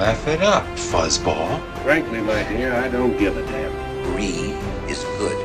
Laugh it up, fuzzball. Frankly, my dear, I don't give a damn. Brie is good.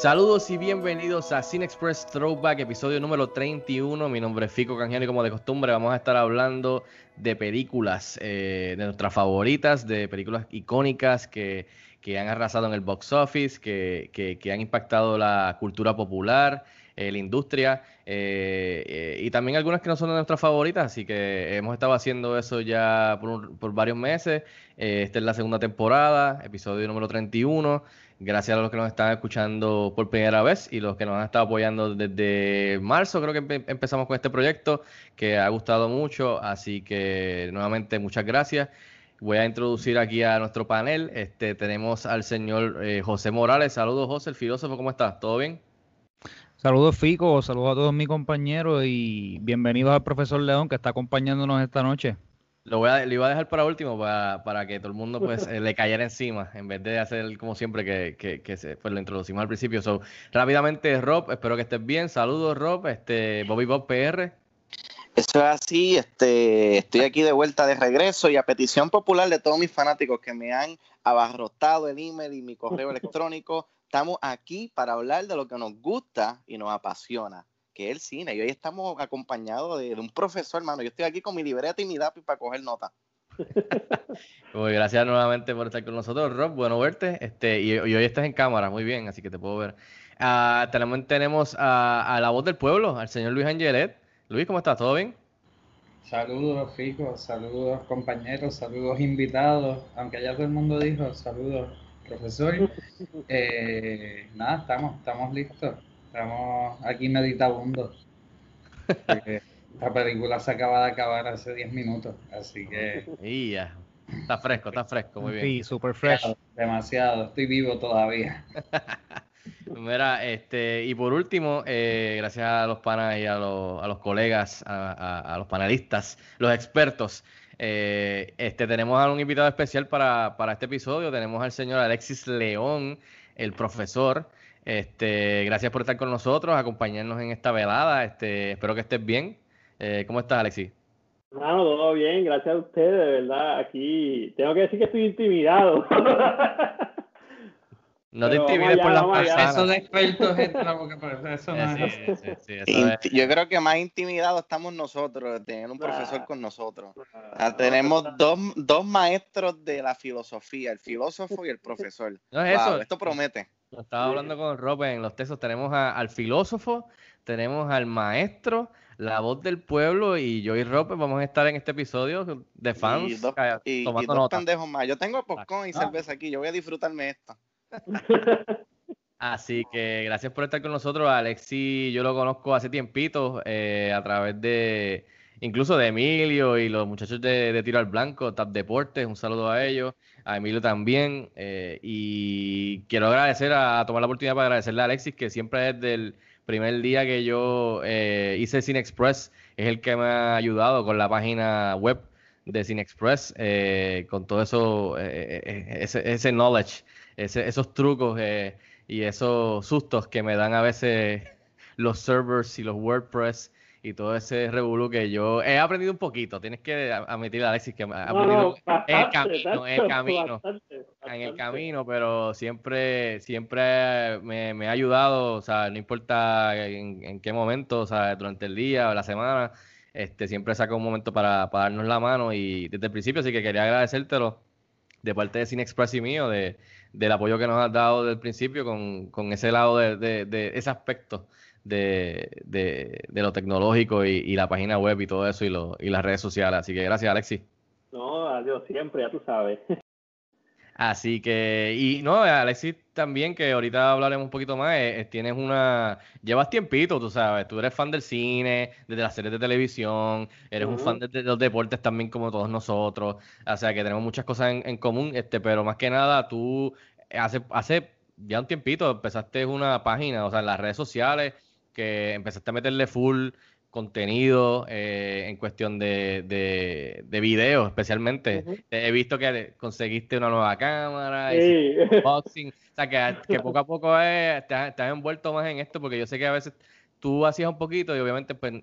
Saludos y bienvenidos a Cine Express Throwback, episodio número 31. Mi nombre es Fico Canjiano y como de costumbre vamos a estar hablando de películas, eh, de nuestras favoritas, de películas icónicas que, que han arrasado en el box office, que, que- que han impactado la cultura popular, eh, la industria eh, eh, y también algunas que no son de nuestras favoritas, así que hemos estado haciendo eso ya por, un- por varios meses. Eh, esta es la segunda temporada, episodio número 31. Gracias a los que nos están escuchando por primera vez y los que nos han estado apoyando desde marzo, creo que empe- empezamos con este proyecto que ha gustado mucho, así que nuevamente muchas gracias. Voy a introducir aquí a nuestro panel. Este, tenemos al señor eh, José Morales. Saludos, José, el filósofo, ¿cómo estás? ¿Todo bien? Saludos Fico, saludos a todos mis compañeros y bienvenidos al profesor León que está acompañándonos esta noche. Lo voy a, lo iba a dejar para último para, para que todo el mundo pues eh, le cayera encima en vez de hacer como siempre que, que, que se, pues, lo introducimos al principio. So, rápidamente, Rob, espero que estés bien. Saludos, Rob. Este, Bobby Bob PR. Eso es así, este, estoy aquí de vuelta de regreso y a petición popular de todos mis fanáticos que me han abarrotado el email y mi correo electrónico, estamos aquí para hablar de lo que nos gusta y nos apasiona, que es el cine. Y hoy estamos acompañados de, de un profesor, hermano. Yo estoy aquí con mi libreta y mi lápiz para coger nota. Muy gracias nuevamente por estar con nosotros, Rob. Bueno verte. Este, y, y hoy estás en cámara, muy bien, así que te puedo ver. Ah, tenemos tenemos a, a la voz del pueblo, al señor Luis Angelet. Luis, ¿cómo estás? ¿Todo bien? Saludos, Fico, saludos, compañeros, saludos, invitados. Aunque ya todo el mundo dijo, saludos, profesor. Eh, nada, estamos, estamos listos. Estamos aquí meditabundos. Esta película se acaba de acabar hace 10 minutos, así que Y ya. Está fresco, está fresco, muy bien. Sí, super fresh. demasiado, demasiado, estoy vivo todavía. Mira, este, y por último, eh, gracias a los panas y a los, a los colegas, a, a- a los panelistas, los expertos, eh, este, tenemos a un invitado especial para, para este episodio. Tenemos al señor Alexis León, el profesor. Este, gracias por estar con nosotros, acompañarnos en esta velada. Este, espero que estés bien. Eh, ¿cómo estás, Alexis? Mano, todo bien, gracias a ustedes, de verdad. Aquí tengo que decir que estoy intimidado. No te Pero intimides por las manzanas. Eso de expertos es la boca, eso no Eh, es. sí, sí, sí, eso es. Inti- Yo creo que más intimidados estamos nosotros de tener un profesor con nosotros. Ah, tenemos dos, dos maestros de la filosofía, el filósofo y el profesor. No es Wow, eso. esto promete. Lo estaba hablando con Rob en los textos. Tenemos a- al filósofo, tenemos al maestro, la voz del pueblo y yo y Rob vamos a estar en este episodio de fans y dos, eh, y- y dos pendejos más. Yo tengo popcorn y Ah. cerveza aquí, yo voy a disfrutarme esto. Así que gracias por estar con nosotros. Alexi, yo lo conozco hace tiempito eh, a través de incluso de Emilio y los muchachos de, Tiro al Blanco, Tap Deportes. Un saludo a ellos, a Emilio también. eh, y quiero agradecer a, tomar la oportunidad para agradecerle a Alexis, que siempre desde el primer día que yo eh, hice Cine Express es el que me ha ayudado con la página web de Cine Express, eh, con todo eso, ese knowledge, ese- esos trucos. eh, y esos sustos que me dan a veces los servers y los WordPress y todo ese revolú que yo he aprendido un poquito. Tienes que a- admitir, Alexis, que he aprendido no, en el camino, en el camino, bastante, en el camino, pero siempre, siempre me, me ha ayudado, o sea, no importa en, en qué momento, o sea, durante el día o la semana, este, siempre saco un momento para, para darnos la mano y desde el principio, así que quería agradecértelo de parte de Cine Express y mío, de, del apoyo que nos has dado desde el principio con, con ese lado de, de- ese aspecto de, de- de lo tecnológico y, y la página web y todo eso y, lo, y las redes sociales. Así que gracias, Alexis. No, adiós siempre, ya tú sabes. Así que, y no, Alexis también, que ahorita hablaremos un poquito más, eh, eh, tienes una, llevas tiempito, tú sabes, tú eres fan del cine, desde las series de televisión, eres un fan de, los deportes también como todos nosotros, o sea que tenemos muchas cosas en, en común, este, pero más que nada tú hace, hace ya un tiempito empezaste una página, o sea, en las redes sociales, que empezaste a meterle full contenido eh, en cuestión de, de, de videos, especialmente. He visto que conseguiste una nueva cámara, Sí. unboxing, o sea, que, que poco a poco eh, te, has, te has envuelto más en esto, porque yo sé que a veces tú hacías un poquito y obviamente pues,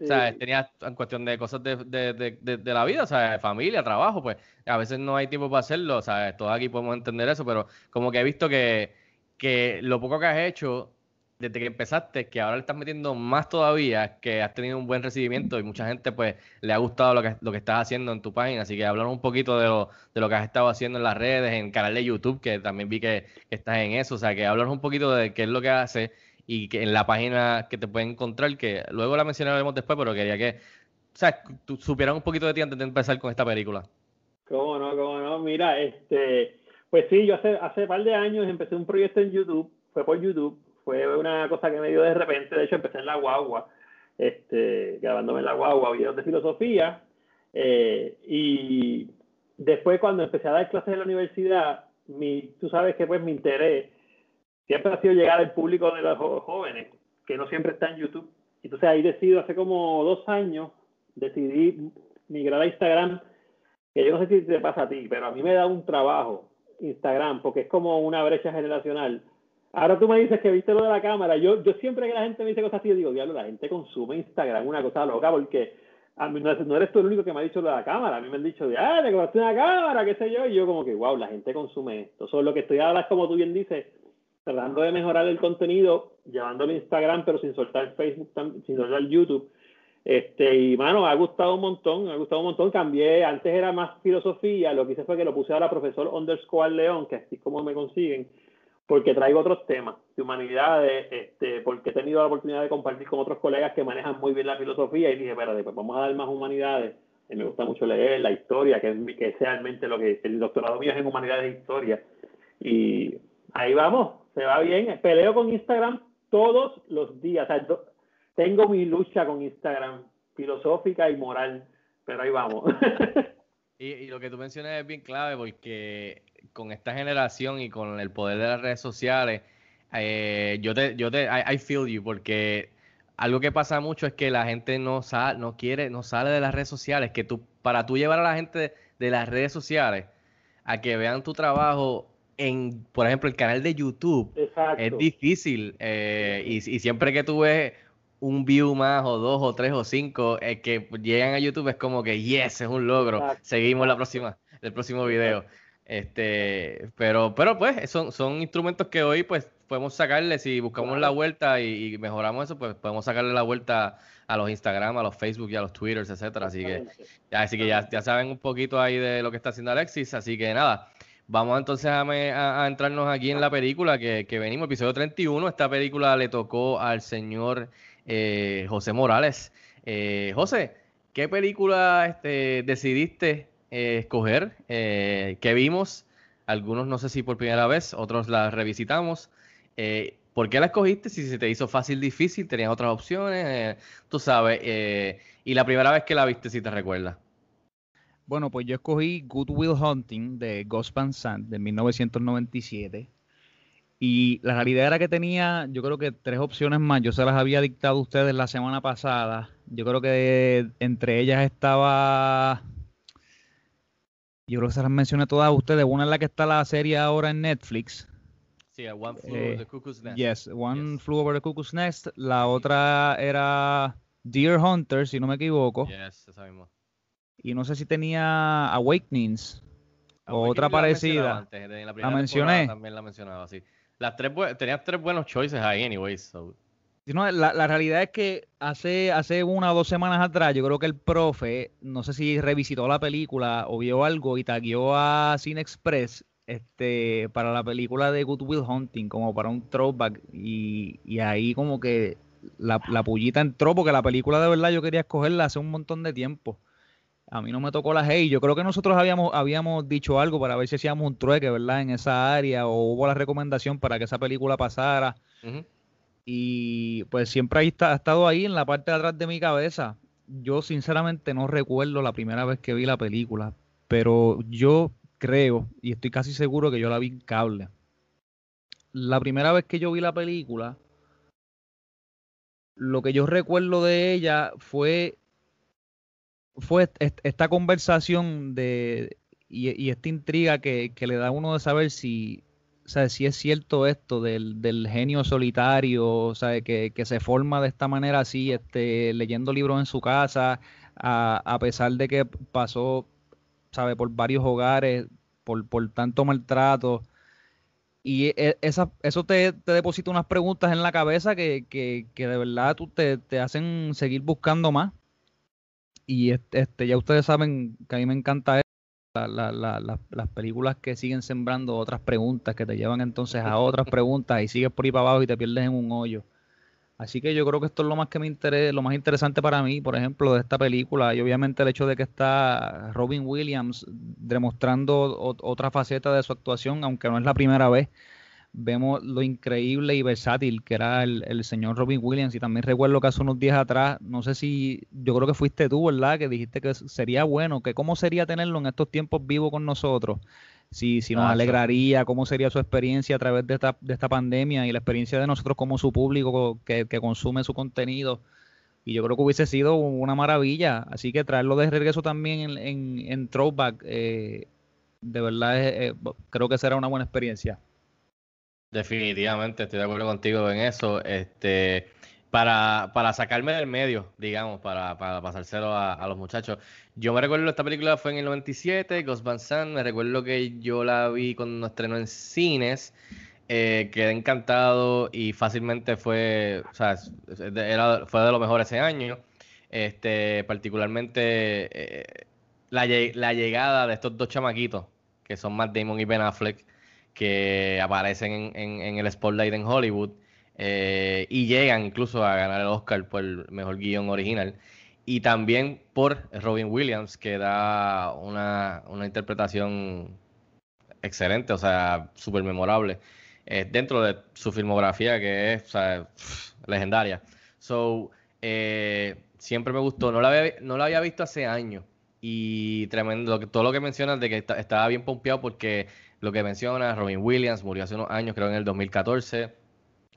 Sí. tenías en cuestión de cosas de, de, de, de- de la vida, o sea, familia, trabajo, pues a veces no hay tiempo para hacerlo, o sea, todos aquí podemos entender eso, pero como que he visto que, que lo poco que has hecho desde que empezaste, que ahora le estás metiendo más todavía, que has tenido un buen recibimiento y mucha gente pues le ha gustado lo que, lo que estás haciendo en tu página, así que háblanos un poquito de lo, de lo que has estado haciendo en las redes, en el canal de YouTube, que también vi que, estás en eso, o sea, que háblanos un poquito de qué es lo que haces y que en la página que te pueden encontrar, que luego la mencionaremos después, pero quería que, o sea, tú supieras un poquito de ti antes de empezar con esta película. ¿Cómo no? ¿Cómo no? Mira, este, pues sí, yo hace, hace par de años empecé un proyecto en YouTube, fue por YouTube, fue una cosa que me dio de repente, de hecho empecé en la guagua, este, grabándome en la guagua, videos de filosofía, eh, y después cuando empecé a dar clases en la universidad, mi, tú sabes que pues mi interés siempre ha sido llegar al público de los jóvenes, que no siempre está en YouTube. Entonces ahí decido, hace como dos años, decidí migrar a Instagram que yo no sé si te pasa a ti, pero a mí me da un trabajo Instagram, porque es como una brecha generacional. Ahora tú me dices que viste lo de la cámara. Yo, yo siempre que la gente me dice cosas así, yo digo, diablo, la gente consume Instagram, una cosa loca, porque no, es- no eres tú el único que me ha dicho lo de la cámara. A mí me han dicho, de, ah, te compraste una cámara, qué sé yo. Y yo como que, wow, la gente consume esto. Es lo que estoy ahora, es como tú bien dices, tratando de mejorar el contenido, llevándolo a Instagram, pero sin soltar Facebook, sin soltar YouTube. Este, y mano, me ha gustado un montón, me ha gustado un montón. Cambié, antes era más filosofía, lo que hice fue que lo puse ahora profesor underscore León, que así como me consiguen, porque traigo otros temas de humanidades, este, porque he tenido la oportunidad de compartir con otros colegas que manejan muy bien la filosofía y dije, espérate, pues vamos a dar más humanidades. Y me gusta mucho leer la historia, que es, que es realmente lo que el doctorado mío es en humanidades e historia. Y ahí vamos, se va bien. Peleo con Instagram todos los días. O sea, tengo mi lucha con Instagram, filosófica y moral, pero ahí vamos. Y, y lo que tú mencionas es bien clave porque con esta generación y con el poder de las redes sociales, eh, yo te, yo te, I, I feel you, porque algo que pasa mucho es que la gente no sale, no quiere, no sale de las redes sociales, que tú, para tú llevar a la gente de las redes sociales a que vean tu trabajo en, por ejemplo, el canal de YouTube, Exacto. es difícil. eh, y, y siempre que tú ves un view más o dos o tres o cinco eh, que llegan a YouTube es como que yes, es un logro. Exacto. Seguimos la próxima, el próximo video. Este, pero, pero pues son, son instrumentos que hoy pues podemos sacarle, si buscamos la vuelta y, y mejoramos eso, pues podemos sacarle la vuelta a los Instagram, a los Facebook y a los Twitters, etcétera. Así que, ya, así que ya, ya saben un poquito ahí de lo que está haciendo Alexis. Así que nada, vamos entonces a- a entrarnos aquí en la película que, que venimos, episodio 31. Esta película le tocó al señor eh, José Morales. Eh, José, ¿qué película este, decidiste eh, escoger? Eh, ¿Qué vimos? Algunos no sé si por primera vez, otros la revisitamos. Eh, ¿por qué la escogiste? Si se te hizo fácil, difícil, tenías otras opciones, eh, tú sabes. y la primera vez que la viste, si te recuerdas. Bueno, pues yo escogí Good Will Hunting de Gus Van Sant de 1997. Y la realidad era que tenía, yo creo que tres opciones más. Yo se las había dictado a ustedes la semana pasada. Yo creo que entre ellas estaba. Yo creo que se las mencioné todas a ustedes. Una es la que está la serie ahora en Netflix. Sí, One Flew Eh, Over the Cuckoo's Nest. Yes, One Flew Over the Cuckoo's Nest. La otra era Deer Hunter, si no me equivoco. Yes, esa misma. Y no sé si tenía Awakenings o otra parecida. antes, en la La mencioné. También la mencionaba, sí. Las tres, tenías tres buenos choices ahí, anyways. la, la realidad es que hace, hace una o dos semanas atrás, yo creo que el profe, no sé si revisitó la película o vio algo y tagueó a Cine Express este, para la película de Good Will Hunting, como para un throwback. Y, y ahí como que la, la pullita entró, porque la película de verdad yo quería escogerla hace un montón de tiempo. A mí no me tocó la hey. Yo creo que nosotros habíamos, habíamos dicho algo para ver si hacíamos un trueque, ¿verdad? En esa área, o hubo la recomendación para que esa película pasara. Y pues siempre ahí está, ha estado ahí en la parte de atrás de mi cabeza. Yo sinceramente no recuerdo la primera vez que vi la película, pero yo creo y estoy casi seguro que yo la vi en cable. La primera vez que yo vi la película, lo que yo recuerdo de ella fue, fue esta conversación de, y, esta intriga que, le da a uno de saber si, si es cierto esto del, genio solitario, Que, que, se forma de esta manera así, este, leyendo libros en su casa, a, a pesar de que pasó, ¿sabe? Por varios hogares, por, por tanto maltrato y e, esa, eso te, deposita unas preguntas en la cabeza que, de verdad tú te, hacen seguir buscando más. Y este, ya ustedes saben que a mí me encanta las películas que siguen sembrando otras preguntas, que te llevan entonces a otras preguntas y sigues por ahí para abajo y te pierdes en un hoyo. Así que yo creo que esto es lo más que me interesa, lo más interesante para mí, por ejemplo, de esta película. Y obviamente el hecho de que está Robin Williams demostrando otra faceta de su actuación, aunque no es la primera vez. Vemos lo increíble y versátil que era el, señor Robin Williams. Y también recuerdo que hace unos días atrás, no sé si, yo creo que fuiste tú, ¿verdad? Que dijiste que sería bueno, que cómo sería tenerlo en estos tiempos vivo con nosotros si, si nos alegraría, cómo sería su experiencia a través de esta, de esta pandemia y la experiencia de nosotros como su público que, consume su contenido. Y yo creo que hubiese sido una maravilla. Así que traerlo de regreso también en, en, Throwback, eh, de verdad eh, creo que será una buena experiencia. Definitivamente, estoy de acuerdo contigo en eso. Este, para, para sacarme del medio, digamos, para, para pasárselo a, los muchachos. Yo me recuerdo, esta película fue en el 97, Ghost Van Sant, me recuerdo que yo la vi cuando estrenó en cines, eh, quedé encantado y fácilmente fue, o sea, era, fue de lo mejor ese año. Este, particularmente eh, la, la llegada de estos dos chamaquitos, que son Matt Damon y Ben Affleck, que aparecen en, en, en el Spotlight en Hollywood eh, y llegan incluso a ganar el Oscar por el mejor guion original. Y también por Robin Williams, que da una, interpretación excelente, o sea, súper memorable, eh, dentro de su filmografía que es legendaria. So, eh, siempre me gustó, no la, había, no la había visto hace años. Y tremendo, todo lo que mencionas de que estaba bien pompeado porque lo que menciona, Robin Williams murió hace unos años, creo en el 2014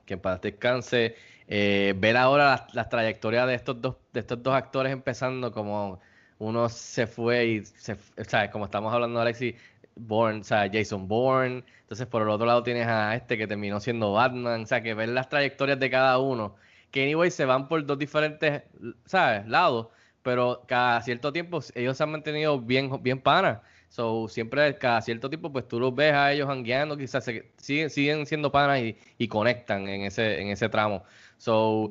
que en paz descanse. Eh, ver ahora las, trayectorias de estos dos, de estos dos actores empezando como uno se fue y se, o sea, como estamos hablando Alexi Bourne, o sea, Jason Bourne, entonces por el otro lado tienes a este que terminó siendo Batman, o sea, que ver las trayectorias de cada uno, que anyway se van por dos diferentes, ¿sabes? lados, pero cada cierto tiempo ellos se han mantenido bien, bien panas. So, siempre cada cierto tiempo, pues tú los ves a ellos hangueando, quizás siguen, siguen siendo panas y, conectan en ese, en ese tramo. So,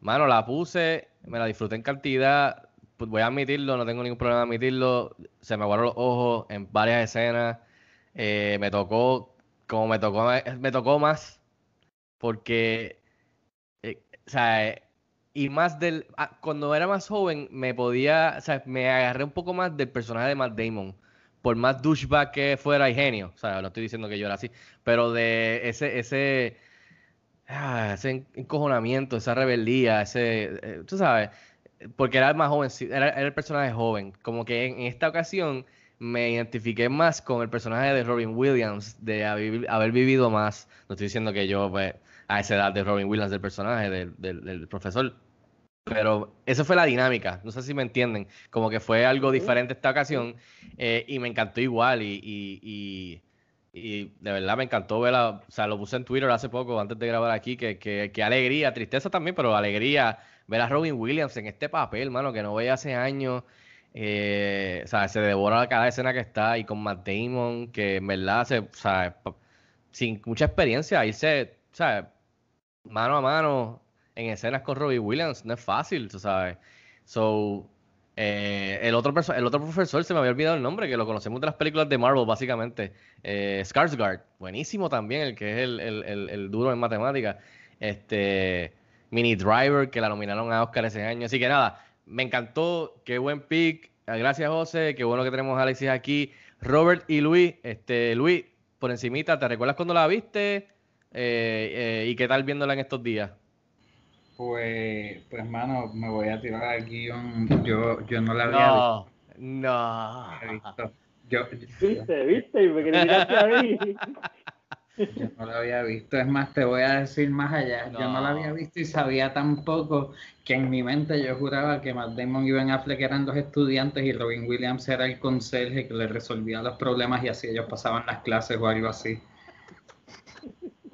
mano, la puse, me la disfruté en cantidad, pues voy a admitirlo, no tengo ningún problema en admitirlo. Se me guardaron los ojos en varias escenas. Eh, me tocó, como me tocó, me tocó más, porque, eh, o sea, y más del, ah, cuando era más joven, me podía, o sea, me agarré un poco más del personaje de Matt Damon por más douchebag que fuera y genio, o sea, no estoy diciendo que yo era así, pero de ese, ese, ah, ese encojonamiento, esa rebeldía, ese, eh, tú sabes, porque era más joven, era, el personaje joven, como que en, esta ocasión me identifiqué más con el personaje de Robin Williams, de haber, vivido más, no estoy diciendo que yo, pues, a esa edad de Robin Williams, del personaje, del, del profesor, pero esa fue la dinámica, no sé si me entienden, como que fue algo diferente esta ocasión eh, y me encantó igual y, y, y, de verdad me encantó verla, o sea, lo puse en Twitter hace poco antes de grabar aquí, que, que, alegría, tristeza también, pero alegría ver a Robin Williams en este papel, mano, que no veía hace años, eh, o sea, se devora cada escena que está y con Matt Damon, que en verdad, se, o sea, sin mucha experiencia, irse, o sea, mano a mano en escenas con Robbie Williams no es fácil, tú sabes. So, eh, el, otro el otro profesor, se me había olvidado el nombre, que lo conocemos de las películas de Marvel, básicamente. Eh, Skarsgård, buenísimo también, el que es el, el, el, duro en matemáticas. Este, Mini Driver, que la nominaron a Oscar ese año. Así que nada, me encantó, qué buen pick. Ah, Gracias, José. Qué bueno que tenemos a Alexis aquí. Robert y Luis. Este, Luis, por encimita, ¿te recuerdas cuando la viste? Eh, eh, ¿Y qué tal viéndola en estos días? Pues, pues, mano, me voy a tirar aquí un... Yo, yo no la había No, no. visto. Yo, ¿Viste? ¿Viste? Y me a mí. Yo no la había visto, es más, te voy a decir más allá. Yo no la había visto y sabía tan poco que en mi mente yo juraba que Matt Damon y Ben Affleck eran dos estudiantes y Robin Williams era el conserje que le resolvía los problemas y así ellos pasaban las clases o algo así.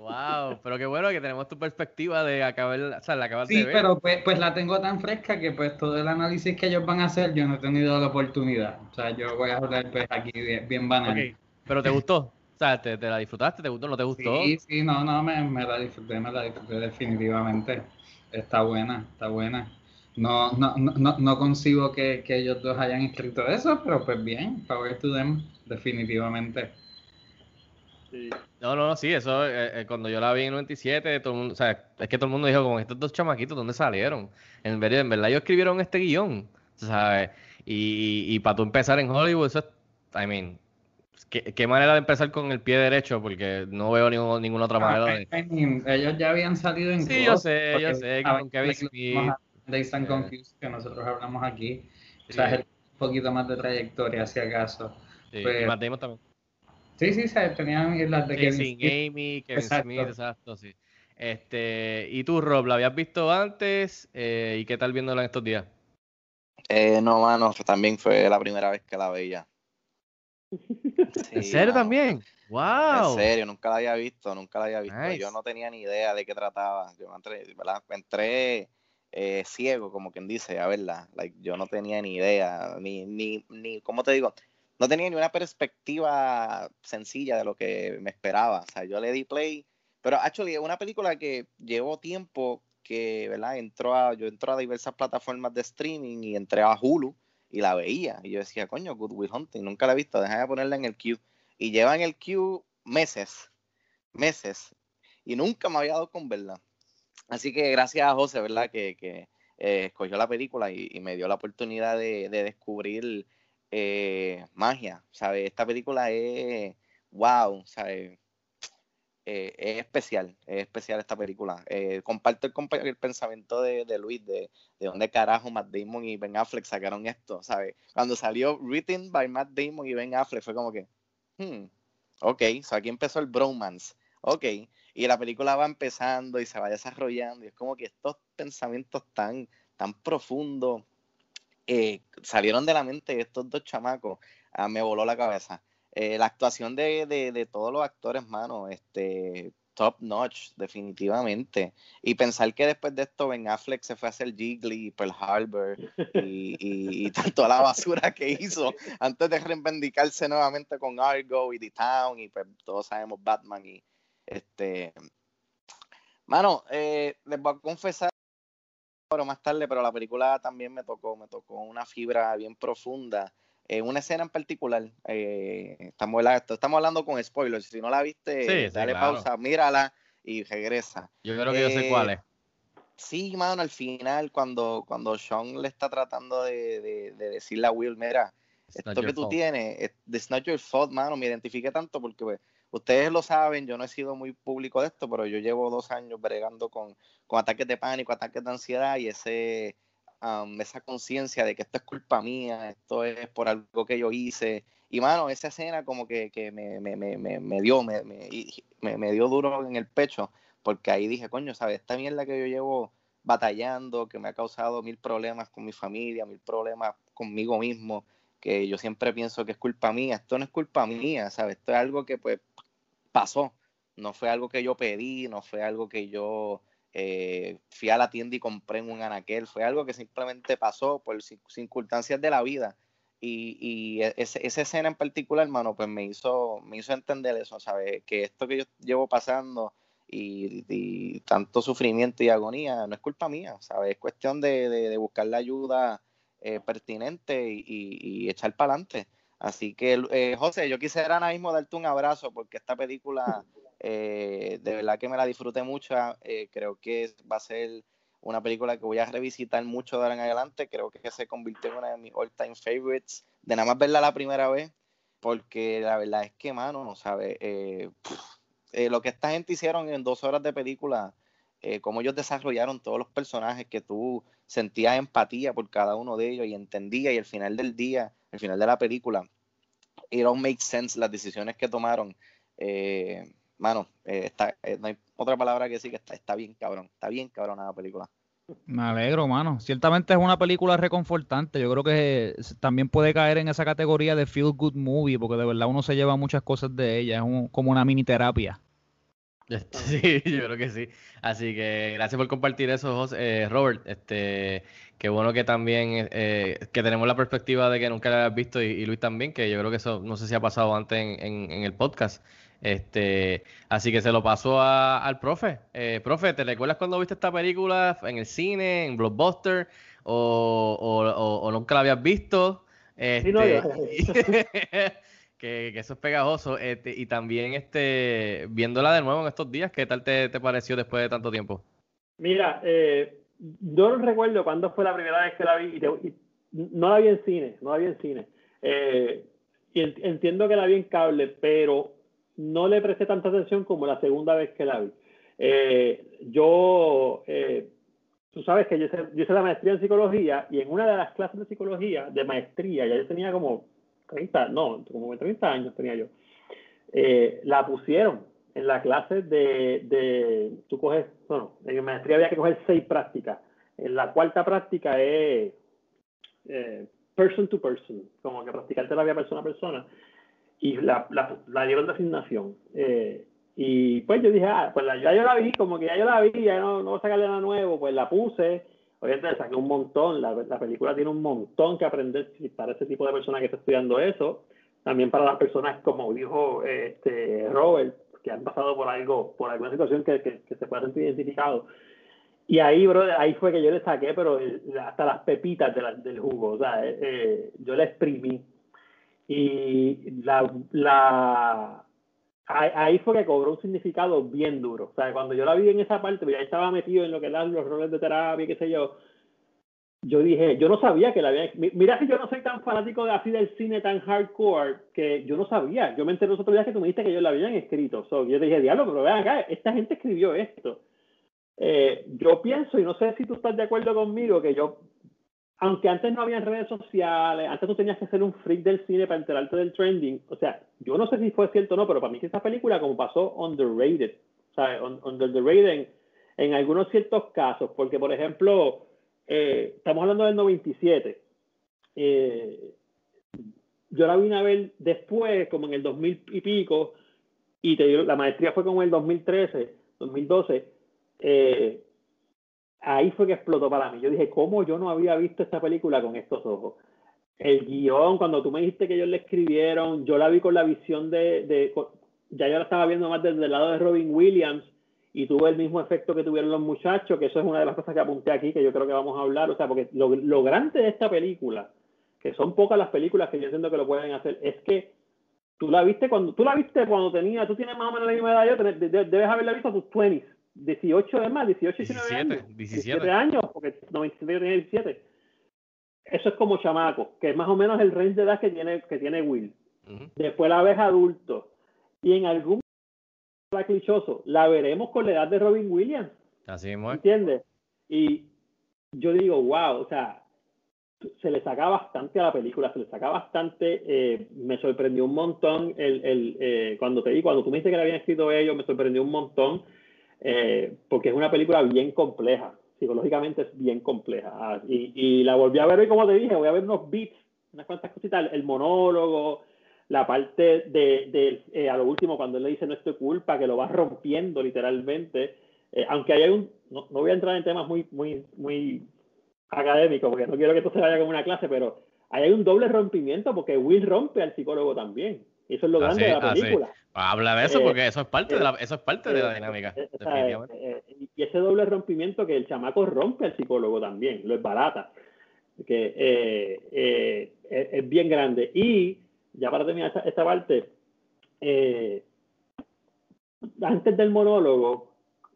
Wow, pero qué bueno que tenemos tu perspectiva de acabar, o sea, la acabas Sí, de ver. pero pues, pues la tengo tan fresca que pues todo el análisis que ellos van a hacer yo no he tenido la oportunidad. O sea, yo voy a hablar pues aquí bien, bien banal. Pero ¿te gustó? O sea, ¿te, te la disfrutaste? ¿Te gustó? ¿No te gustó? Sí, sí, no, no, me, me la disfruté, me la disfruté definitivamente. Está buena, está buena. No, no, no, no, concibo que, que ellos dos hayan escrito eso, pero pues bien, power to them, definitivamente. No, no, no, sí, eso, eh, eh, cuando yo la vi en 97, todo el mundo, o sea, es que todo el mundo dijo, como estos dos chamaquitos, ¿dónde salieron? En verdad, en verdad ellos escribieron este guion, ¿sabes? Y, y, para tú empezar en Hollywood, eso es, I mean, ¿qué, qué manera de empezar con el pie derecho? Porque no veo ningún- ninguna otra manera de... I mean, ellos ya habían salido en Sí, yo sé, yo sé, con Kevin Smith, and eh, Confused, que nosotros hablamos aquí. O Sí. sea, es un poquito más de trayectoria, si acaso. Sí, Pues, y Matt Damon también. Sí, sí, se tenían las de Kevin Smith. Amy, Kevin Exacto. Smith, exacto, sí. Este, y tú, Rob, ¿la habías visto antes? Eh, ¿Y qué tal viéndola en estos días? Eh, no, mano, también fue la primera vez que la veía. ¿En serio mano. también? ¡Wow! En serio, nunca la había visto, nunca la había visto. Nice. Yo no tenía ni idea de qué trataba. Yo entré, ¿verdad? entré eh, ciego, como quien dice, a verla. Like, yo no tenía ni idea, ni, ni, ni, ¿cómo te digo? No tenía ni una perspectiva sencilla de lo que me esperaba. O sea, yo le di play, pero actually es una película que llevó tiempo que, ¿verdad? Entró a, yo entró a diversas plataformas de streaming y entré a Hulu y la veía. Y yo decía, coño, Good Will Hunting, nunca la he visto, déjame ponerla en el queue. Y lleva en el queue meses, meses. Y nunca me había dado con verla. Así que gracias a José, ¿verdad? Que, que eh, escogió la película y, y me dio la oportunidad de, de descubrir eh, magia, ¿sabes? Esta película es, wow, ¿sabes? Eh, es especial, es especial esta película. Eh, comparto el, el pensamiento de, de Luis, de, de dónde carajo Matt Damon y Ben Affleck sacaron esto, ¿sabes? Cuando salió Written by Matt Damon y Ben Affleck fue como que, hmm, ok, so aquí empezó el bromance, ok, y la película va empezando y se va desarrollando y es como que estos pensamientos tan, tan profundos eh, salieron de la mente estos dos chamacos, ah, me voló la cabeza. Eh, la actuación de, de, todos los actores, mano, este, top notch, definitivamente. Y pensar que después de esto Ben Affleck se fue a hacer Jiggly Pearl Harbor y, y, y toda la basura que hizo antes de reivindicarse nuevamente con Argo y The Town y pues todos sabemos Batman y este... Mano, eh, les voy a confesar pero más tarde, pero la película también me tocó, me tocó una fibra bien profunda. En una escena en particular, eh, estamos, estamos hablando con spoilers. Si no la viste, Sí, sí, dale claro. pausa, mírala y regresa. Yo creo que yo sé Eh, cuál es. Sí, mano, al final, cuando, cuando Sean le está tratando de, de, de decirle a Will, mira, It's esto que tú fault. tienes, es- it's not your fault, mano, me identifiqué tanto porque pues, ustedes lo saben, yo no he sido muy público de esto, pero yo llevo dos años bregando con, con ataques de pánico, ataques de ansiedad y ese, um, esa conciencia de que esto es culpa mía, esto es por algo que yo hice. Y mano, esa escena como que, que me, me, me, me, dio, me, me dio duro en el pecho, porque ahí dije, coño, ¿sabes? Esta mierda que yo llevo batallando, que me ha causado mil problemas con mi familia, mil problemas conmigo mismo, que yo siempre pienso que es culpa mía. Esto no es culpa mía, ¿sabes? Esto es algo que pues pasó. No fue algo que yo pedí, no fue algo que yo eh, fui a la tienda y compré en un anaquel, fue algo que simplemente pasó por cir- circunstancias de la vida. Y, y e- ese- esa escena en particular, hermano, pues me hizo, me hizo entender eso, ¿sabes? Que esto que yo llevo pasando y, tanto sufrimiento y agonía no es culpa mía, ¿sabes? Es cuestión de, de- buscar la ayuda eh, pertinente y- y echar para adelante. Así que, eh, José, yo quisiera ahora mismo darte un abrazo porque esta película, eh, de verdad que me la disfruté mucho. eh, creo que va a ser una película que voy a revisitar mucho de ahora en adelante. Creo que se convirtió en una de mis all-time favorites. De nada más verla la primera vez, porque la verdad es que, mano, no sabe. Eh, eh, lo que esta gente hicieron en dos horas de película, eh, cómo ellos desarrollaron todos los personajes que tú sentías empatía por cada uno de ellos y entendías, y al final del día, al final de la película, it all makes sense las decisiones que tomaron. Eh, mano, eh, está, eh, no hay otra palabra que decir que está, está bien cabrón, está bien cabrón la película. Me alegro, mano. Ciertamente es una película reconfortante. Yo creo que también puede caer en esa categoría de feel good movie, porque de verdad uno se lleva muchas cosas de ella. Es un- como una mini terapia. Sí, yo creo que sí. Así que gracias por compartir eso, José- eh, Robert. Este, qué bueno que también eh, que tenemos la perspectiva de que nunca la habías visto y, y Luis también, que yo creo que eso no sé si ha pasado antes en, en- en el podcast. Este, así que se lo pasó a- al profe. Eh, profe, ¿te recuerdas cuando viste esta película en el cine, en Blockbuster, o, o- o- o nunca la habías visto? Sí, no, Este, que, eso es pegajoso. Este, y también este, viéndola de nuevo en estos días, ¿qué tal te, pareció después de tanto tiempo? Mira, eh, yo no recuerdo cuándo fue la primera vez que la vi y, no la vi en cine, no la vi en cine. Eh, y en- entiendo que la vi en cable, pero no le presté tanta atención como la segunda vez que la vi. Eh, yo, tú sabes que yo hice la maestría en psicología y en una de las clases de psicología, de maestría, ya yo tenía como 30, no, como 30 años tenía yo, eh, la pusieron en la clase de, de, tú coges, bueno, en maestría había que coger seis prácticas. En la cuarta práctica es eh, person to person, como que practicar terapia persona a persona. Y la, la, la dieron de asignación. Eh, y pues yo dije, ah, pues la- ya yo la vi, como que ya yo la vi, ya no, no voy a sacarle nada nuevo, pues la puse. Obviamente saqué un montón, la, la película tiene un montón que aprender para ese tipo de persona que está estudiando eso. También para las personas, como dijo este Robert, que han pasado por algo, por alguna situación que, que, que se pueda sentir identificado. Y ahí, bro, ahí fue que yo le saqué, pero hasta las pepitas de la- del jugo, o sea, eh, eh, yo la exprimí. Y la, la, ahí, fue que cobró un significado bien duro. O sea, cuando yo la vi en esa parte, ya estaba metido en lo que eran los roles de terapia, qué sé yo, yo dije, yo no sabía que la había... mi- Mira que yo no soy tan fanático de así del cine tan hardcore que yo no sabía. Yo me enteré los otros días que tú me dijiste que ellos la habían escrito. So, yo dije, diablo, pero vean acá, esta gente escribió esto. Eh, yo pienso, y no sé si tú estás de acuerdo conmigo, que yo, aunque antes no había redes sociales, antes tú tenías que ser un freak del cine para enterarte del trending, o sea, yo no sé si fue cierto o no, pero para mí que esta película como pasó underrated, sea, un- underrated en, en algunos ciertos casos, porque por ejemplo, eh, estamos hablando del 97, eh, yo la vine a ver después, como en el 2000 y pico, y te la maestría fue como en el 2013, 2012, eh, ahí fue que explotó para mí. Yo dije, ¿cómo yo no había visto esta película con estos ojos? El guion, cuando tú me dijiste que ellos le escribieron, yo la vi con la visión de, de ya yo la estaba viendo más desde el lado de Robin Williams y tuve el mismo efecto que tuvieron los muchachos, que eso es una de las cosas que apunté aquí, que yo creo que vamos a hablar, o sea, porque lo, lo grande de esta película, que son pocas las películas que yo entiendo que lo pueden hacer, es que tú la viste cuando tú la viste cuando tenía, tú tienes más o menos la misma edad yo, debes haberla visto a tus 20s, 18 además, 18, 19 17, años, 17. años, porque 97 yo tenía 17. Eso es como chamaco, que es más o menos el range de edad que tiene, que tiene Will. Después la ves adulto. Y en algún la clichoso, la veremos con la edad de Robin Williams. Así es. ¿Entiendes? Y yo digo, wow, o sea, se le saca bastante a la película, se le saca bastante, eh, me sorprendió un montón el, el, eh, cuando te di, cuando tú me dijiste que la habían escrito ellos, me sorprendió un montón, eh, porque es una película bien compleja, psicológicamente es bien compleja. Ah, y, y la volví a ver hoy, como te dije, voy a ver unos beats, unas cuantas cositas, el monólogo, la parte de, de eh, a lo último cuando él le dice no es tu culpa, que lo va rompiendo literalmente, eh, aunque hay un, no, no voy a entrar en temas muy, muy, muy académicos, porque no quiero que esto se vaya como una clase, pero ahí hay un doble rompimiento porque Will rompe al psicólogo también. Y eso es lo grande Así, de la así. película. Habla de eso Eh, porque eso es parte de la, eh, eso es parte de la Eh, dinámica, definitivamente. y ese doble rompimiento que el chamaco rompe al psicólogo también, lo es barata, que es, es bien grande. Y ya para terminar esta, esta parte, antes del monólogo,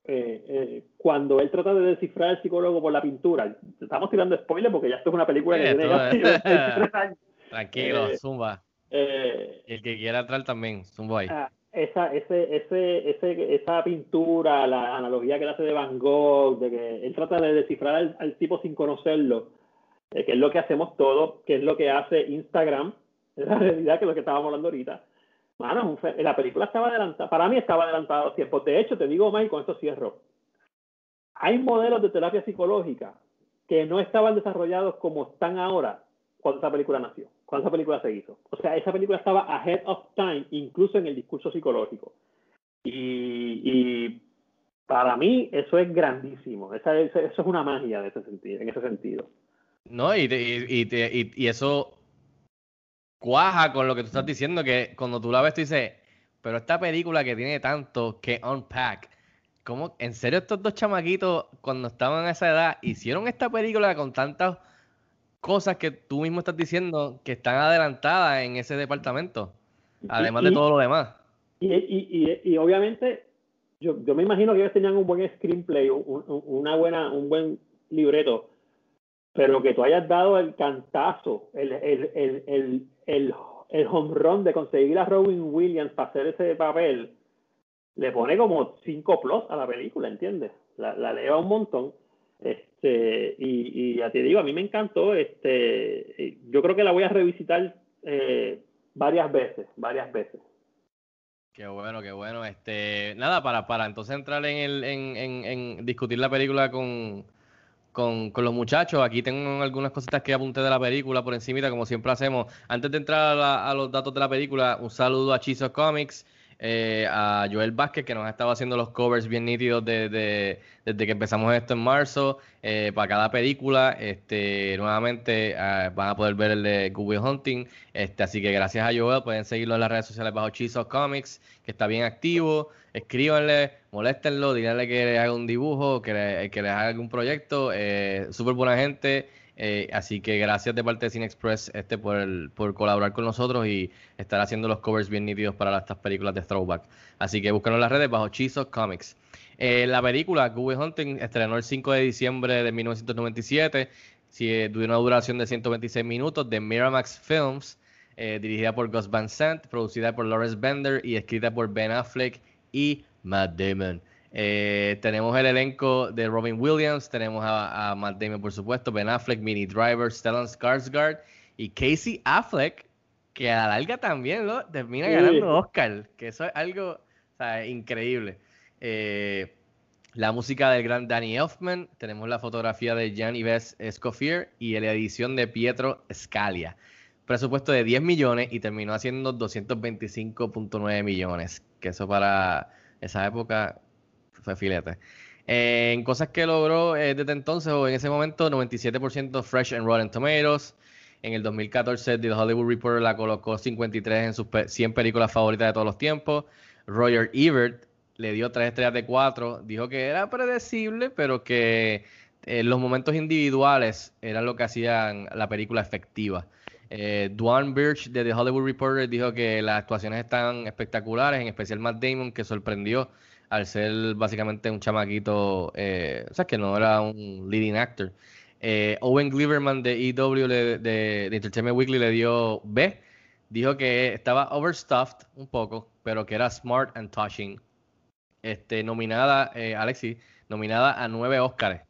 eh, eh, cuando él trata de descifrar al psicólogo por la pintura. Estamos tirando spoiler porque ya esto es una película que Sí, tiene ya es- 23 años. Tranquilo, Eh, zumba. Eh, El que quiera entrar también, zumba ahí. ah, esa, ese, ese, ese, esa pintura, la analogía que él hace de Van Gogh, de que él trata de descifrar al, al tipo sin conocerlo, eh, que es lo que hacemos todos, que es lo que hace Instagram, es la realidad que es lo que estábamos hablando ahorita. Mano, la película estaba adelantada, para mí estaba adelantada a los tiempos. De hecho, te digo, Mike, con esto cierro. Hay modelos de terapia psicológica que no estaban desarrollados como están ahora cuando esa película nació, esa película se hizo. O sea, esa película estaba ahead of time, incluso en el discurso psicológico. Y, para mí eso es grandísimo. Eso es una magia en ese sentido. No, y, eso cuaja con lo que tú estás diciendo, que cuando tú la ves, tú dices, pero esta película que tiene tanto que unpack, ¿cómo, en serio estos dos chamaquitos, cuando estaban a esa edad, hicieron esta película con tantas cosas que tú mismo estás diciendo que están adelantadas en ese departamento, además de todo lo demás? Y, y, y, y obviamente, yo, yo me imagino que ellos tenían un buen screenplay, un, un- una buena, un buen libreto, pero que tú hayas dado el cantazo, el, el, el, el, el, el home run de conseguir a Robin Williams para hacer ese papel, le pone como 5 plus a la película, ¿entiendes? La, la eleva un montón. Este, y, y ya te digo, a mí me encantó. Este, yo creo que la voy a revisitar eh, varias veces, varias veces. Qué bueno, qué bueno. Este, nada, para, para entonces entrar en el, en, en, en discutir la película con, con, con los muchachos. Aquí tengo algunas cositas que apunté de la película por encimita, como siempre hacemos. Antes de entrar a, la- a los datos de la película, un saludo a Chizo Comics, eh, a Joel Vázquez, que nos ha estado haciendo los covers bien nítidos de- de- desde que empezamos esto en marzo, eh, para cada película. Este, nuevamente eh, van a poder ver el de Google Hunting. Este, así que gracias a Joel, pueden seguirlo en las redes sociales bajo Chizo Comics, que está bien activo. Escríbanle, moléstenlo, díganle que les haga un dibujo, que, que les haga algún proyecto. Eh, Súper buena gente. Eh, así que gracias de parte de Cine Express este, por, el- por colaborar con nosotros y estar haciendo los covers bien nítidos para estas películas de Throwback. Así que búsquenlo en las redes bajo Chizo Comics. Eh, la película Google Hunting estrenó el 5 de diciembre de 1997. Sí, eh, de una duración de 126 minutos de Miramax Films, eh, dirigida por Gus Van Sant, producida por Lawrence Bender y escrita por Ben Affleck y Matt Damon. Eh, tenemos el elenco de Robin Williams, tenemos a, a Matt Damon, por supuesto, Ben Affleck, Minnie Driver, Stellan Skarsgård y Casey Affleck, que a la larga también ¿no? termina Sí. ganando Oscar, que eso es algo o sea, increíble. Eh, la música del gran Danny Elfman, tenemos la fotografía de Jan Yves Escoffier y la edición de Pietro Scalia. Presupuesto de 10 millones y terminó haciendo 225.9 millones, que eso para esa época fue en cosas que logró eh, desde entonces o en ese momento, 97% Fresh and Rotten Tomatoes. En el 2014, The Hollywood Reporter la colocó 53 en sus pe- 100 películas favoritas de todos los tiempos. Roger Ebert le dio 3 estrellas de 4. Dijo que era predecible, pero que eh, los momentos individuales eran lo que hacían la película efectiva. Eh, Dwan Birch de The Hollywood Reporter dijo que las actuaciones están espectaculares, en especial Matt Damon, que sorprendió al ser básicamente un chamaquito, eh, o sea, que no era un leading actor. Eh, Owen Gleiberman de EW de, de Entertainment Weekly le dio B. Dijo que estaba overstuffed un poco, pero que era smart and touching. Este, nominada, eh, Alexis, nominada a nueve Oscars,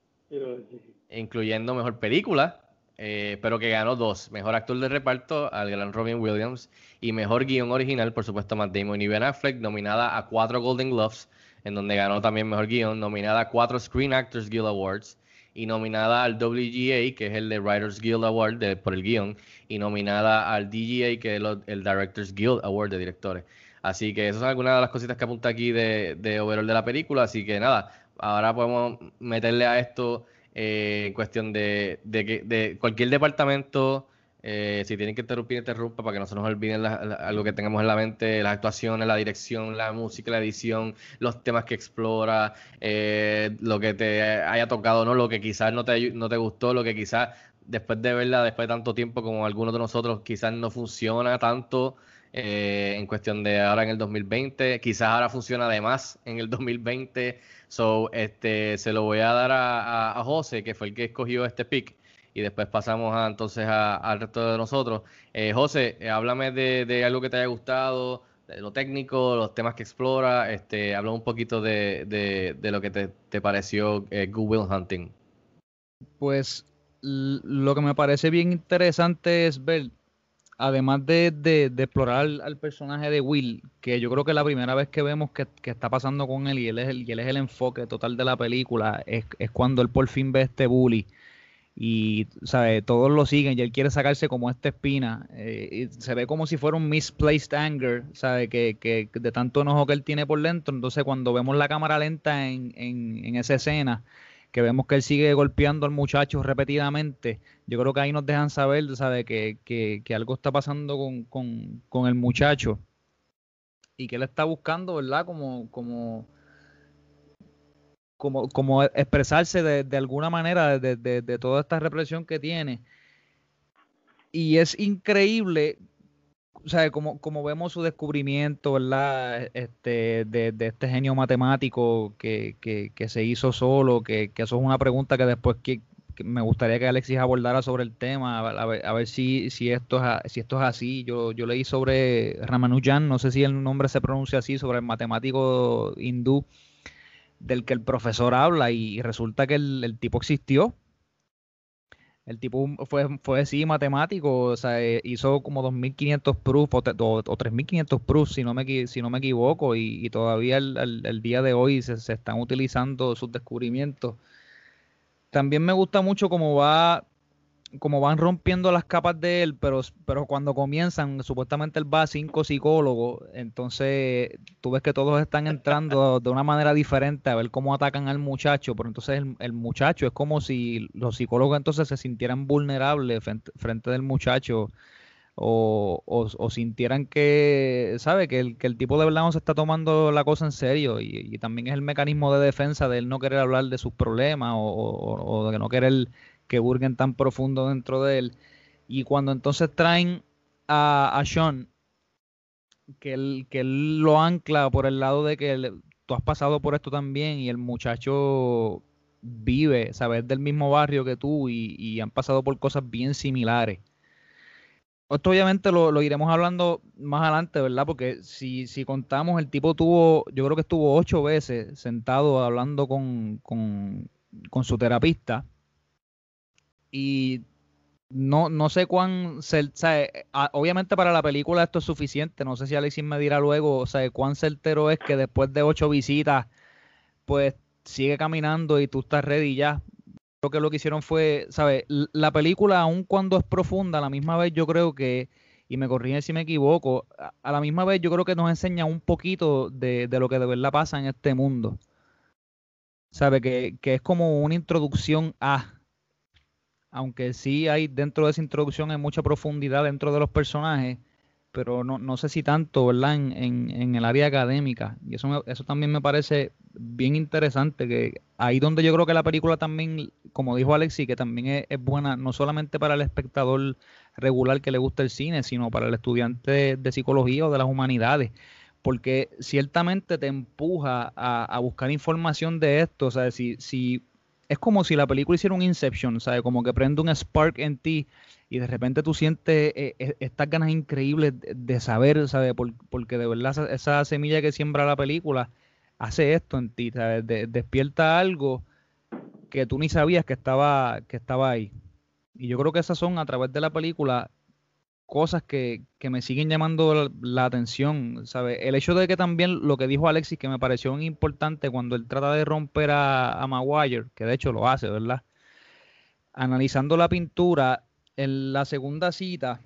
incluyendo mejor película, eh, pero que ganó dos: mejor actor de reparto al gran Robin Williams y mejor guion original, por supuesto, Matt Damon y Ben Affleck, nominada a cuatro Golden Gloves, en donde ganó también mejor guion, nominada a cuatro Screen Actors Guild Awards y nominada al WGA, que es el de Writers Guild Award por el guion, y nominada al DGA, que es lo- el Directors Guild Award de directores. Así que esas son algunas de las cositas que apunta aquí de, de overall de la película. Así que nada, ahora podemos meterle a esto eh, en cuestión de, de de cualquier departamento, eh, si tienen que interrumpir, interrumpa para que no se nos olviden la- algo que tengamos en la mente, las actuaciones, la dirección, la música, la edición, los temas que explora, eh, lo que te haya tocado, ¿no? Lo que quizás no te, no te gustó, lo que quizás después de verla, después de tanto tiempo como algunos de nosotros, quizás no funciona tanto eh, en cuestión de ahora en el 2020. Quizás ahora funciona además en el 2020. So, este, se lo voy a dar a, José, que fue el que escogió este pick. Y después pasamos a, entonces al resto de nosotros. Eh, José, eh, háblame de, algo que te haya gustado, de lo técnico, los temas que explora. Este, habla un poquito de, lo que te, te pareció Good Will Hunting. Pues lo que me parece bien interesante es ver, además de, explorar al, personaje de Will, que yo creo que la primera vez que vemos que, está pasando con él y él es el, y él es el enfoque total de la película, es, cuando él por fin ve este bully y sabe todos lo siguen y él quiere sacarse como esta espina eh, y se ve como si fuera un misplaced anger sabe que, que, de tanto enojo que él tiene por dentro entonces cuando vemos la cámara lenta en, en, en esa escena que vemos que él sigue golpeando al muchacho repetidamente, yo creo que ahí nos dejan saber, ¿sabe? Que, que, algo está pasando con, el muchacho y que él está buscando, ¿verdad? Como, como, como, como expresarse de, alguna manera de, de, toda esta represión que tiene. Y es increíble o sea, como, como vemos su descubrimiento, ¿verdad? Este, de, este genio matemático que, se hizo solo, que, eso es una pregunta que después que, me gustaría que Alexis abordara sobre el tema, a ver, si, si, esto es, si esto es así. Yo, yo leí sobre Ramanujan, no sé si el nombre se pronuncia así, sobre el matemático hindú del que el profesor habla y resulta que el, tipo existió el tipo fue, fue sí matemático, o sea, eh, hizo como 2.500 proofs o, o, 3.500 proofs, si no me, si no me equivoco, y, todavía el, día de hoy se, se, están utilizando sus descubrimientos. También me gusta mucho cómo va como van rompiendo las capas de él, pero, pero cuando comienzan, supuestamente él va a cinco psicólogos, entonces tú ves que todos están entrando de una manera diferente a ver cómo atacan al muchacho, pero entonces el, muchacho es como si los psicólogos entonces se sintieran vulnerables frente, del muchacho o, o, sintieran que, ¿sabe? Que el, que el tipo de verdad se está tomando la cosa en serio y, y también es el mecanismo de defensa de él no querer hablar de sus problemas o, o de no querer que burguen tan profundo dentro de él. Y cuando entonces traen a, a Sean, que él, que él lo ancla por el lado de que tú has pasado por esto también y el muchacho vive, sabes, del mismo barrio que tú y, han pasado por cosas bien similares. Esto obviamente lo, iremos hablando más adelante, ¿verdad? Porque si, si contamos, el tipo tuvo, yo creo que estuvo ocho veces sentado hablando con, con, con su terapista y no, no sé cuán, obviamente para la película esto es suficiente, no sé si Alexis me dirá luego, o sea, cuán certero es que después de ocho visitas, pues sigue caminando y tú estás ready ya. Creo que lo que hicieron fue, ¿sabes? La película, aun cuando es profunda, a la misma vez yo creo que, y me corrigen si me equivoco, a, la misma vez yo creo que nos enseña un poquito de, de lo que de verdad pasa en este mundo. ¿Sabe? Que, que es como una introducción a aunque sí hay dentro de esa introducción hay mucha profundidad dentro de los personajes, pero no, no sé si tanto, ¿verdad? En, en, el área académica. Y eso, eso también me parece bien interesante, que ahí donde yo creo que la película también, como dijo Alexi, que también es, buena no solamente para el espectador regular que le gusta el cine, sino para el estudiante de, psicología o de las humanidades porque ciertamente te empuja a, a, buscar información de esto. O sea, si, si es como si la película hiciera un Inception, ¿sabes? Como que prende un spark en ti y de repente tú sientes eh, eh, estas ganas increíbles de, saber, ¿sabes? porque de verdad esa, semilla que siembra la película hace esto en ti, ¿sabes? despierta algo que tú ni sabías que estaba, que estaba ahí. Y yo creo que esas son a través de la película cosas que, me siguen llamando la, atención, ¿sabe? El hecho de que también lo que dijo Alexis, que me pareció importante cuando él trata de romper a, a Maguire, que de hecho lo hace, ¿verdad? Analizando la pintura, en la segunda cita,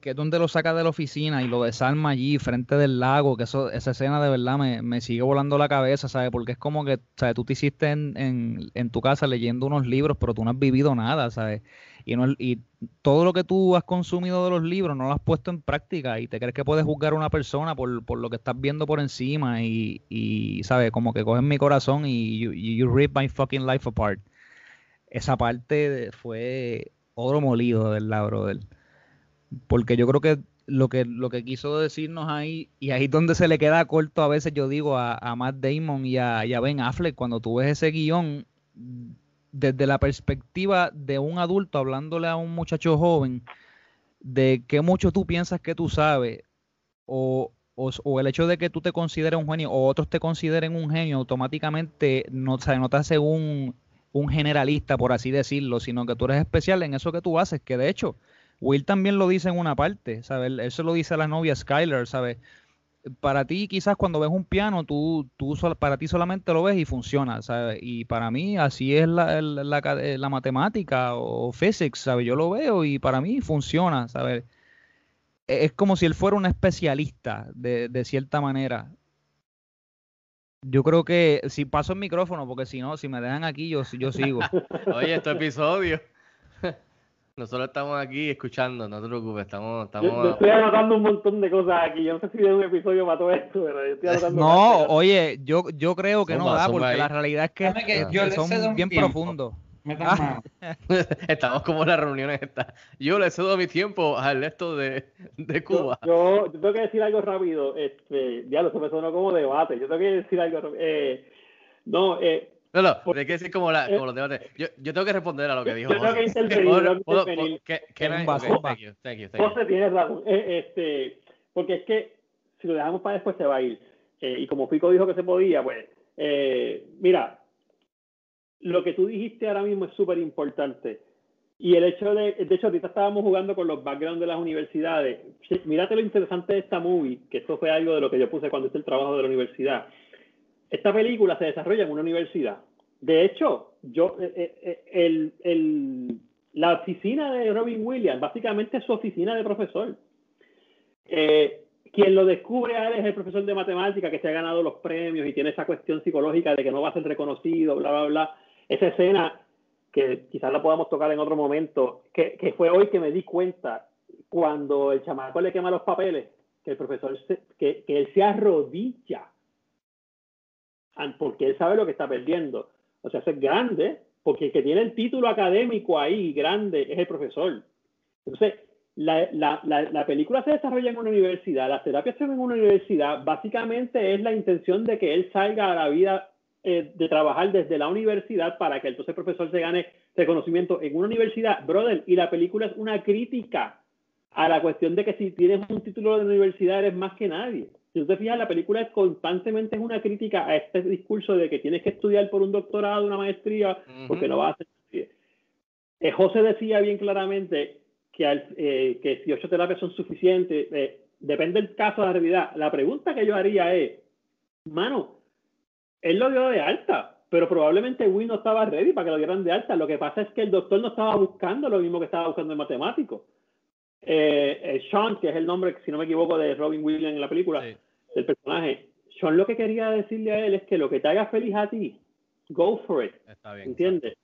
que es donde lo saca de la oficina y lo desarma allí frente del lago, que eso, esa escena de verdad me, me sigue volando la cabeza, ¿sabes? Porque es como que, ¿sabes? Tú te hiciste en, en, en, tu casa leyendo unos libros, pero tú no has vivido nada, ¿sabes? Y, no, y todo lo que tú has consumido de los libros no lo has puesto en práctica y te crees que puedes juzgar a una persona por, por lo que estás viendo por encima y, y ¿sabes? Como que cogen mi corazón y you, you rip my fucking life apart. Esa parte fue oro molido, del ¿verdad, brother? Porque yo creo que lo que, lo que quiso decirnos ahí, y ahí es donde se le queda corto a veces, yo digo, a, a Matt Damon y a, a Ben Affleck, cuando tú ves ese guion, desde la perspectiva de un adulto hablándole a un muchacho joven, de qué mucho tú piensas que tú sabes, o, o, o el hecho de que tú te consideres un genio, o otros te consideren un genio, automáticamente no, o sea, no te hace un, un generalista, por así decirlo, sino que tú eres especial en eso que tú haces, que de hecho, Will también lo dice en una parte, ¿sabes? Él, lo dice a la novia Skyler, ¿sabes? Para ti, quizás cuando ves un piano, tú, tú para ti solamente lo ves y funciona, ¿sabes? Y para mí, así es la, la, ca- eh, la matemática o physics, ¿sabes? Yo lo veo y para mí funciona, ¿sabes? E- Es como si él fuera un especialista, de, de cierta manera. Yo creo que si paso el micrófono, porque si no, si me dejan aquí, yo, yo sigo. Oye, este episodio. Nosotros estamos aquí escuchando, no te preocupes, estamos, Yo, yo estamos. estoy anotando un montón de cosas aquí. Yo no sé si de un episodio para todo esto, pero yo estoy anotando. No, oye, yo, yo creo que no da, porque ahí. la realidad es que, que que yo le cedo son bien tiempo. profundos. Ah. Estamos como en las reuniones estas. Yo le cedo mi tiempo al esto de, de Cuba. yo, yo tengo que decir algo rápido. Este, ya lo se me sonó como debate. Yo tengo que decir algo. rápido. Eh, no, eh, No, no, hay que decir como, la, como los debates. Yo, yo tengo que responder a lo que dijo yo tengo que José. intervenir, ¿Puedo- yo tengo que puedo- intervenir. puedo- que- que no- Zumba, ok, zumba. thank you, thank you, thank you. José tiene razón. Eh, este, porque es que si lo dejamos para después se va a ir. Eh, y como Fico dijo que se podía, pues, eh, mira, lo que tú dijiste ahora mismo es súper importante. Y el hecho de, de hecho, ahorita estábamos jugando con los backgrounds de las universidades. Mírate lo interesante de esta movie, que esto fue algo de lo que yo puse cuando hice el trabajo de la universidad. Esta película se desarrolla en una universidad. De hecho, yo, eh, eh, eh, el, el- la oficina de Robin Williams, básicamente es su oficina de profesor. Eh, quien lo descubre a él es el profesor de matemática que se ha ganado los premios y tiene esa cuestión psicológica de que no va a ser reconocido, bla, bla, bla. Esa escena que quizás la podamos tocar en otro momento, que, que fue hoy que me di cuenta cuando el chamaco le quema los papeles, que el profesor, se- que, que él se arrodilla porque él sabe lo que está perdiendo. O sea, es grande, porque el que tiene el título académico ahí, grande, es el profesor. Entonces, la, la, la, la película se desarrolla en una universidad, las terapias se en una universidad, básicamente es la intención de que él salga a la vida eh, de trabajar desde la universidad para que entonces el profesor se gane reconocimiento en una universidad, brother, y la película es una crítica a la cuestión de que si tienes un título de universidad eres más que nadie. Si tú te fijas, la película es constantemente es una crítica a este discurso de que tienes que estudiar por un doctorado, una maestría, porque no vas a hacer. Eh, José decía bien claramente que, al- eh, que si ocho terapias son suficientes, eh, depende del caso de la realidad. La pregunta que yo haría es, mano, él lo dio de alta, pero probablemente Will no estaba ready para que lo dieran de alta. Lo que pasa es que el doctor no estaba buscando lo mismo que estaba buscando el matemático. Eh, eh, Sean, que es el nombre, si no me equivoco, de Robin Williams en la película, del personaje, Sean lo que quería decirle a él es que lo que te haga feliz a ti, go for it. Está bien. ¿Entiendes?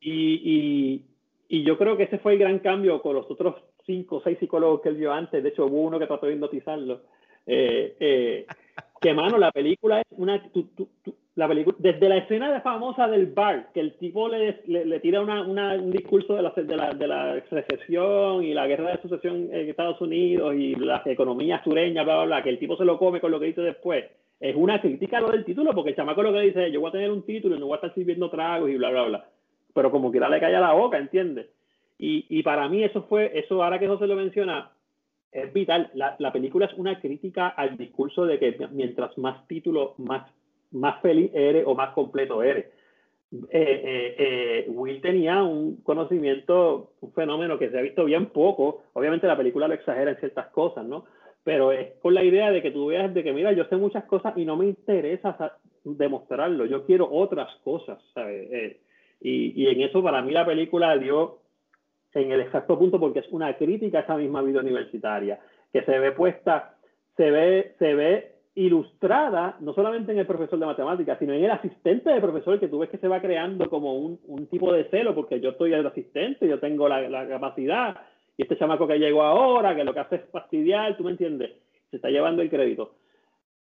Y, y, y yo creo que ese fue el gran cambio con los otros cinco o seis psicólogos que él vio antes. De hecho, hubo uno que trató de hipnotizarlo. Eh, eh, que, mano, la película es una... tú- tú- tú- la película, desde la escena famosa del bar, que el tipo le, le, tira una, una- un discurso de la, de, la, de la recesión y la guerra de sucesión en Estados Unidos y la economía sureña, bla, bla, bla, que el tipo se lo come con lo que dice después. Es una crítica a lo del título, porque el chamaco lo que dice es, yo voy a tener un título y no voy a estar sirviendo tragos y bla, bla, bla. Pero como quiera le calla la boca, ¿entiendes? Y, y para mí eso fue, eso ahora que José lo menciona, es vital. La, la película es una crítica al discurso de que mientras más títulos, más, más feliz eres o más completo eres. Eh, eh, eh, Will tenía un conocimiento, un fenómeno que se ha visto bien poco. Obviamente la película lo exagera en ciertas cosas, ¿no? Pero es con la idea de que tú veas de que, mira, yo sé muchas cosas y no me interesa sa- demostrarlo. Yo quiero otras cosas, ¿sabes? Eh, y, y en eso para mí la película dio en el exacto punto porque es una crítica a esa misma vida universitaria que se ve puesta, se ve, se ve ilustrada no solamente en el profesor de matemáticas, sino en el asistente del profesor que tú ves que se va creando como un, un tipo de celo porque yo estoy el asistente, yo tengo la, la capacidad y este chamaco que llegó ahora, que lo que hace es fastidiar, tú me entiendes, se está llevando el crédito.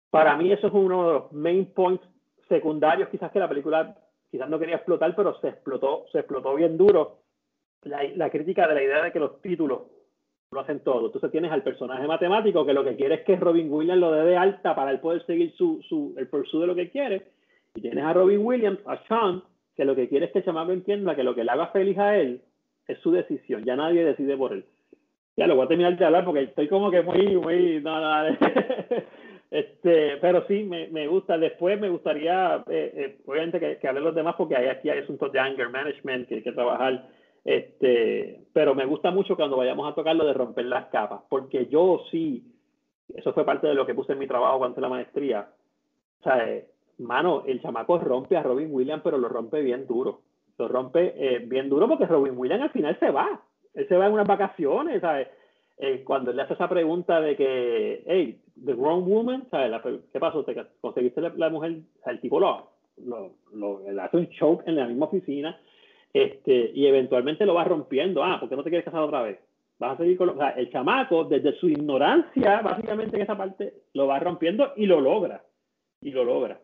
Para mí eso es uno de los main points secundarios quizás que la película quizás no quería explotar, pero se explotó, se explotó bien duro la, la crítica de la idea de que los títulos lo hacen todo. Entonces tienes al personaje matemático que lo que quiere es que Robin Williams lo dé de alta para él poder seguir su, su, el pursuit de lo que quiere. Y tienes a Robin Williams, a Sean, que lo que quiere es que el chamaco entienda que lo que le haga feliz a él es su decisión. Ya nadie decide por él. Ya lo voy a terminar de hablar porque estoy como que muy, muy, no, no, este, pero sí, me, me gusta. Después me gustaría, eh, eh, obviamente, que, que hable los demás porque hay, aquí hay asuntos de anger management que hay que trabajar. Este, pero me gusta mucho cuando vayamos a tocar lo de romper las capas, porque yo sí, eso fue parte de lo que puse en mi trabajo cuando hice la maestría. O sea, eh, mano, el chamaco rompe a Robin Williams, pero lo rompe bien duro. Lo rompe eh, bien duro porque Robin Williams al final se va. Él se va en unas vacaciones, ¿sabes? Eh, cuando le hace esa pregunta de que, hey, the wrong woman, ¿sabes? La, ¿Qué pasó? ¿Te conseguiste la, la mujer? O sea, el tipo lo, lo, lo, hace un choke en la misma oficina este, y eventualmente lo va rompiendo. Ah, ¿por qué no te quieres casar otra vez? Vas a seguir con el chamaco, desde su ignorancia, básicamente en esa parte, lo va rompiendo y lo logra. Y lo logra.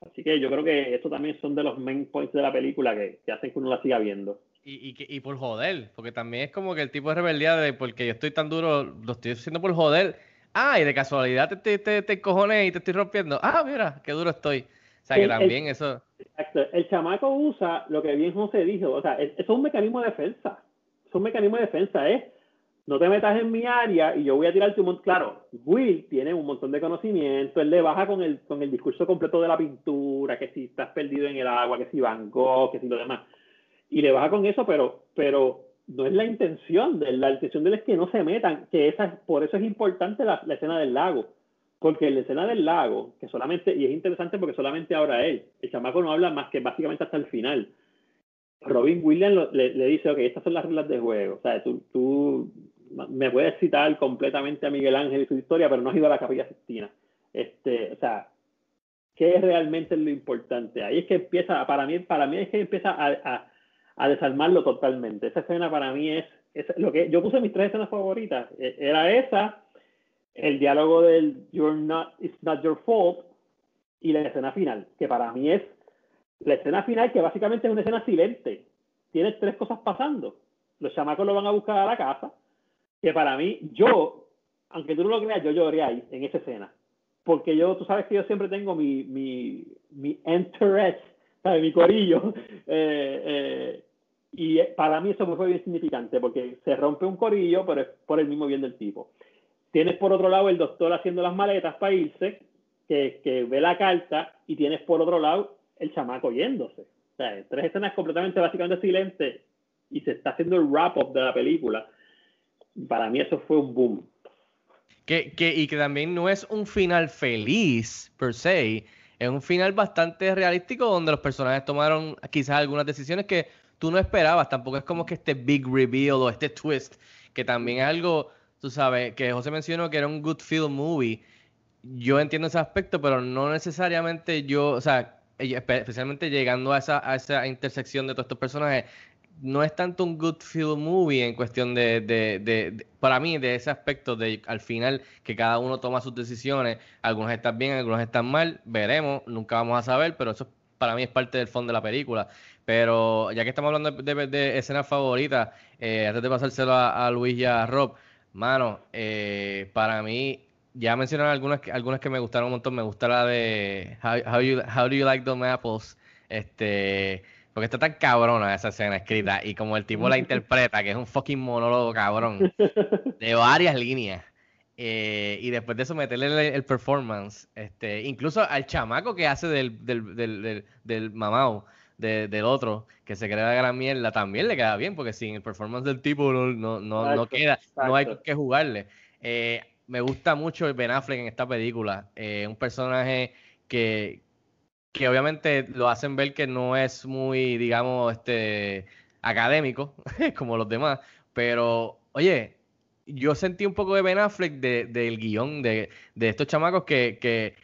Así que yo creo que esto también son de los main points de la película que, que hacen que uno la siga viendo. Y, y, y, por joder, porque también es como que el tipo de rebeldía de porque yo estoy tan duro, lo estoy haciendo por joder. Ah, y de casualidad te, te, te, te cojones y te estoy rompiendo. Ah, mira, qué duro estoy. Sea, que El- también el- eso... Exacto. El chamaco usa lo que bien José dijo. O sea, es, es un mecanismo de defensa. Es un mecanismo de defensa. Es no te metas en mi área y yo voy a tirarte un montón. Claro, Will tiene un montón de conocimiento. Él le baja con el, con el discurso completo de la pintura, que si estás perdido en el agua, que si Van Gogh, que si lo demás. Y le baja con eso, pero, pero no es la intención de él. La intención de él es que no se metan. Que esa, por eso es importante la, la escena del lago. Porque en la escena del lago, que solamente, y es interesante porque solamente ahora él, el chamaco no habla más que básicamente hasta el final. Robin Williams lo- le, le dice, ok, estas son las reglas de juego. O sea, tú, tú me puedes citar completamente a Miguel Ángel y su historia, pero no has ido a la Capilla Sistina. Este, o sea, ¿qué es realmente lo importante? Ahí es que empieza, para mí, para mí es que empieza a, a, a desarmarlo totalmente. Esa escena para mí es, es lo que yo puse mis tres escenas favoritas. E- Era esa, el diálogo del You're not, it's not your fault y la escena final, que para mí es la escena final, que básicamente es una escena silente. Tienes tres cosas pasando. Los chamacos lo van a buscar a la casa, que para mí, yo, aunque tú no lo creas, yo lloré ahí, en esa escena. Porque yo, tú sabes que yo siempre tengo mi, mi, mi interest, ¿sabes? mi corillo. Eh, eh, y para mí eso fue bien significante, porque se rompe un corillo, pero es por el mismo bien del tipo. Tienes por otro lado el doctor haciendo las maletas para irse, que, que ve la carta, y tienes por otro lado el chamaco yéndose. O sea, tres escenas completamente, básicamente silentes, y se está haciendo el wrap-up de la película. Para mí eso fue un boom. Que, que, y que también no es un final feliz, per se. Es un final bastante realístico donde los personajes tomaron quizás algunas decisiones que tú no esperabas. Tampoco es como que este big reveal o este twist, que también es algo, tú sabes, que José mencionó que era un good feel movie. Yo entiendo ese aspecto, pero no necesariamente yo, o sea, espe- especialmente llegando a esa, a esa intersección de todos estos personajes, no es tanto un good feel movie en cuestión de, de, de- para mí, de ese aspecto de al final que cada uno toma sus decisiones, algunos están bien, algunos están mal, veremos, nunca vamos a saber, pero eso para mí es parte del fondo de la película. Pero ya que estamos hablando de, escenas favoritas, eh, antes de pasárselo a Luis y a Rob, mano, eh, para mí, ya mencionaron algunas, que- algunas que me gustaron un montón, me gusta la de How, how, you, how do you like them apples? Este, porque está tan cabrona esa escena escrita y como el tipo la interpreta, que es un fucking monólogo cabrón, de varias líneas. Eh, y después de eso meterle el, el performance, este, incluso al chamaco que hace del, del, del, del, del mamao, de- del otro, que se crea la gran mierda, también le queda bien, porque sin el performance del tipo no, no, no, no Exacto, queda, no hay que jugarle. Eh, me gusta mucho el Ben Affleck en esta película, eh, un personaje que, que obviamente lo hacen ver que no es muy, digamos, este académico, como los demás, pero oye, yo sentí un poco de Ben Affleck de- del guion de, de estos chamacos que, que,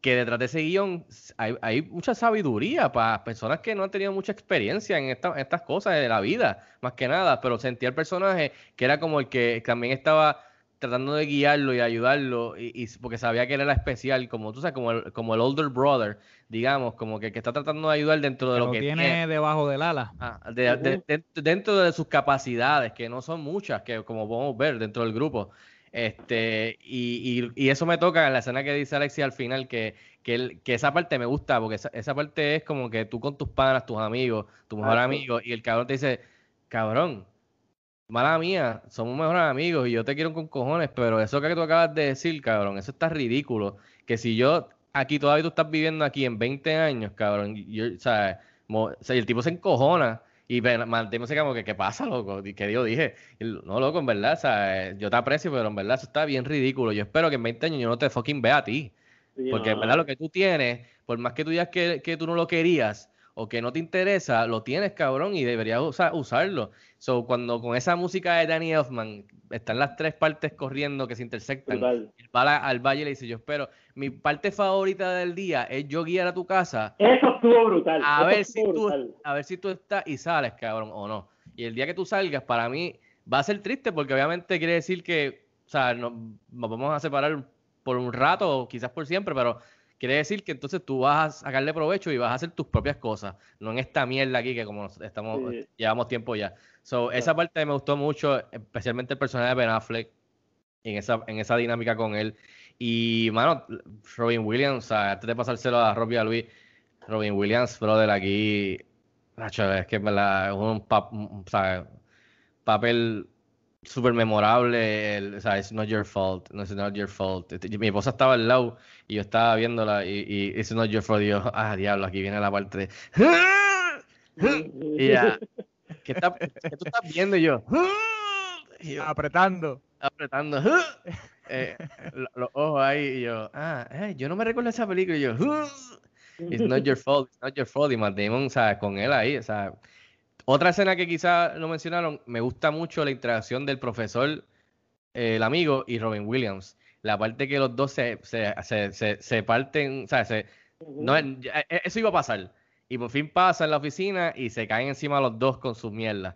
que detrás de ese guion hay, hay mucha sabiduría para personas que no han tenido mucha experiencia en esta- en estas cosas de la vida, más que nada, pero sentí al personaje que era como el que también estaba tratando de guiarlo y ayudarlo, y, y porque sabía que él era especial, como tú sabes, como el, como el older brother, digamos, como que, que está tratando de ayudar dentro de Que lo lo que tiene debajo del ala. Ah, de- de- de- dentro de sus capacidades, que no son muchas, que como podemos ver dentro del grupo. Este, y, y- y eso me toca en la escena que dice Alexi al final, que, que, él- que esa parte me gusta, porque esa, esa parte es como que tú con tus panas, tus amigos, tu mejor Ah, amigo, y el cabrón te dice, cabrón, mala mía, somos mejores amigos y yo te quiero con cojones, pero eso que tú acabas de decir, cabrón, eso está ridículo. Que si yo aquí todavía tú estás viviendo aquí en 20 años, cabrón, yo, o sea, mo- o sea, y el tipo se encojona y mantenemos como que, ¿qué pasa, loco? Que yo dije, no, loco, en verdad, o sea, yo te aprecio, pero en verdad eso está bien ridículo. Yo espero que en 20 años yo no te fucking vea a ti. Sí, Porque en verdad lo que tú tienes, por más que tú digas que, que tú no lo querías o que no te interesa, lo tienes, cabrón, y deberías usa- usarlo. So, cuando con esa música de Danny Elfman están las tres partes corriendo que se intersectan, Brutal. él va al valle y le dice, yo espero, mi parte favorita del día es yo guiar a tu casa Eso estuvo brutal. a eso ver si estuvo tú, brutal. a ver si tú estás y sales, cabrón, o no. Y el día que tú salgas, para mí, va a ser triste porque obviamente quiere decir que, o sea, nos, nos vamos a separar por un rato o quizás por siempre, pero quiere decir que entonces tú vas a sacarle provecho y vas a hacer tus propias cosas, no en esta mierda aquí que como nos- estamos, Sí. llevamos tiempo ya. So, esa parte me gustó mucho, especialmente el personaje de Ben Affleck en esa, en esa dinámica con él. Y, mano, Robin Williams, o sea, antes de pasárselo a Robbie a Luis, Robin Williams, brother, aquí, es que verdad es un, pap- un- o sea, papel súper memorable, el- o sea, it's not your fault, no it's not your fault. Este, Mi esposa estaba al lado y yo estaba viéndola y, y it's not your fault, y yo, ah, diablo, aquí viene la parte de... Y ya, ¿qué, está- qué tú estás viendo? Y yo, y yo, Apretando. apretando eh, lo- los ojos ahí y yo, ah, eh, yo no me recuerdo esa película y yo, it's not your fault, it's not your fault y Matt Damon, o sea, con él ahí, o sea, otra escena que quizás no mencionaron, me gusta mucho la interacción del profesor, eh, el amigo y Robin Williams, la parte que los dos se, se, se, se, parten, o sea, se, no, ya- e- eso iba a pasar. Y por fin pasa en la oficina y se caen encima los dos con sus mierdas.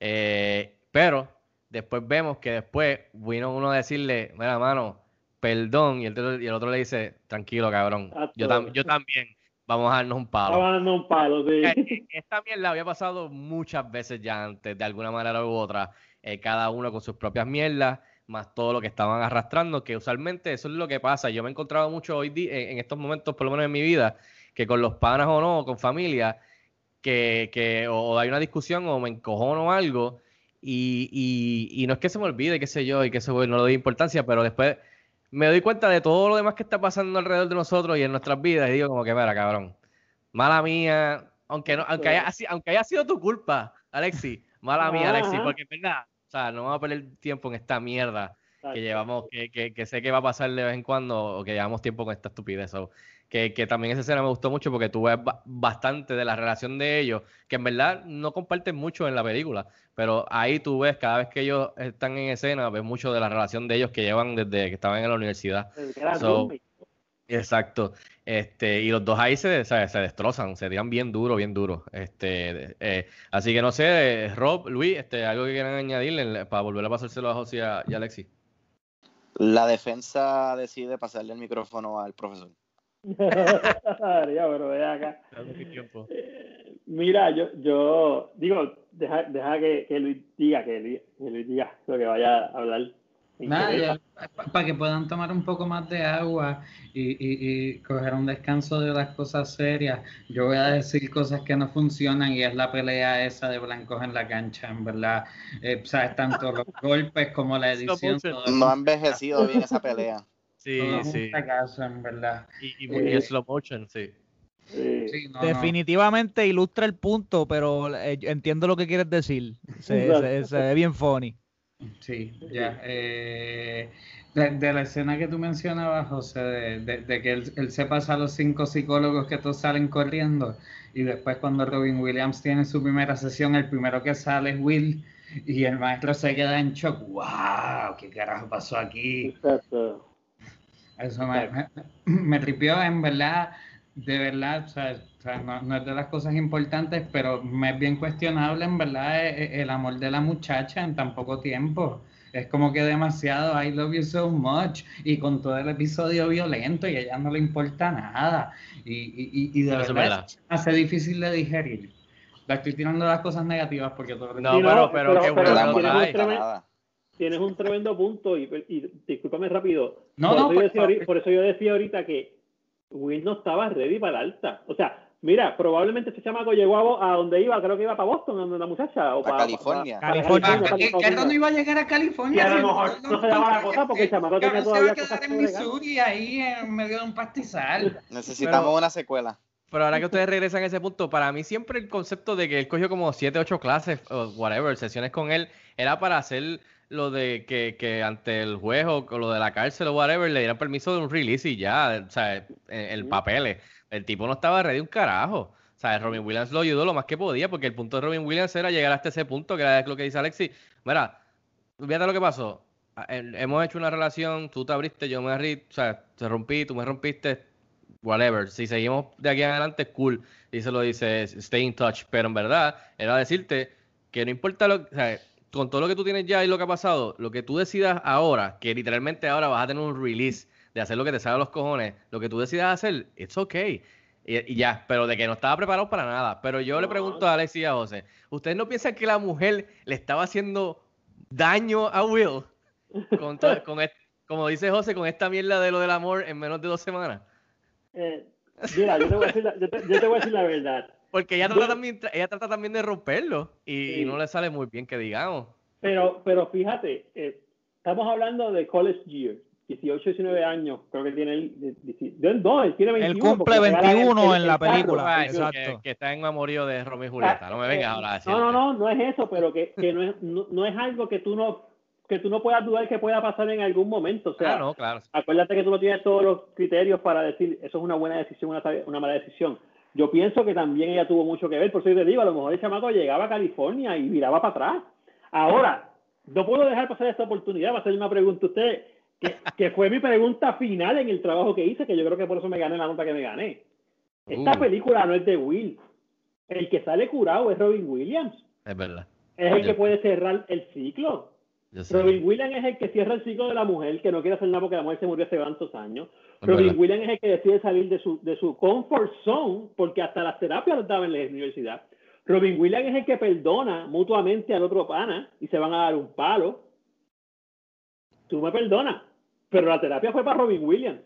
Eh, pero después vemos que después vino uno a decirle, mira, mano, perdón. Y el, otro- y el otro le dice, tranquilo, cabrón. Yo, tam- yo también. Vamos a darnos un palo. Estaba dando un palo, sí. Esta mierda había pasado muchas veces ya antes, de alguna manera u otra, eh, cada uno con sus propias mierdas, más todo lo que estaban arrastrando, que usualmente eso es lo que pasa. Yo me he encontrado mucho hoy en estos momentos, por lo menos en mi vida, que con los panas o no, con familia, que, que o, o hay una discusión o me encojono o algo, y, y, y no es que se me olvide, qué sé yo, y que eso no le doy importancia, pero después me doy cuenta de todo lo demás que está pasando alrededor de nosotros y en nuestras vidas, y digo como que, mira, cabrón, mala mía, aunque no, aunque haya, aunque haya sido tu culpa, Alexi, mala mía, Alexi, porque en verdad, o sea, no vamos a perder tiempo en esta mierda que llevamos, que, que, que sé que va a pasar de vez en cuando, o que llevamos tiempo con esta estupidez. so, que, que también esa escena me gustó mucho porque tú ves ba- bastante de la relación de ellos, que en verdad no comparten mucho en la película, pero ahí tú ves, cada vez que ellos están en escena, ves mucho de la relación de ellos que llevan desde que estaban en la universidad. So. Exacto. Este, y los dos ahí se, se, se destrozan, se tiran bien duro, bien duro. Este, eh, así que no sé, Rob, Luis, este, algo que quieran añadirle para volver a pasárselo a José y a, y a Alexi. La defensa decide pasarle el micrófono al profesor. María, pero ve acá. Eh, Mira, yo, yo digo, deja, deja que, que Luis diga, que Luis, que Luis diga lo que vaya a hablar. Nada, para que puedan tomar un poco más de agua y, y, y coger un descanso de las cosas serias, yo voy a decir cosas que no funcionan y es la pelea esa de blancos en la cancha, en verdad. Eh, sabes, tanto los golpes como la edición. todo No ha envejecido bien esa pelea. Sí, un sí. fracaso, en verdad. Y, y, y el slow motion, sí. Sí, no, no. Definitivamente ilustra el punto, pero eh, entiendo lo que quieres decir. Se, se- se ve bien funny. Sí, ya. eh, de, de la escena que tú mencionabas, José, de, de- de que él, él se pasa a los cinco psicólogos que todos salen corriendo y después cuando Robin Williams tiene su primera sesión, el primero que sale es Will y el maestro se queda en shock. ¡Wow! ¿Qué carajo pasó aquí? Exacto. Eso me, me, me tripió, en verdad, de verdad, o sea, o sea, no, no es de las cosas importantes, pero me es bien cuestionable, en verdad, e- e- el, amor de la muchacha en tan poco tiempo. Es como que demasiado, I love you so much, y con todo el episodio violento y a ella no le importa nada. Y, y, y de verdad verdad. hace difícil de digerir. La estoy tirando las cosas negativas porque todo lo que No, pero, pero, qué bueno tienes un tremendo punto y, y discúlpame rápido. No, por, no, eso por decía, ahori- por eso yo decía ahorita que Will no estaba ready para el alta. O sea, mira, probablemente ese chamaco llegó a, donde iba, creo que iba para Boston, donde la muchacha. O A para, California. para- para California. California, ¿Para para no iba a llegar a Y California? a lo mejor no se daba la cosa porque el chamaco tenía Cabrón, se va todavía a quedar cosas en. Missouri, ahí en medio de un pastizal. Necesitamos Pero- una secuela. Pero ahora que ustedes regresan a ese punto, para mí siempre el concepto de que él cogió como 7, 8 clases o whatever, sesiones con él, era para hacer lo de que, que ante el juez o con lo de la cárcel o whatever le dieran permiso de un release y ya, o sea, el, el papel. El tipo no estaba ready un carajo. O sea, Robin Williams lo ayudó lo más que podía, porque el punto de Robin Williams era llegar hasta ese punto, que era lo que dice Alexis. Mira, fíjate lo que pasó. Hemos hecho una relación, tú te abriste, yo me abrí, o sea, te rompí, tú me rompiste, whatever. Si seguimos de aquí en adelante, cool. Y se lo dice, stay in touch. Pero en verdad, era decirte que no importa lo, o sea, con todo lo que tú tienes ya y lo que ha pasado, lo que tú decidas ahora, que literalmente ahora vas a tener un release de hacer lo que te salga a los cojones, lo que tú decidas hacer, it's okay. Y, y ya, pero de que no estaba preparado para nada. Pero yo le pregunto a Alex y a José, ¿ustedes no piensan que la mujer le estaba haciendo daño a Will? Con todo- con est- como dice José, con esta mierda de lo del amor en menos de dos semanas. Eh, mira, yo te, voy a decir la, yo, te, yo te voy a decir la verdad. Porque ella trata, también, ella trata también de romperlo y, y Sí. no le sale muy bien, que digamos. Pero, pero fíjate, eh, estamos hablando de college year, 18, 19 años, creo que tiene de- no, él tiene 21. Él cumple porque regala el- 21 el- en la el carro. película. Ay, exacto. Que, que está en amorío de Romeo y Julieta. No me vengas ahora a decir. Ah, No, no, no, no es eso, pero que, que no, es, no, no es algo que tú no que tú no puedas dudar que pueda pasar en algún momento. O sea, Ah, no, claro. acuérdate que tú no tienes todos los criterios para decir eso es una buena decisión, una, una mala decisión. Yo pienso que también ella tuvo mucho que ver, por eso yo te digo, a lo mejor el chamaco llegaba a California y viraba para atrás. Ahora, no puedo dejar pasar esta oportunidad para hacerle una pregunta a usted, que, que fue mi pregunta final en el trabajo que hice, que yo creo que por eso me gané la nota que me gané. Esta Uh. película no es de Will. El que sale curado es Robin Williams. Es verdad. Es el que puede cerrar el ciclo. Robin Williams es el que cierra el ciclo de la mujer, que no quiere hacer nada porque la mujer se murió hace tantos años. Es Robin verdad. Williams es el que decide salir de su, de su comfort zone, porque hasta las terapias las daba en la universidad. Robin Williams es el que perdona mutuamente al otro pana y se van a dar un palo. Tú me perdonas, pero la terapia fue para Robin Williams.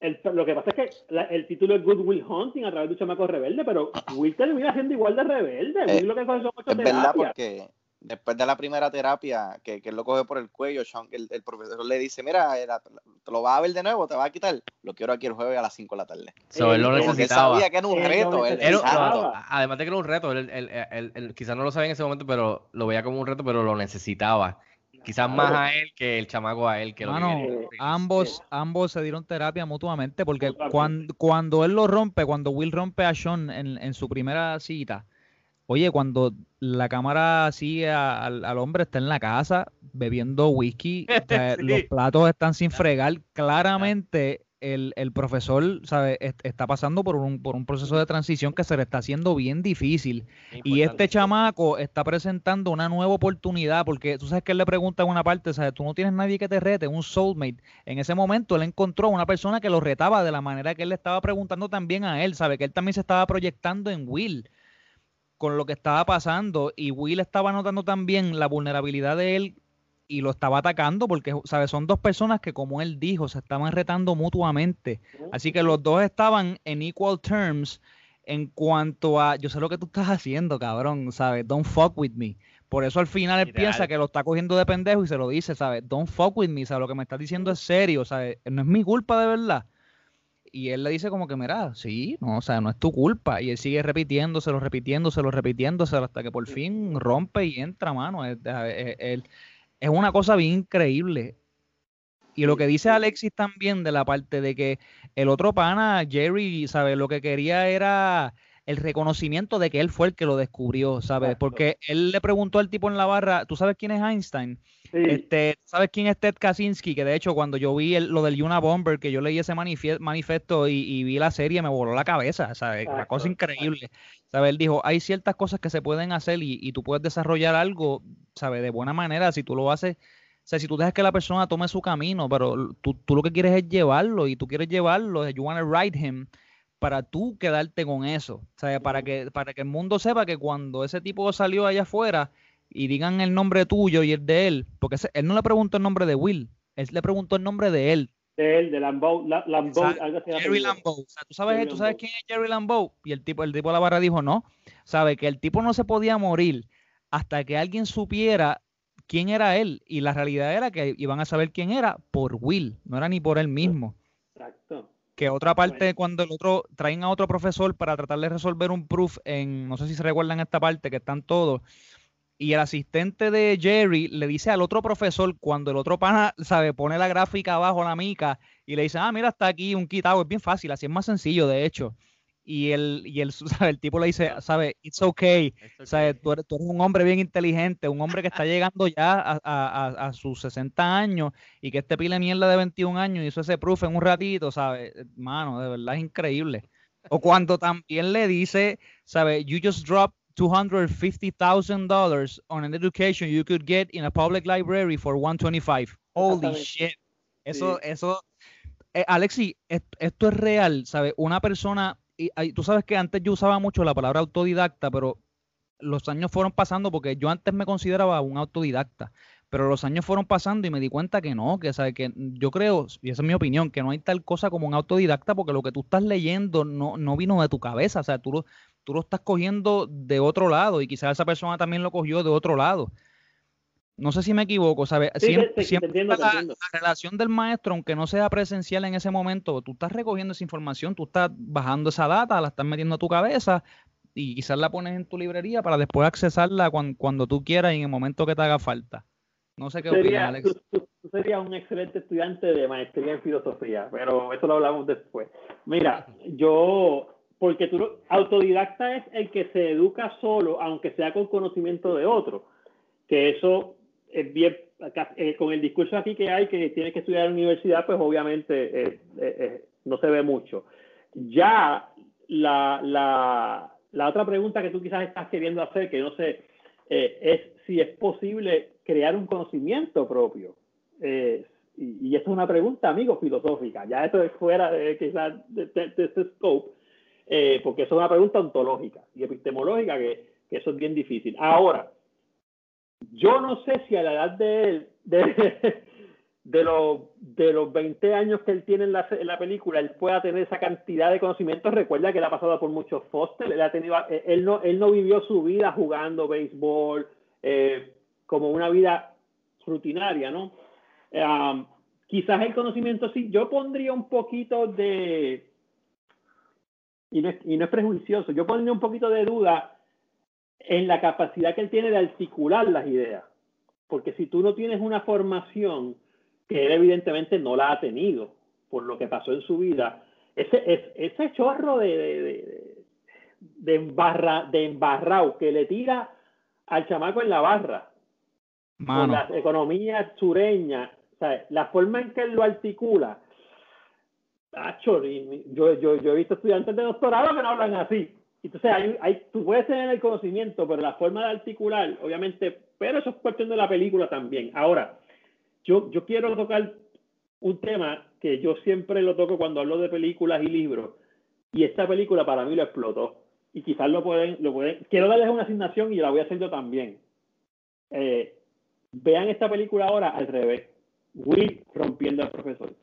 El- lo que pasa es que la- el título es Good Will Hunting a través de un chamaco rebelde, pero Will termina siendo igual de rebelde. Eh, Will lo que son ocho Es verdad terapias. porque después de la primera terapia, que, que él lo coge por el cuello, Sean, el, el profesor le dice, mira, era- te lo vas a ver de nuevo, te vas a quitar. Lo quiero aquí el jueves a las 5 de la tarde. So, él lo Eh, Porque él necesitaba. sabía que era un Él reto. él- necesitaba. no, además de que era un reto, él, él- él- él quizás no lo sabía en ese momento, pero lo veía como un reto, pero lo necesitaba. Quizás más a él que el chamaco a él. Que lo que Mano, ambos, ambos se dieron terapia mutuamente porque cuando, cuando él lo rompe, cuando Will rompe a Sean en, en su primera cita, oye, cuando la cámara sigue a- al, al hombre, está en la casa bebiendo whisky, o sea, Sí. los platos están sin fregar, claramente el, el profesor, ¿sabe? est- está pasando por un, por un proceso de transición que se le está haciendo bien difícil. Y este chamaco está presentando una nueva oportunidad, porque tú sabes que él le pregunta en una parte, ¿sabes? Tú no tienes nadie que te rete, un soulmate. En ese momento él encontró una persona que lo retaba de la manera que él le estaba preguntando también a él, ¿sabe? Que él también se estaba proyectando en Will con lo que estaba pasando y Will estaba notando también la vulnerabilidad de él y lo estaba atacando porque, ¿sabes? Son dos personas que, como él dijo, se estaban retando mutuamente. Así que los dos estaban en equal terms en cuanto a, yo sé lo que tú estás haciendo, cabrón, ¿sabes? Don't fuck with me. Por eso al final él piensa que lo está cogiendo de pendejo y se lo dice, ¿sabes? Don't fuck with me, ¿sabes? Lo que me estás diciendo es serio, ¿sabes? No es mi culpa de verdad. Y él le dice como que, mira, sí, no, o sea, no es tu culpa. Y él sigue repitiéndoselo, repitiéndoselo, repitiéndoselo hasta que por fin rompe y entra, mano. Es, es- una cosa bien increíble. Y lo que dice Alexis también de la parte de que el otro pana, Jerry, ¿sabes? Lo que quería era el reconocimiento de que él fue el que lo descubrió, ¿sabes? Exacto. Porque él le preguntó al tipo en la barra, ¿tú sabes quién es Einstein? Sí. Este, ¿sabes quién es Ted Kaczynski? Que de hecho cuando yo vi el- lo del Yuna Bomber, que yo leí ese manifie- manifiesto y, y vi la serie, me voló la cabeza, ¿sabes? Una cosa increíble. ¿Sabes? Él dijo, hay ciertas cosas que se pueden hacer y, y tú puedes desarrollar algo, ¿sabes? De buena manera si tú lo haces O sea, si tú dejas que la persona tome su camino, pero tú, tú lo que quieres es llevarlo y tú quieres llevarlo, you want to ride him para tú quedarte con eso. O sea, para que, para que el mundo sepa que cuando ese tipo salió allá afuera y digan el nombre tuyo y el de él, porque ese- él no le preguntó el nombre de Will, él le preguntó el nombre de él. De él, de Lambeau, La- Lambeau, algo así. Jerry. Lambeau. O sea, ¿tú sabes, Jerry ¿tú sabes Lambeau. quién es Jerry Lambeau? Y el tipo, el tipo de la barra dijo, no. Sabe que el tipo no se podía morir hasta que alguien supiera quién era él. Y la realidad era que iban a saber quién era por Will, no era ni por él mismo. Exacto. Que otra parte, cuando el otro traen a otro profesor para tratar de resolver un proof en, no sé si se recuerdan esta parte, que están todos, y el asistente de Jerry le dice al otro profesor, cuando el otro pana, sabe, pone la gráfica abajo, la mica, y le dice, ah, mira, está aquí un quitado, es bien fácil, así es más sencillo, de hecho. Y el, y el, ¿sabe? el tipo le dice, sabe, it's okay, ¿sabe? Tú, eres, tú eres un hombre bien inteligente, un hombre que está llegando ya a, a- a- a sus 60 años y que este pile mierda de 21 años hizo ese proof en un ratito, ¿sabes? Mano, de verdad es increíble. O cuando también le dice, ¿sabe? You just dropped $250,000 on an education you could get in a public library for 125. Holy Exactamente. shit. Eso, Sí. eso, eh, Alexi, est- esto es real, ¿sabes? Una persona, y, ay, tú sabes que antes yo usaba mucho la palabra autodidacta, pero los años fueron pasando porque yo antes me consideraba un autodidacta, pero los años fueron pasando y me di cuenta que no, que, ¿sabe? que yo creo, y esa es mi opinión, que no hay tal cosa como un autodidacta porque lo que tú estás leyendo no, no vino de tu cabeza, o sea, tú lo, tú lo estás cogiendo de otro lado y quizás esa persona también lo cogió de otro lado. No sé si me equivoco, ¿sabes? Sí, siempre te- te siempre entiendo, te la, entiendo. la relación del maestro, aunque no sea presencial en ese momento, tú estás recogiendo esa información, tú estás bajando esa data, la estás metiendo a tu cabeza y quizás la pones en tu librería para después accesarla cuan- cuando, tú quieras y en el momento que te haga falta. No sé qué opinas, Sería, Alex. tú, tú- tú serías un excelente estudiante de maestría en filosofía, pero eso lo hablamos después. Mira, yo, porque tú, autodidacta es el que se educa solo, aunque sea con conocimiento de otro, que eso es bien, eh, con el discurso aquí que hay, que tienes que estudiar en la universidad, pues obviamente eh, eh, eh, no se ve mucho. Ya la, la, la otra pregunta que tú quizás estás queriendo hacer, que no sé, eh, es si es posible crear un conocimiento propio. Y, y esto es una pregunta, amigo, filosófica. Ya esto es fuera de, quizás de, de- de este scope, porque eso es una pregunta ontológica y epistemológica, que, que eso es bien difícil. Ahora, yo no sé si a la edad de él, de, los, de los 20 años que él tiene en la, película, él pueda tener esa cantidad de conocimientos. Recuerda que él ha pasado por muchos foster, él, eh, él, no, él no vivió su vida jugando béisbol eh, como una vida rutinaria, ¿no? Um, quizás el conocimiento sí, yo pondría un poquito de, y no, es, y no es prejuicioso, yo pondría un poquito de duda en la capacidad que él tiene de articular las ideas. Porque si tú no tienes una formación, que él evidentemente no la ha tenido por lo que pasó en su vida, ese, es- ese chorro de, de, de, de, embarra, de embarrao que le tira al chamaco en la barra, con Mano, la economía sureña, sea, la forma en que él lo articula, yo, yo, yo he visto estudiantes de doctorado que no hablan así. Entonces, hay, hay, tú puedes tener el conocimiento, pero la forma de articular, obviamente, pero eso es cuestión de la película también. Ahora, yo, yo quiero tocar un tema que yo siempre lo toco cuando hablo de películas y libros, y esta película para mí lo explotó. Y quizás lo pueden, lo pueden, quiero darles una asignación y la voy a hacer yo también. Eh, vean esta película ahora al revés. Will rompiendo al profesor.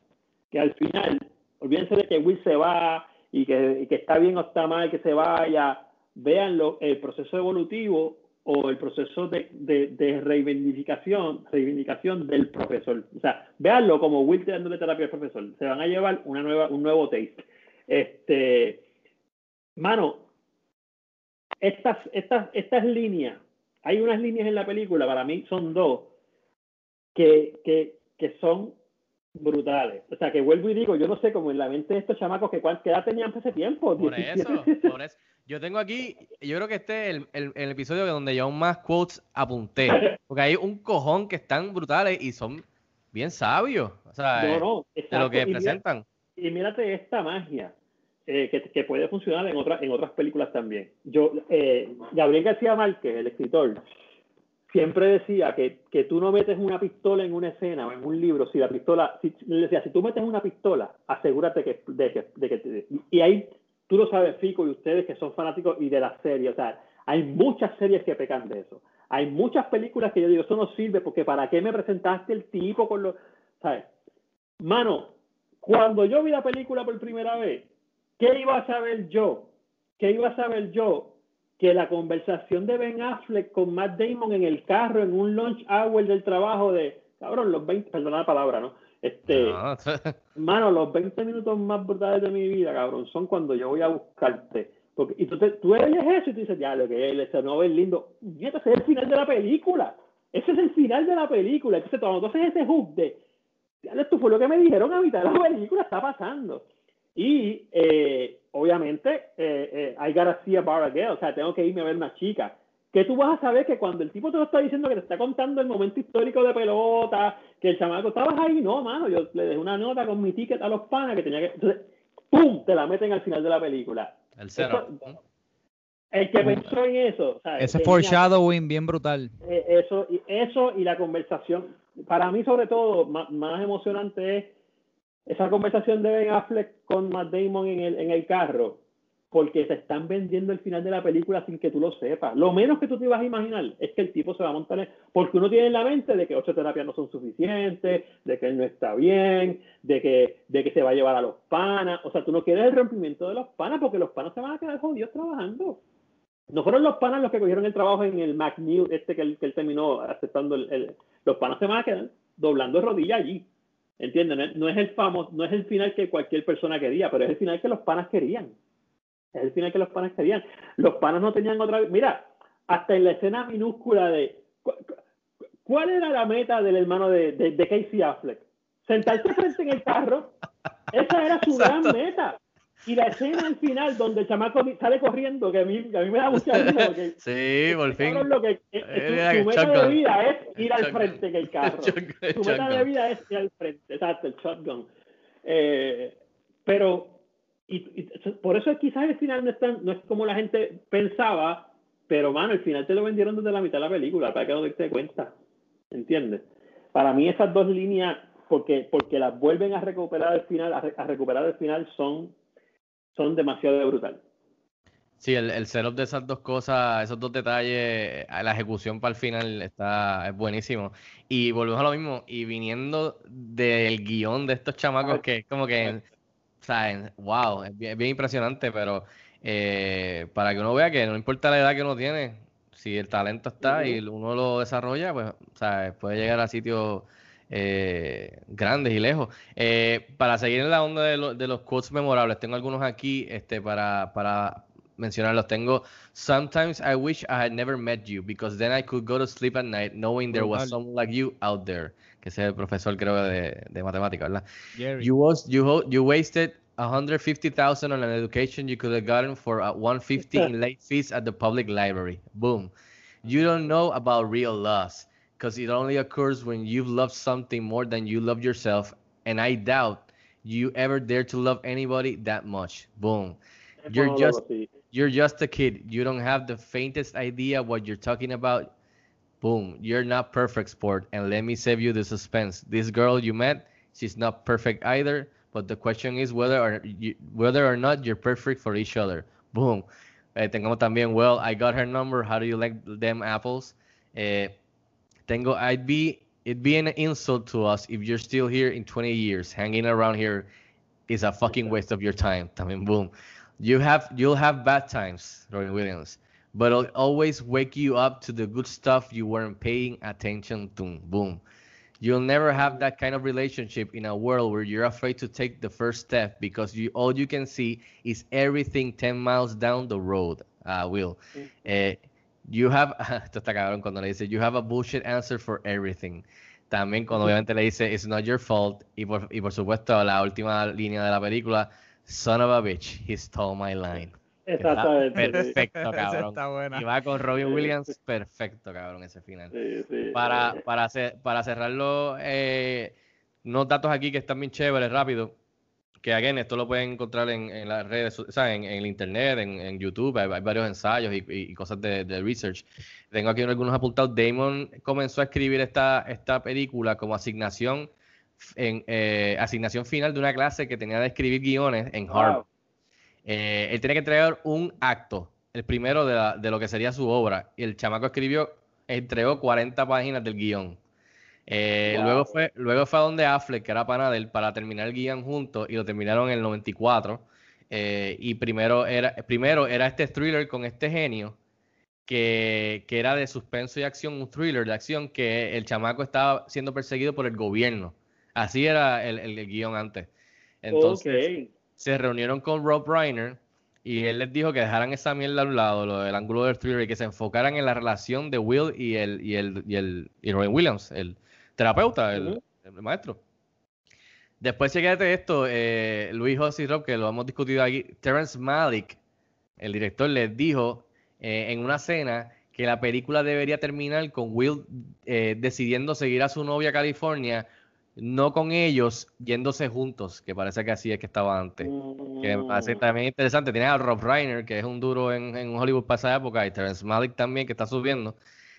Que al final, olvídense de que Will se va y que, y que está bien o está mal que se vaya. Véanlo, el proceso evolutivo o el proceso de, de, de reivindicación, reivindicación del profesor. O sea, véanlo como Will dándole terapia al profesor. Se van a llevar una nueva, un nuevo taste. Este, mano, estas, estas, estas líneas, hay unas líneas en la película, para mí son dos, que, que, que son brutales. O sea, que vuelvo y digo, yo no sé cómo en la mente de estos chamacos que cuál- edad tenían ese tiempo. Por 17. eso, por eso. Yo tengo aquí, yo creo que este es el, el- el episodio donde yo más quotes apunté. Porque hay un cojón que están brutales y son bien sabios. O sea, No, no, de lo que Y presentan. Y mírate esta magia eh, que, que puede funcionar en, otras en otras películas también. Yo, eh, Gabriel García Márquez, el escritor, siempre decía que, que tú no metes una pistola en una escena o en un libro, si la pistola, si, decía, si tú metes una pistola, asegúrate que, de que, de y ahí tú lo sabes, Fico, y ustedes que son fanáticos y de la serie, o sea, hay muchas series que pecan de eso. Hay muchas películas que yo digo, eso no sirve porque ¿para qué me presentaste el tipo con los... ¿Sabes? Mano, cuando yo vi la película por primera vez, ¿qué iba a saber yo? ¿Qué iba a saber yo? Que la conversación de Ben Affleck con Matt Damon en el carro, en un lunch hour del trabajo de, cabrón, los 20, perdona la palabra, ¿no? Este, mano, los 20 minutos más brutales de mi vida, cabrón, son cuando yo voy a buscarte. Porque, y tú, te, tú eso y tú dices, ya, lo que es, ese no es lindo. Y ese es el final de la película. Ese es el final de la película. Entonces, cuando tú haces ese hook de, ya, esto fue lo que me dijeron a mitad de la película, está pasando. Y, eh, obviamente, eh, eh, I gotta see a bar again, o sea, tengo que irme a ver una chica que tú vas a saber que cuando el tipo te lo está diciendo que te está contando el momento histórico de pelota, que el chamaco estabas ahí, no, mano, yo le dejé una nota con mi ticket a los panas que tenía que. Entonces, ¡pum! Te la meten al final de la película. El cero. el que pensó en eso. Ese foreshadowing bien brutal. Eh, eso, eso y la conversación. Para mí, sobre todo, más, más emocionante es esa conversación de Ben Affleck con Matt Damon en el, en el carro porque se están vendiendo el final de la película sin que tú lo sepas. Lo menos que tú te ibas a imaginar es que el tipo se va a montar, porque uno tiene en la mente de que ocho terapias no son suficientes, de que él no está bien, de que, de que se va a llevar a los panas. O sea, tú no quieres el rompimiento de los panas porque los panas se van a quedar jodidos trabajando. No fueron los panas los que cogieron el trabajo en el McNeil, este que él, que él terminó aceptando. El, los panas se van a quedar doblando rodillas allí. ¿Entiendes? No es, el famoso, no es el final que cualquier persona quería, pero es el final que los panas querían. Es el final que los panas querían. Los panas no tenían otra. Mira, hasta en la escena minúscula de. ¿Cuál era la meta del hermano de, de, Casey Affleck? Sentarse frente en el carro. Esa era su gran meta. Y la escena al final, donde el chamaco sale corriendo, que a mí, a mí me da mucha risa. Porque, sí, por fin. Lo que, eh, meta de vida es ir al frente en el carro. su meta de vida es ir al frente. Exacto, el shotgun. Eh, pero y, por eso quizás el final no es, no es como la gente pensaba, pero mano, el final te lo vendieron desde la mitad de la película, para que no te cuenta. ¿Entiendes? Para mí esas dos líneas, porque, porque las vuelven a recuperar al final, a, recuperar el final, son, son demasiado brutal. Sí, el, el setup de esas dos cosas, esos dos detalles, la ejecución para el final está es buenísimo. Y volvemos a lo mismo, y viniendo del guion de estos chamacos que es como que sea, wow, es bien, impresionante, pero eh, para que uno vea que no importa la edad que uno tiene, si el talento está y uno lo desarrolla, pues o puede llegar a sitios eh, grandes y lejos. Eh, para seguir en la onda de, de, los quotes memorables, tengo algunos aquí este, para, para mencionarlos. Tengo, sometimes I wish I had never met you because then I could go to sleep at night knowing there was someone like you out there que es el profesor creo de, de matemáticas, ¿verdad? You, was, you, you wasted 150,000 on an education you could have gotten for 150 in late fees at the public library. Boom. You don't know about real loss because it only occurs when you've loved something more than you love yourself. And I doubt you ever dare to love anybody that much. Boom. You're just you're just a kid. You don't have the faintest idea what you're talking about. Boom, you're not perfect, sport. And let me save you the suspense. This girl you met, she's not perfect either. But the question is whether or you, whether or not you're perfect for each other. Boom. Eh, tengo también, well, I got her number. How do you like them apples? Eh, tengo, I'd be, it'd be an insult to us if you're still here in 20 years. Hanging around here is a fucking waste of your time. También, boom. You have, you'll have bad times, Robin Williams but it'll always wake you up to the good stuff you weren't paying attention to. Boom. You'll never have that kind of relationship in a world where you're afraid to take the first step because you all you can see is everything 10 miles down the road. Uh, Will. Uh, you have, esto está cabrón cuando le dice, you have a bullshit answer for everything. También cuando obviamente le dice, it's not your fault. Y por, y por supuesto, la última línea de la película, son of a bitch, he stole my line. Exactamente. Perfecto, cabrón. Y va con Robin Williams, perfecto, cabrón, ese final. para, para, para cerrarlo, eh, unos datos aquí que están bien chéveres, rápido. Que again, esto lo pueden encontrar en, en las redes, o sea, en, en el internet, en, en YouTube, hay, hay varios ensayos y, y cosas de, de, research. Tengo aquí algunos apuntados. Damon comenzó a escribir esta, esta película como asignación en eh, asignación final de una clase que tenía de escribir guiones en Harvard. Eh, él tenía que entregar un acto, el primero de, la, de, lo que sería su obra, y el chamaco escribió, entregó 40 páginas del guion. Eh, wow. luego, fue, luego fue a donde Affleck, que era pana de él, para terminar el guion juntos, y lo terminaron en el 94. Eh, y primero era, primero era este thriller con este genio, que, que, era de suspenso y acción, un thriller de acción, que el chamaco estaba siendo perseguido por el gobierno. Así era el, el, el guion antes. Entonces, okay. se reunieron con Rob Reiner y él les dijo que dejaran esa mierda a un lado, lo del ángulo del thriller, y que se enfocaran en la relación de Will y el, y el, y el y Robin Williams, el terapeuta, el, uh -huh. el maestro. Después, de esto, eh, Luis José y Rob, que lo hemos discutido aquí, Terrence Malick, el director, les dijo eh, en una cena que la película debería terminar con Will eh, decidiendo seguir a su novia a California no con ellos yéndose juntos, que parece que así es que estaba antes. Que me parece también interesante. Tienes a Rob Reiner, que es un duro en, en Hollywood para esa época, y Terrence Malick también, que está subiendo.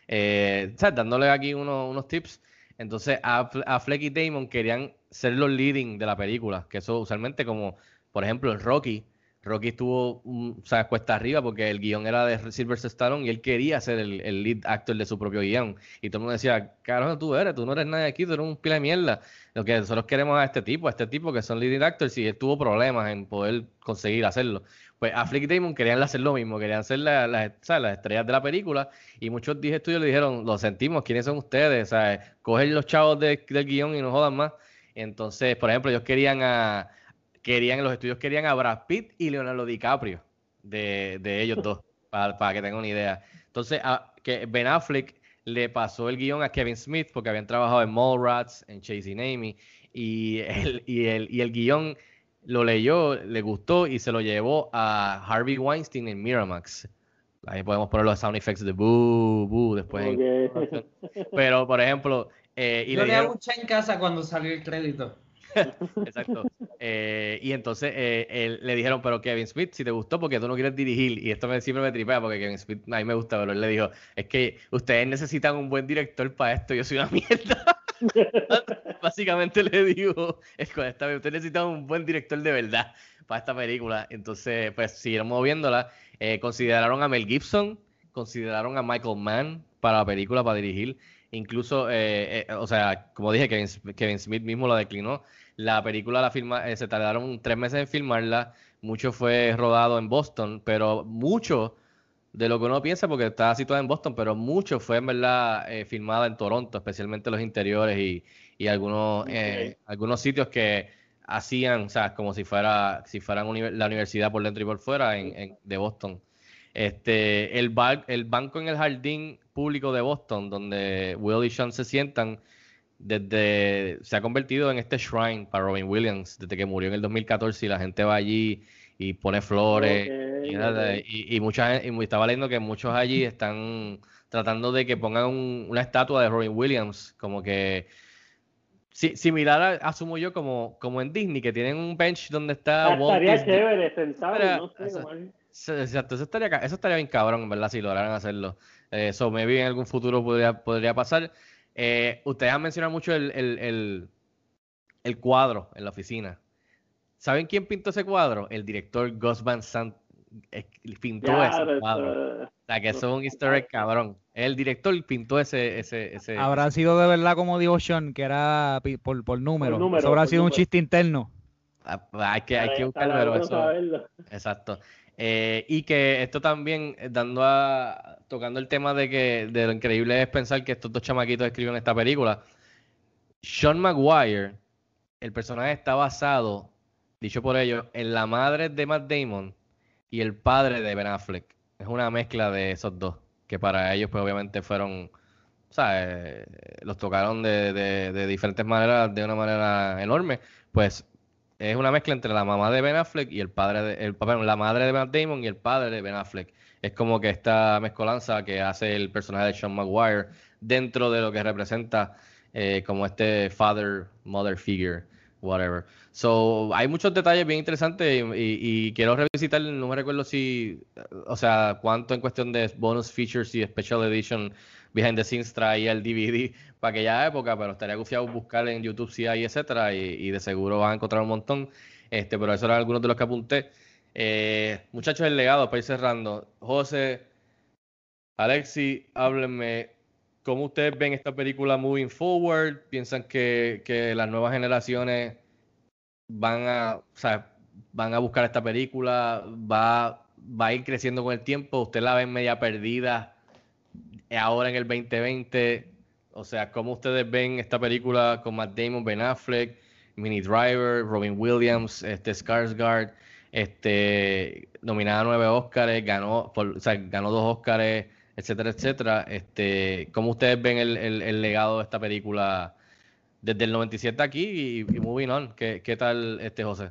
Eh, ¿sabes? Dándole aquí uno, unos tips. Entonces, a, a Fleck y Damon querían ser los leading de la película, que eso usualmente como, por ejemplo, en Rocky, Rocky estuvo, um, o sea, cuesta arriba porque el guion era de Sylvester Stallone y él quería ser el, lead actor de su propio guion. Y todo el mundo decía, carajo, tú eres, tú no eres nadie aquí, tú eres un pila de mierda. Lo que nosotros queremos a este tipo, a este tipo que son leading actors y él tuvo problemas en poder conseguir hacerlo. Pues Affleck y Damon querían hacer lo mismo, querían ser las la, la estrellas de la película y muchos dije estudios le dijeron, lo sentimos, ¿quiénes son ustedes? O sea, cogen los chavos de, del guion y no jodan más. Entonces, por ejemplo, ellos querían a querían, los estudios querían a Brad Pitt y Leonardo DiCaprio, de, de ellos dos, para, para, que tengan una idea. Entonces, a, que Ben Affleck le pasó el guion a Kevin Smith, porque habían trabajado en Mallrats, en Chasing Amy, y el, y, el, y el guion lo leyó, le gustó y se lo llevó a Harvey Weinstein en Miramax. Ahí podemos poner los sound effects de boo, boo, después. Okay. En... Pero, por ejemplo... Eh, y Yo le dieron... mucha en casa cuando salió el crédito. Exacto. Eh, y entonces eh, él, le dijeron, pero Kevin Smith, si te gustó, porque tú no quieres dirigir. Y esto me, siempre me tripea porque Kevin Smith a mí me gusta, pero él le dijo, es que ustedes necesitan un buen director para esto, yo soy una mierda. Básicamente le digo, es con esta, ustedes necesitan un buen director de verdad para esta película. Entonces, pues siguieron moviéndola. Eh, consideraron a Mel Gibson, consideraron a Michael Mann para la película, para dirigir. Incluso, o sea, como dije, Kevin, Kevin, Smith mismo la declinó. La película la firma, eh, se tardaron tres meses en filmarla. Mucho fue rodado en Boston, pero mucho de lo que uno piensa, porque está situada en Boston, pero mucho fue en verdad eh, filmada en Toronto, especialmente los interiores y, y algunos, okay. algunos sitios que hacían, o sea, como si fuera, si fueran uni la universidad por dentro y por fuera en, en, de Boston. Este, el, bar, el banco en el jardín público de Boston, donde Will y Sean se sientan, desde se ha convertido en este shrine para Robin Williams, desde que murió en el 2014 y la gente va allí y pone flores. Okay, y, okay. y, y, mucha, y estaba leyendo que muchos allí están tratando de que pongan un, una estatua de Robin Williams, como que Sí, similar a, asumo yo como, como en Disney, que tienen un bench donde está ah, Estaría chévere, sentado, Pero, no sé, o sea, Exacto, eso estaría, eso estaría bien cabrón, ¿verdad? Si lograran hacerlo. Eso, eh, en algún futuro podría, podría pasar. Eh, ustedes han mencionado mucho el, el, el, el, cuadro en la oficina. ¿Saben quién pintó ese cuadro? El director Gus Van Sant pintó ya, ese cuadro. O sea, que eso es un easter egg cabrón. El director pintó ese... ese, ese habrá ese... sido de verdad como dijo Sean, que era por, por número. Por número eso habrá sido número. un chiste interno. Ah, hay que, hay que buscarlo, pero eso... Exacto. Eh, y que esto también, dando a, tocando el tema de que de lo increíble es pensar que estos dos chamaquitos escriben esta película. Sean Maguire, el personaje está basado, dicho por ellos, en la madre de Matt Damon y el padre de Ben Affleck. Es una mezcla de esos dos, que para ellos pues obviamente fueron, sea, eh, los tocaron de, de, de diferentes maneras, de una manera enorme. Pues es una mezcla entre la mamá de Ben Affleck y el padre de, el, la madre de Matt Damon y el padre de Ben Affleck. Es como que esta mezcolanza que hace el personaje de Sean Maguire dentro de lo que representa eh, como este father, mother figure, whatever. So, hay muchos detalles bien interesantes y, y, quiero revisitar, no me recuerdo si, o sea, cuánto en cuestión de bonus features y special edition behind the scenes traía el DVD para aquella época, pero estaría gufiado buscar en YouTube si hay, etcétera, y, de seguro van a encontrar un montón. Este, pero esos eran algunos de los que apunté. Eh, muchachos, el legado, para ir cerrando. José, Alexi, háblenme. ¿Cómo ustedes ven esta película moving forward? ¿Piensan que, que las nuevas generaciones van a, o sea, van a buscar esta película? ¿Va, ¿Va a ir creciendo con el tiempo? ¿Usted la ve media perdida ahora en el 2020? O sea, ¿cómo ustedes ven esta película con Matt Damon, Ben Affleck, Minnie Driver, Robin Williams, este Skarsgård? este, nominada a nueve Óscares, ganó, o sea, ganó dos Óscares, etcétera, etcétera. Este, ¿Cómo ustedes ven el, el, legado de esta película desde el 97 aquí y, y moving on? ¿Qué, ¿Qué, tal, este José?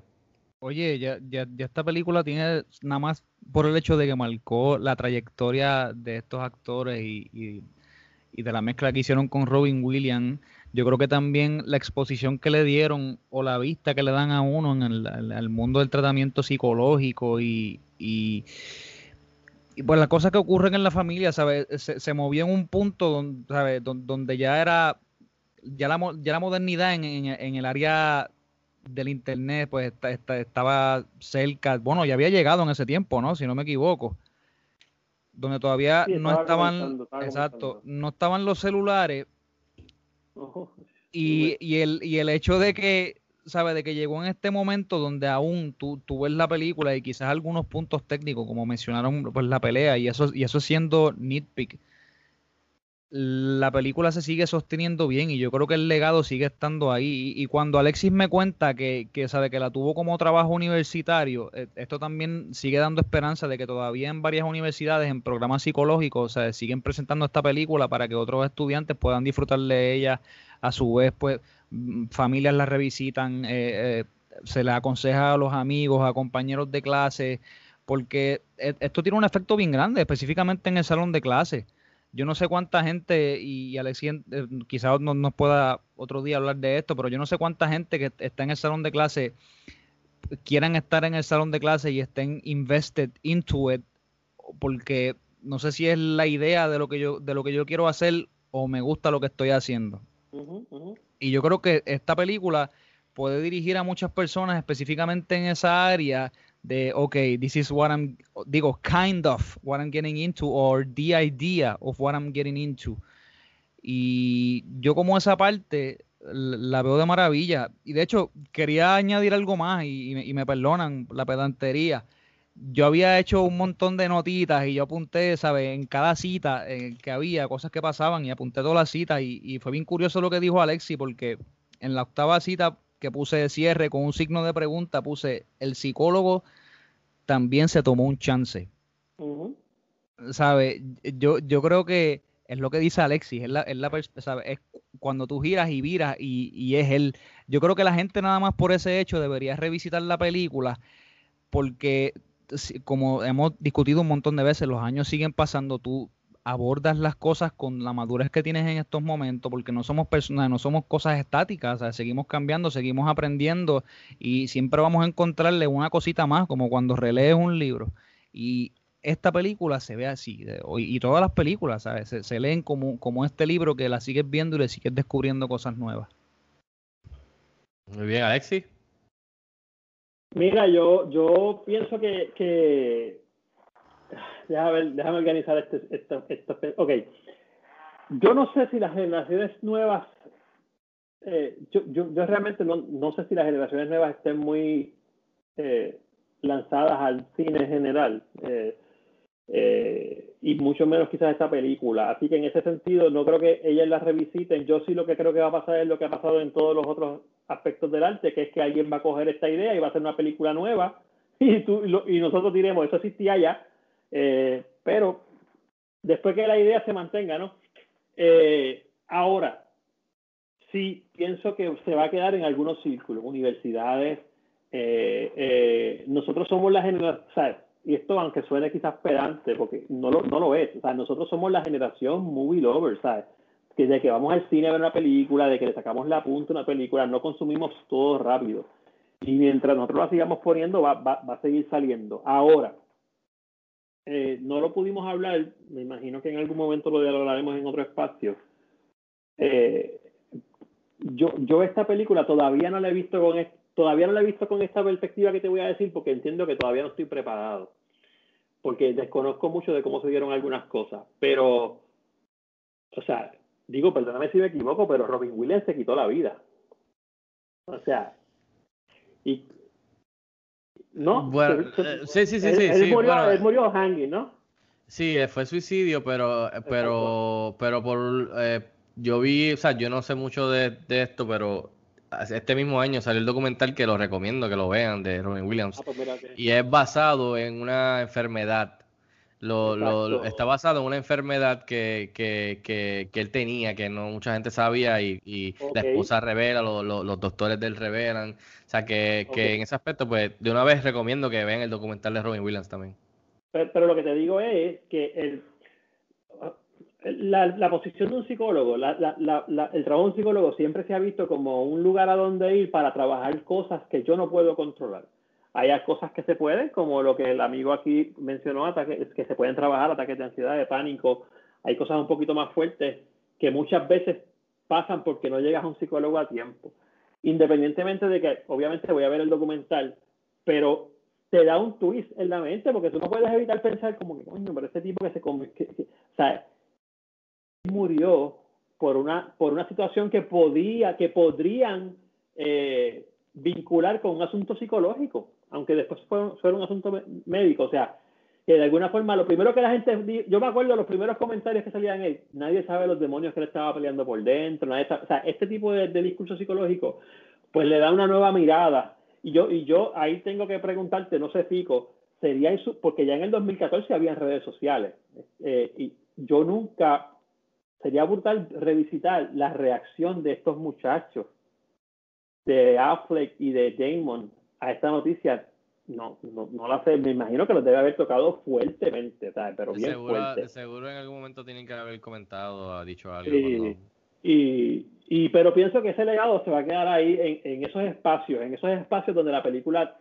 Oye, ya, ya, ya esta película tiene nada más por el hecho de que marcó la trayectoria de estos actores y, y, y de la mezcla que hicieron con Robin Williams yo creo que también la exposición que le dieron o la vista que le dan a uno en el, mundo del tratamiento psicológico y, y, pues las cosas que ocurren en la familia, ¿sabes? Se, se movió en un punto donde, ¿sabes? donde ya era, ya la, ya la modernidad en, en, el área del internet pues estaba cerca, bueno, ya había llegado en ese tiempo, ¿no? Si no me equivoco. Donde todavía no estaban, exacto, no estaban los celulares, y, y, el, y el hecho de que, ¿sabes? De que llegó en este momento donde aún tú, tú ves la película y quizás algunos puntos técnicos, como mencionaron pues, la pelea, y eso, y eso siendo nitpick, la película se sigue sosteniendo bien y yo creo que el legado sigue estando ahí. Y, cuando Alexis me cuenta que, que, sabe que la tuvo como trabajo universitario, eh, esto también sigue dando esperanza de que todavía en varias universidades, en programas psicológicos, o siguen presentando esta película para que otros estudiantes puedan disfrutar de ella. A su vez, pues mm, familias la revisitan, eh, eh, se le aconseja a los amigos, a compañeros de clase, porque esto tiene un efecto bien grande, específicamente en el salón de clase yo no sé cuánta gente, y Alexis eh, quizás no nos pueda otro día hablar de esto, pero yo no sé cuánta gente que está en el salón de clase quieran estar en el salón de clase y estén invested into it, porque no sé si es la idea de lo que yo, de lo que yo quiero hacer o me gusta lo que estoy haciendo. Y yo creo que esta película puede dirigir a muchas personas específicamente en esa área de, ok, this is what I'm, digo, kind of what I'm getting into, or the idea of what I'm getting into. Y yo como esa parte la veo de maravilla. Y de hecho, quería añadir algo más y, me perdonan la pedantería. Yo había hecho un montón de notitas y yo apunté, ¿sabes? En cada cita eh, que había, cosas que pasaban y apunté todas las citas y, y fue bien curioso lo que dijo Alexi porque en la octava cita que puse de cierre con un signo de pregunta, puse el psicólogo también se tomó un chance. ¿Sabe? Yo, yo creo que es lo que dice Alexis, es, la, es, la, es cuando tú giras y viras y, y, es él. Yo creo que la gente nada más por ese hecho debería revisitar la película porque como hemos discutido un montón de veces, los años siguen pasando, tú abordas las cosas con la madurez que tienes en estos momentos, porque no somos personas, no somos cosas estáticas, seguimos cambiando, seguimos aprendiendo y siempre vamos a encontrarle una cosita más, como cuando relees un libro. Y esta película se ve así, y todas las películas, ¿sabes? Se, leen como, como este libro que la sigues viendo y le sigues descubriendo cosas nuevas. Muy bien, Alexi. Mira, yo, yo pienso que, que déjame, déjame organizar este, esto, Ok. Yo no sé si las generaciones nuevas, eh, yo, yo, yo, realmente no, no, sé si las generaciones nuevas estén muy eh, lanzadas al cine en general. Eh, y mucho menos quizás esta película. Así que en ese sentido no creo que ellas la revisiten. Yo sí lo que creo que va a pasar es lo que ha pasado en todos los otros aspectos del arte, que es que alguien va a coger esta idea y va a hacer una película nueva y, tú, y nosotros diremos, eso existía ya, eh, pero después que la idea se mantenga, ¿no? Eh, ahora, sí pienso que se va a quedar en algunos círculos, universidades. Eh, nosotros somos la generación, y esto aunque suene quizás pedante, porque no lo, no lo es, o sea, nosotros somos la generación movie lovers, ¿sabes? Que de que vamos al cine a ver una película, de que le sacamos la punta a una película, no consumimos todo rápido. Y mientras nosotros la sigamos poniendo, va, va, va a seguir saliendo. Ahora, eh, no lo pudimos hablar, me imagino que en algún momento lo hablaremos en otro espacio. Eh, yo, yo esta película todavía no la he visto con todavía no la he visto con esta perspectiva que te voy a decir porque entiendo que todavía no estoy preparado porque desconozco mucho de cómo se dieron algunas cosas pero o sea digo perdóname si me equivoco pero Robin Williams se quitó la vida o sea y no bueno, eh, sí sí sí él, sí, él sí murió, bueno, él murió hanging no sí fue suicidio pero pero pero por eh, yo vi, o sea, yo no sé mucho de, de, esto, pero este mismo año salió el documental que lo recomiendo que lo vean de Robin Williams. Ah, pues Y es basado en una enfermedad. Lo, lo- está basado en una enfermedad que, que, que, que él tenía, que no mucha gente sabía, y, y la esposa revela, lo- lo- los doctores de él revelan. O sea, que, que Ok. en ese aspecto, pues, de una vez recomiendo que vean el documental de Robin Williams también. Pero, pero lo que te digo es que el, la, la posición de un psicólogo, la, la, la, la- el trabajo de un psicólogo siempre se ha visto como un lugar a donde ir para trabajar cosas que yo no puedo controlar. Hay cosas que se pueden, como lo que el amigo aquí mencionó, ataques, que se pueden trabajar, ataques de ansiedad, de pánico. Hay cosas un poquito más fuertes que muchas veces pasan porque no llegas a un psicólogo a tiempo. Independientemente de que, obviamente, voy a ver el documental, pero te da un twist en la mente porque tú no puedes evitar pensar como que, coño, pero ese tipo que se... que- que- sea, murió por una, por una situación que podía, que podrían eh, vincular con un asunto psicológico, aunque después fue, fue un asunto médico. O sea, que de alguna forma lo primero que la gente, yo me acuerdo los primeros comentarios que salían es, nadie sabe los demonios que le estaba peleando por dentro, nadie sabe- o sea, este tipo de, de discurso psicológico, pues le da una nueva mirada. Y yo, y yo ahí tengo que preguntarte, no sé, Fico, sería eso, porque ya en el 2014 había redes sociales, eh, y yo nunca, sería brutal revisitar la reacción de estos muchachos, de Affleck y de Damon, a esta noticia. No, no, no la sé, me imagino que los debe haber tocado fuertemente, ¿sabes? pero De bien seguro, fuerte. de seguro en algún momento tienen que haber comentado, ha dicho algo. Cuando- y, y pero pienso que ese legado se va a quedar ahí en, en esos espacios, en esos espacios donde la película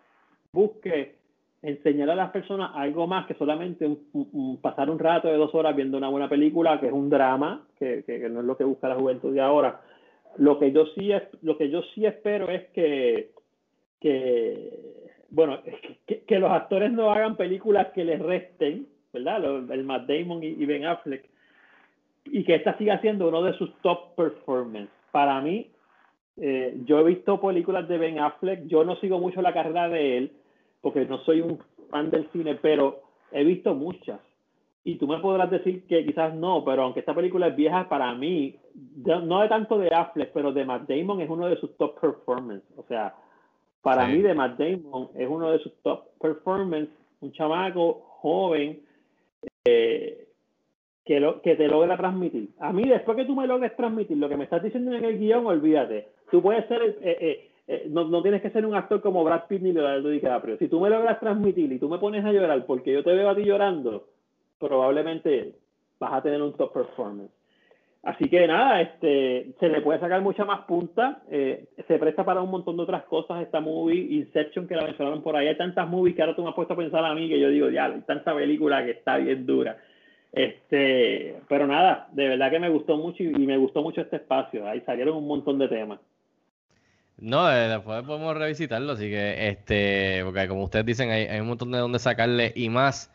busque enseñar a las personas algo más que solamente un- un- un pasar un rato de dos horas viendo una buena película, que es un drama, que, que- que no es lo que busca la juventud de ahora. Lo que yo sí lo que yo sí espero es que, que bueno, que, que los actores no hagan películas que les resten, ¿verdad? El Matt Damon y, y Ben Affleck, y que esta siga siendo uno de sus top performance. Para mí, eh, yo he visto películas de Ben Affleck, yo no sigo mucho la carrera de él, porque no soy un fan del cine, pero he visto muchas. Y tú me podrás decir que quizás no, pero aunque esta película es vieja, para mí, no de tanto de Affleck, pero de Matt Damon es uno de sus top performance. O sea, para Sí. mí de Matt Damon es uno de sus top performance, un chamaco joven eh, que, lo, que te logra transmitir. A mí, después que tú me logres transmitir lo que me estás diciendo en el guion, olvídate. Tú puedes ser, eh, eh, eh, no, no tienes que ser un actor como Brad Pitt ni Leonardo DiCaprio. Si tú me logras transmitir y tú me pones a llorar porque yo te veo a ti llorando, probablemente vas a tener un top performance. Así que nada, este, se le puede sacar mucha más punta, eh, se presta para un montón de otras cosas esta movie, Inception que la mencionaron por ahí, hay tantas movies que ahora tú me has puesto a pensar a mí que yo digo, ya, hay tanta película que está bien dura. Este, pero nada, de verdad que me gustó mucho y, me gustó mucho este espacio, ahí salieron un montón de temas. No, eh, después podemos revisitarlo, así que, este, porque como ustedes dicen, hay, hay un montón de donde sacarle y más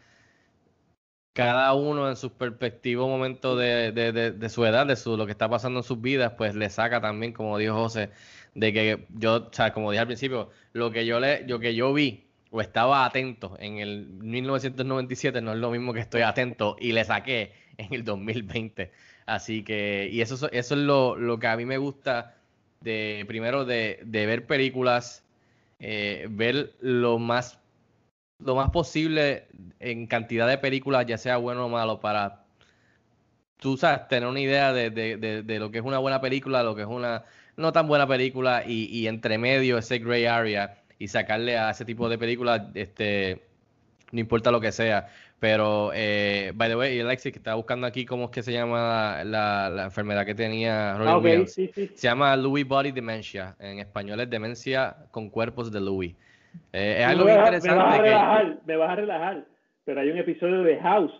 cada uno en su perspectivo momento de, de, de, su edad, de su, lo que está pasando en sus vidas, pues le saca también, como dijo José, de que yo, o sea, como dije al principio, lo que yo le, lo que yo vi o estaba atento en el 1997 no es lo mismo que estoy atento y le saqué en el 2020. Así que, y eso, eso es lo, lo que a mí me gusta de, primero, de, de ver películas, eh, ver lo más lo más posible en cantidad de películas, ya sea bueno o malo, para tú sabes, tener una idea de, de, de, de lo que es una buena película, lo que es una no tan buena película, y, y entre medio ese gray area, y sacarle a ese tipo de películas este no importa lo que sea. Pero, eh, by the way, Alexis, que estaba buscando aquí cómo es que se llama la, la enfermedad que tenía Robin Ah, ok, Williams. sí, sí. Se llama Louis Body Dementia. En español es demencia con cuerpos de Louis. Eh, es algo me, bien vas, a interesante que... relajar, me vas a relajar, pero hay un episodio de House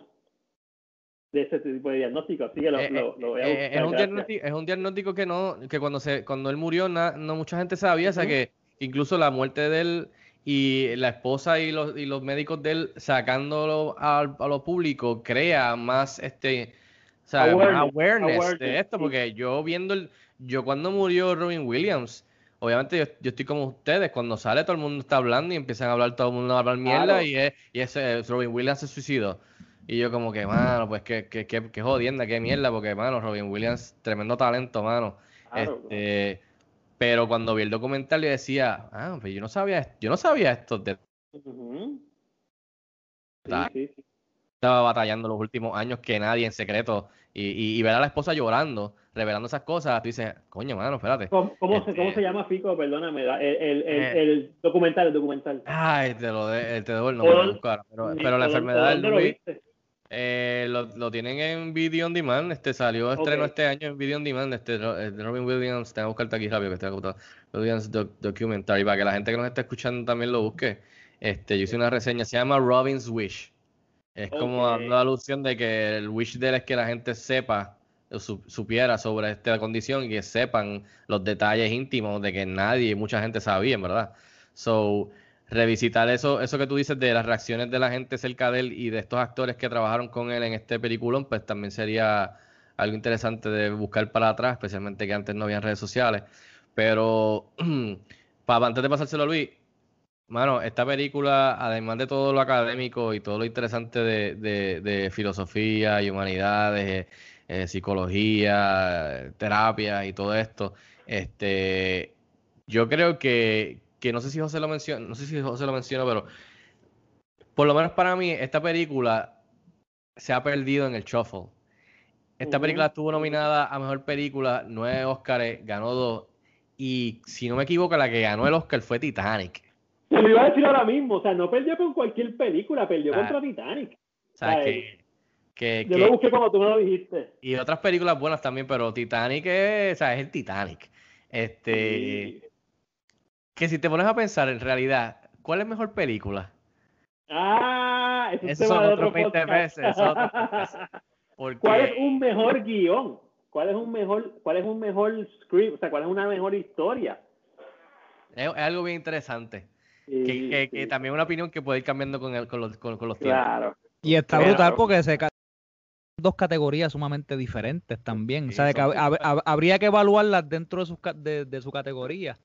de ese tipo de diagnóstico, así que lo, Eh, lo, lo voy a eh, buscar, es, un diagnóstico, es un diagnóstico que no, que cuando se, cuando él murió na- no mucha gente sabía, o sea que incluso la muerte de él y la esposa y los, y los médicos de él sacándolo al- a, lo público crea más este o sea, Awareness, awareness, awareness, de esto, porque yo viendo el, yo cuando murió Robin Williams, obviamente yo, yo estoy como ustedes, cuando sale todo el mundo está hablando y empiezan a hablar todo el mundo a hablar mierda Claro. y es, y ese es Robin Williams se suicidó. Y yo como que, mano, pues qué, qué, qué, qué jodienda, qué mierda, porque, mano, Robin Williams, tremendo talento, mano. Claro. Este, pero cuando vi el documental yo decía, ah, pues yo no sabía, yo no sabía esto, de- Ujú. Sí, sí, sí. estaba batallando los últimos años que nadie en secreto, y, y, y ver a la esposa llorando, revelando esas cosas, tú dices, coño, mano, espérate. ¿Cómo, cómo se, Este- ¿Cómo se llama, Fico? Perdóname, el, Eh. el documental, el documental. Ay, te lo de, te debo el ¿O nombre, dónde- buscar, pero, pero la enfermedad del lo viste? Eh, lo, lo tienen en Video On Demand. Este salió estreno este año en Video On Demand. Este Ro- eh, Robin Williams. Tengo que buscarte aquí rápido que estoy computado. Williams doc- Documentary. Para que la gente que nos está escuchando también lo busque. Este, yo hice una reseña. Se llama Robin's Wish. Es como dando la alusión de que el wish de él es que la gente sepa, supiera sobre esta condición y que sepan los detalles íntimos de que nadie, mucha gente sabía, en verdad. So, revisitar eso, eso que tú dices de las reacciones de la gente cerca de él y de estos actores que trabajaron con él en este peliculón, pues también sería algo interesante de buscar para atrás, especialmente que antes no había redes sociales. Pero, para antes de pasárselo a Luis, mano, esta película, además de todo lo académico y todo lo interesante de, de- de filosofía y humanidades, eh, eh, psicología, terapia y todo esto, este, yo creo que, que no sé si José lo menciona, no sé si José lo mencionó, pero por lo menos para mí, esta película se ha perdido en el shuffle. Esta película estuvo nominada a mejor película, nueve Óscares, ganó dos. Y si no me equivoco, la que ganó el Oscar fue Titanic. Te lo iba a decir ahora mismo, o sea, no perdió con cualquier película, perdió Ah. contra Titanic. O sea, Ay. que, que, Yo que- lo busqué cuando tú me lo dijiste. y otras películas buenas también, pero Titanic es, o sea, es el Titanic. Este, que si te pones a pensar en realidad, ¿cuál es mejor película? Ah, ese es Esos tema son otros otro 20 podcast. veces. Porque ¿Cuál es un mejor guion? ¿Cuál es un mejor, cuál es un mejor script? O sea, ¿cuál es una mejor historia? es, es algo bien interesante. Sí, Que, que, que sí. también es una opinión que puede ir cambiando con, el, con, los, con, con los tiempos. Claro. Y está Claro. brutal porque se ca- dos categorías sumamente diferentes también. o sea, Sí, de que son hab- hab- hab- habría que evaluarlas dentro de, sus de, de su categoría.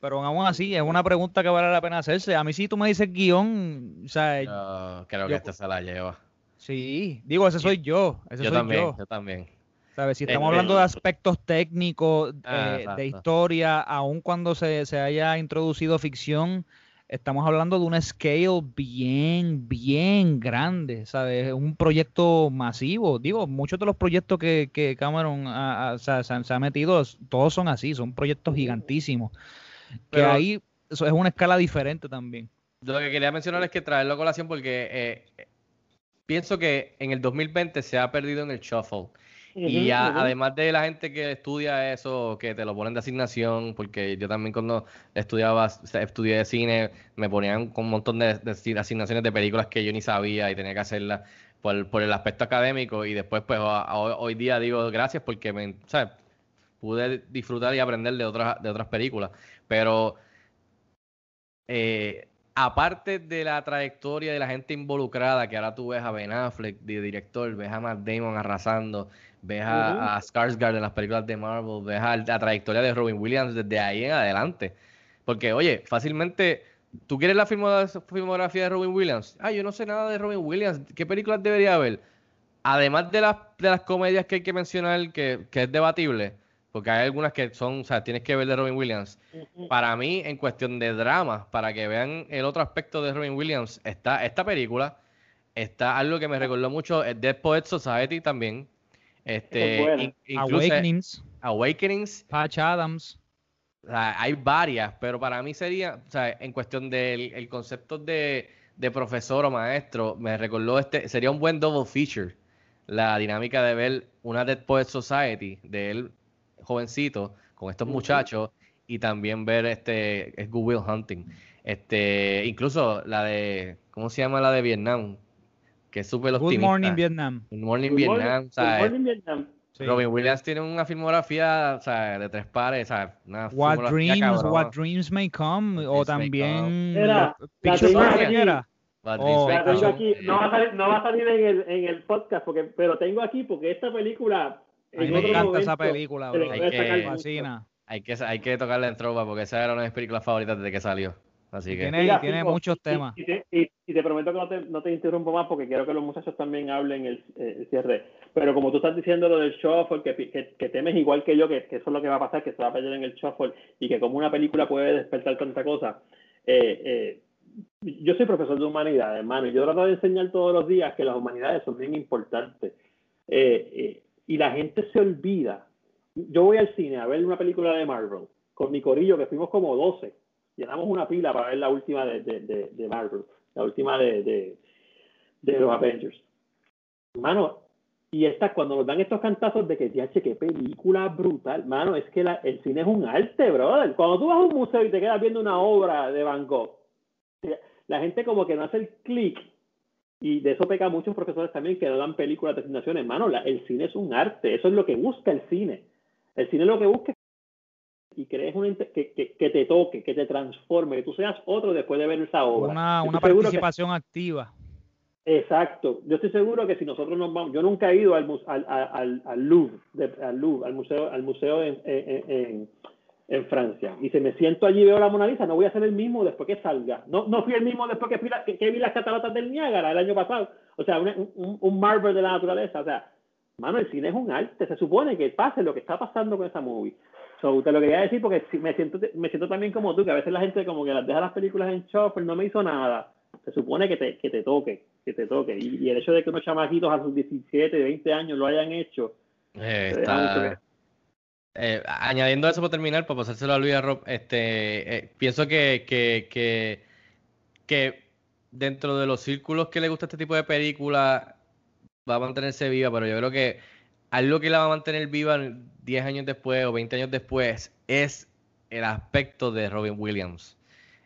Pero aún así, es una pregunta que vale la pena hacerse. A mí si tú me dices guion, o sea, Yo creo que esta se la lleva. sí, digo, ese soy yo, ese Yo soy también, yo. yo también. ¿Sabes? Si estamos Este- hablando de aspectos técnicos, Ah, eh, de historia, aun cuando se, se haya introducido ficción, estamos hablando de una scale bien, bien grande, ¿sabes? Un proyecto masivo. Digo, muchos de los proyectos que, que Cameron o sea, se, ha metido, todos son así, son proyectos gigantísimos. Que ahí eso es una escala diferente también. Lo que quería mencionar es que traerlo a colación porque eh, eh, pienso que en el 2020 se ha perdido en el shuffle. Y además de la gente que estudia eso, que te lo ponen de asignación, porque yo también cuando estudiaba, estudié cine, me ponían con un montón de, de asi- asignaciones de películas que yo ni sabía y tenía que hacerlas por, por el aspecto académico. Y después, pues a- a- hoy día digo gracias porque me, sea, pude disfrutar y aprender de otras, de otras películas. Pero eh, aparte de la trayectoria de la gente involucrada, que ahora tú ves a Ben Affleck de director, ves a Matt Damon arrasando, ves a, a Skarsgård en las películas de Marvel, ves a la trayectoria de Robin Williams desde ahí en adelante. Porque, oye, fácilmente, ¿tú quieres la filmo- filmografía de Robin Williams? Ah, yo no sé nada de Robin Williams. ¿Qué películas debería haber? Además de las, de las comedias que hay que mencionar, que, que es debatible, porque hay algunas que son, o sea, tienes que ver de Robin Williams. Para mí, en cuestión de drama, para que vean el otro aspecto de Robin Williams, está esta película, está algo que me recordó mucho, es Dead Poets Society también. Este, es in- incluso Awakenings, Awakenings, Patch Adams. o sea, hay varias, pero para mí sería, o sea, en cuestión del el concepto de, de profesor o maestro, me recordó este, sería un buen double feature, la dinámica de ver una Dead Poet Society de él jovencito con estos muchachos y también ver este es Good Will Hunting. Este, incluso la de, ¿cómo se llama la de Vietnam? Que es súper Good optimista. Morning Vietnam. Good Morning Good Vietnam. morning- o sea, Good morning, Vietnam. Sí. Robin Williams tiene una filmografía o sea, de tres pares, o sea, una What Dreams, cabrona. What Dreams May Come, o también la tengo Oh, Dreams May La tengo Come. aquí, no va a salir, no va a salir en el, en el podcast, porque, pero tengo aquí porque esta película. A mí en me otro encanta esa película, bro. Hay que- fascina. Hay que, hay que tocarla en trova porque esa era una de mis películas favoritas desde que salió. Así que. Tiene, Mira, tiene Fico, muchos temas. Y, te, y- y te prometo que no te, no te interrumpo más porque quiero que los muchachos también hablen el, el cierre. Pero como tú estás diciendo lo del shuffle, que, pi- que, que temes igual que yo, que, que eso es lo que va a pasar, que se va a perder en el shuffle y que como una película puede despertar tanta cosa. eh, eh, yo soy profesor de humanidades, hermano, y yo trato de enseñar todos los días que las humanidades son bien importantes. Eh, eh, y la gente se olvida. Yo voy al cine a ver una película de Marvel con mi corillo, que fuimos como 12 llenamos una pila para ver la última de, Marvel, la última de, los Avengers. Mano, y esta, cuando nos dan estos cantazos de que, diache, qué película brutal, mano, es que la- el cine es un arte, brother. Cuando tú vas a un museo y te quedas viendo una obra de Van Gogh, la gente como que no hace el clic, y de eso peca muchos profesores también que no dan películas de asignaciones. Mano, la- el cine es un arte, eso es lo que busca el cine. El cine lo que busca y crees una que, que, que te toque, que te transforme, que tú seas otro después de ver esa obra. Una, una seguro que- participación activa. Exacto. Yo estoy seguro que si nosotros nos vamos, yo nunca he ido al, al, al, al- Louvre, al Louvre, al museo, al museo en, en, en- en Francia, y si me siento allí y veo la Mona Lisa, no voy a ser el mismo después que salga. No, no fui el mismo después que, la- que, que vi las cataratas del Niágara el año pasado. O sea, una- un, un Marvel de la naturaleza. O sea, mano, el cine es un arte. Se supone que pase lo que está pasando con esa movie. So, te lo quería decir porque me siento, me siento también como tú, que a veces la gente como que las deja las películas en shuffle, no me hizo nada. Se supone que te, que te toque, que te toque. Y, y el hecho de que unos chamaquitos a sus 17, 20 años lo hayan hecho, Eh, mucho está, eh, añadiendo eso para terminar, para pasárselo a Luis Rob, este, eh, pienso que, que, que, que dentro de los círculos que le gusta este tipo de película va a mantenerse viva, pero yo creo que algo que la va a mantener viva 10 años después o 20 años después es el aspecto de Robin Williams.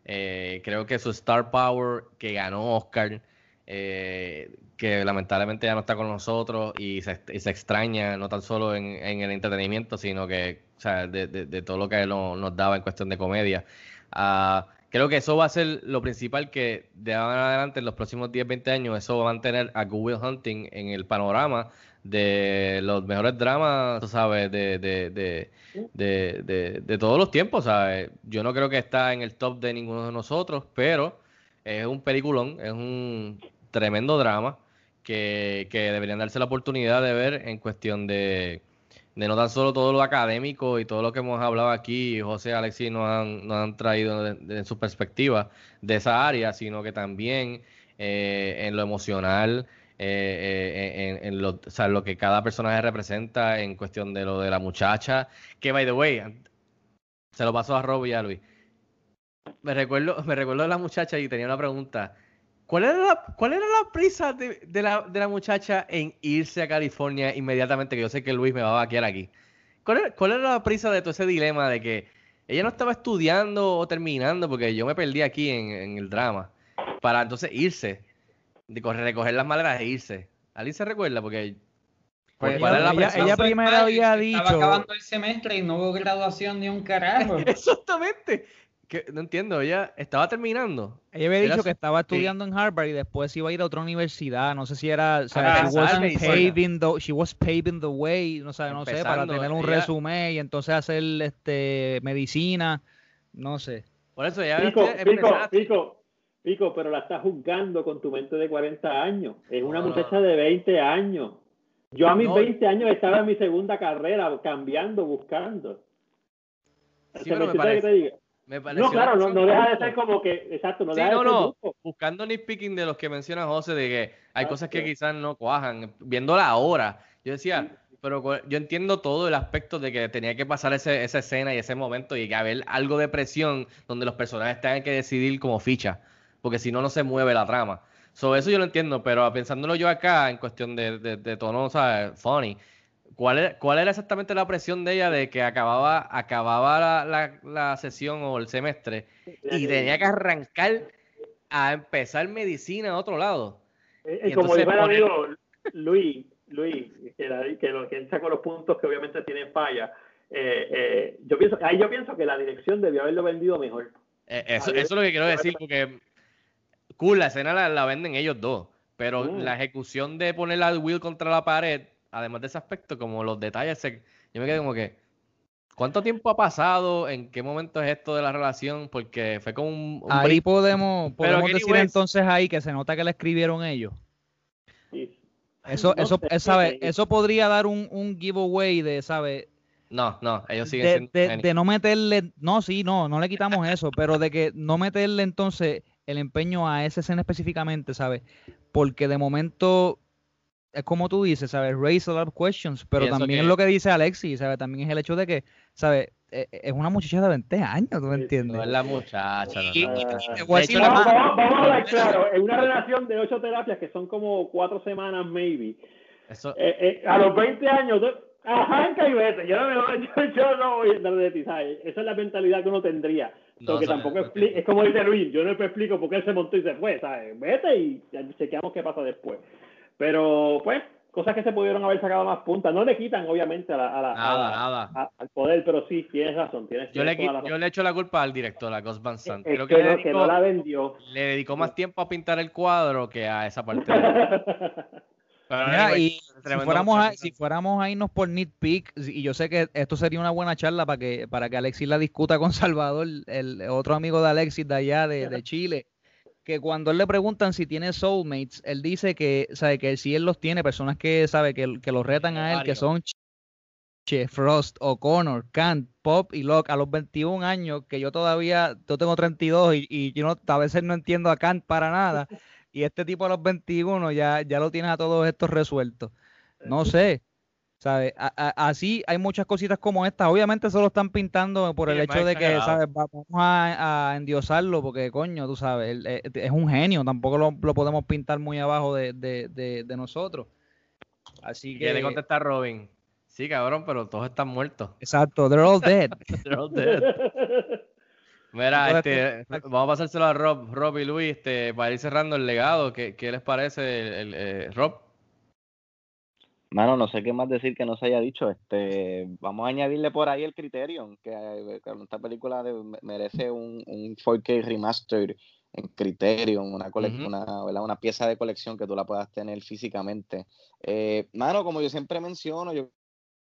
Eh, creo que su star power que ganó Oscar, eh, que lamentablemente ya no está con nosotros y se, extraña no tan solo en, el entretenimiento, sino que o sea, de, todo lo que él no- nos daba en cuestión de comedia. Ah, creo que eso va a ser lo principal que de ahora en adelante, en los próximos 10, 20 años, eso va a mantener a Good Will Hunting en el panorama de los mejores dramas, sabes, de, de, de, de, todos los tiempos, ¿sabes? Yo no creo que está en el top de ninguno de nosotros, pero es un peliculón, es un tremendo drama que, que deberían darse la oportunidad de ver en cuestión de, de no tan solo todo lo académico y todo lo que hemos hablado aquí, José Alexis nos han, han traído de su perspectiva de esa área, sino que también eh, en lo emocional, eh, eh, en, lo, que cada personaje representa en cuestión de lo de la muchacha, que by the way, se lo pasó a Rob y a Luis. Me recuerdo, me recuerdo de la muchacha y tenía una pregunta. ¿Cuál era la, cuál era la prisa de, la, de la muchacha en irse a California inmediatamente? Que yo sé que Luis me va a vaquear aquí. ¿Cuál era, cuál era la prisa de todo ese dilema de que ella no estaba estudiando o terminando? Porque yo me perdí aquí en el drama. Para entonces irse, de correr, recoger las maletas e irse. ¿Alguien se recuerda? Porque. Pues ¿cuál era la ella- presión? ella primero había Estaba dicho- acabando el semestre y no hubo graduación ni un carajo. Exactamente. Que, no entiendo, ella estaba terminando. Ella había Era dicho su- que estaba sí. estudiando en Harvard y después iba a ir a otra universidad. No sé si era, o sea, Ah, she, was paving the, she was paving the way, no, sé, no sé, para tener un ella- resumen y entonces hacer este medicina, no sé. Por eso ella Pico, pico, pico, pico, pero la estás juzgando con tu mente de 40 años. Es una No, no, muchacha de 20 años. Yo a mis No. 20 años estaba en mi segunda carrera, cambiando, buscando. Sí, ¿Se pero me parece- que te diga? me pareció No, claro, no, deja de ser como que, exacto, no Sí, deja de ser no. gusto. Buscando nitpicking de los que menciona José, de que hay Ah, cosas que sí. quizás no cuajan. Viéndola ahora, yo decía, pero yo entiendo todo el aspecto de que tenía que pasar ese- esa escena y ese momento y que haber algo de presión donde los personajes tengan que decidir como ficha. Porque si no, no se mueve la trama. So, eso yo lo entiendo, pero pensándolo yo acá, en cuestión de, de, de tono, o sea, funny, ¿cuál era, ¿cuál era exactamente la presión de ella de que acababa, acababa la, la, la sesión o el semestre y tenía que arrancar a empezar medicina a otro lado? Y, como dijo el amigo Luis, Luis, que, la, que, lo, que él sacó los puntos que obviamente tiene falla, eh, eh, yo pienso, ahí yo pienso que la dirección debió haberlo vendido mejor. Eh, eso, eso, es lo que quiero decir, porque cool, la escena la, la venden ellos dos, pero Mm. la ejecución de poner a Will contra la pared, además de ese aspecto, como los detalles, se- yo me quedé como que, ¿cuánto tiempo ha pasado? ¿En qué momento es esto de la relación? Porque fue como un... un Ahí brinco. podemos, podemos decir entonces ahí que se nota que la escribieron ellos. Sí. Eso, No eso, sé, eh, ¿sabe? porque- eso podría dar un, un giveaway de, ¿sabe? No, no, ellos siguen De, siendo... de- de no meterle, no, sí, no, no le quitamos eso, pero de que no meterle entonces el empeño a esa escena específicamente, ¿sabes? Porque de momento es como tú dices, ¿sabes? Raise a lot of questions, pero también que- es lo que dice Alexis, ¿sabes? También es el hecho de que, ¿sabes? Eh, Es una muchacha de 20 años, ¿tú me entiendes? No es la muchacha, voy. Vamos, a hablar claro, en una relación de ocho terapias que son como cuatro semanas, maybe, eso, eh, eh, a los 20 años, arranca y vete. Yo no, me, yo, yo no voy a entrar de ti, ¿sabes? Esa es la mentalidad que uno tendría. No, Porque tampoco expli- es como dice Luis, yo no te explico por qué él se montó y se fue, ¿sabes? Vete y chequeamos qué pasa después. Pero, pues, cosas que se pudieron haber sacado más puntas. No le quitan, obviamente, a la, a la- a Nada, la- nada. a- al poder, pero sí, tienes razón. Tienes, Yo le, razón. yo le echo la culpa al director, a Gus Van Sant. Es Creo que, que, le, que dedicó, no la vendió. le dedicó más tiempo a pintar el cuadro que a esa parte. Mira, anyway, y si fuéramos, a, si fuéramos a irnos por nitpick, y yo sé que esto sería una buena charla para que, para que Alexis la discuta con Salvador, el otro amigo de Alexis de allá de, de Chile, que cuando él le preguntan si tiene soulmates, él dice que, sabe, que si él los tiene, personas que sabe que, que los retan a él, que son Che, Frost, O'Connor, Kant, Pop y Locke a los 21 años, que yo todavía, yo tengo 32 y, y yo no, a veces no entiendo a Kant para nada. Y este tipo a los 21 ya, ya lo tiene a todos estos resueltos. No sé, ¿sabes? A- a- así hay muchas cositas como estas. Obviamente se lo están pintando por el Sí, hecho de que. ¿sabes? Va- Vamos a, a endiosarlo porque, coño, tú sabes, él, eh, es un genio. Tampoco lo, lo podemos pintar muy abajo de, de, de, de nosotros. Así que le contesta a Robin. Sí, cabrón, pero todos están muertos. exacto, they're all dead. They're all dead. Mira, Todo este, vamos a pasárselo a Rob, Rob y Luis, este, para ir cerrando el legado. ¿Qué, qué les parece, el, el, eh, Rob? Mano, no sé qué más decir que no se haya dicho. Este, vamos a añadirle por ahí el Criterion, que, eh, que esta película de- merece un, un 4K remaster en Criterion, una, cole- una, ¿verdad? una pieza de colección que tú la puedas tener físicamente. Eh, mano, como yo siempre menciono, yo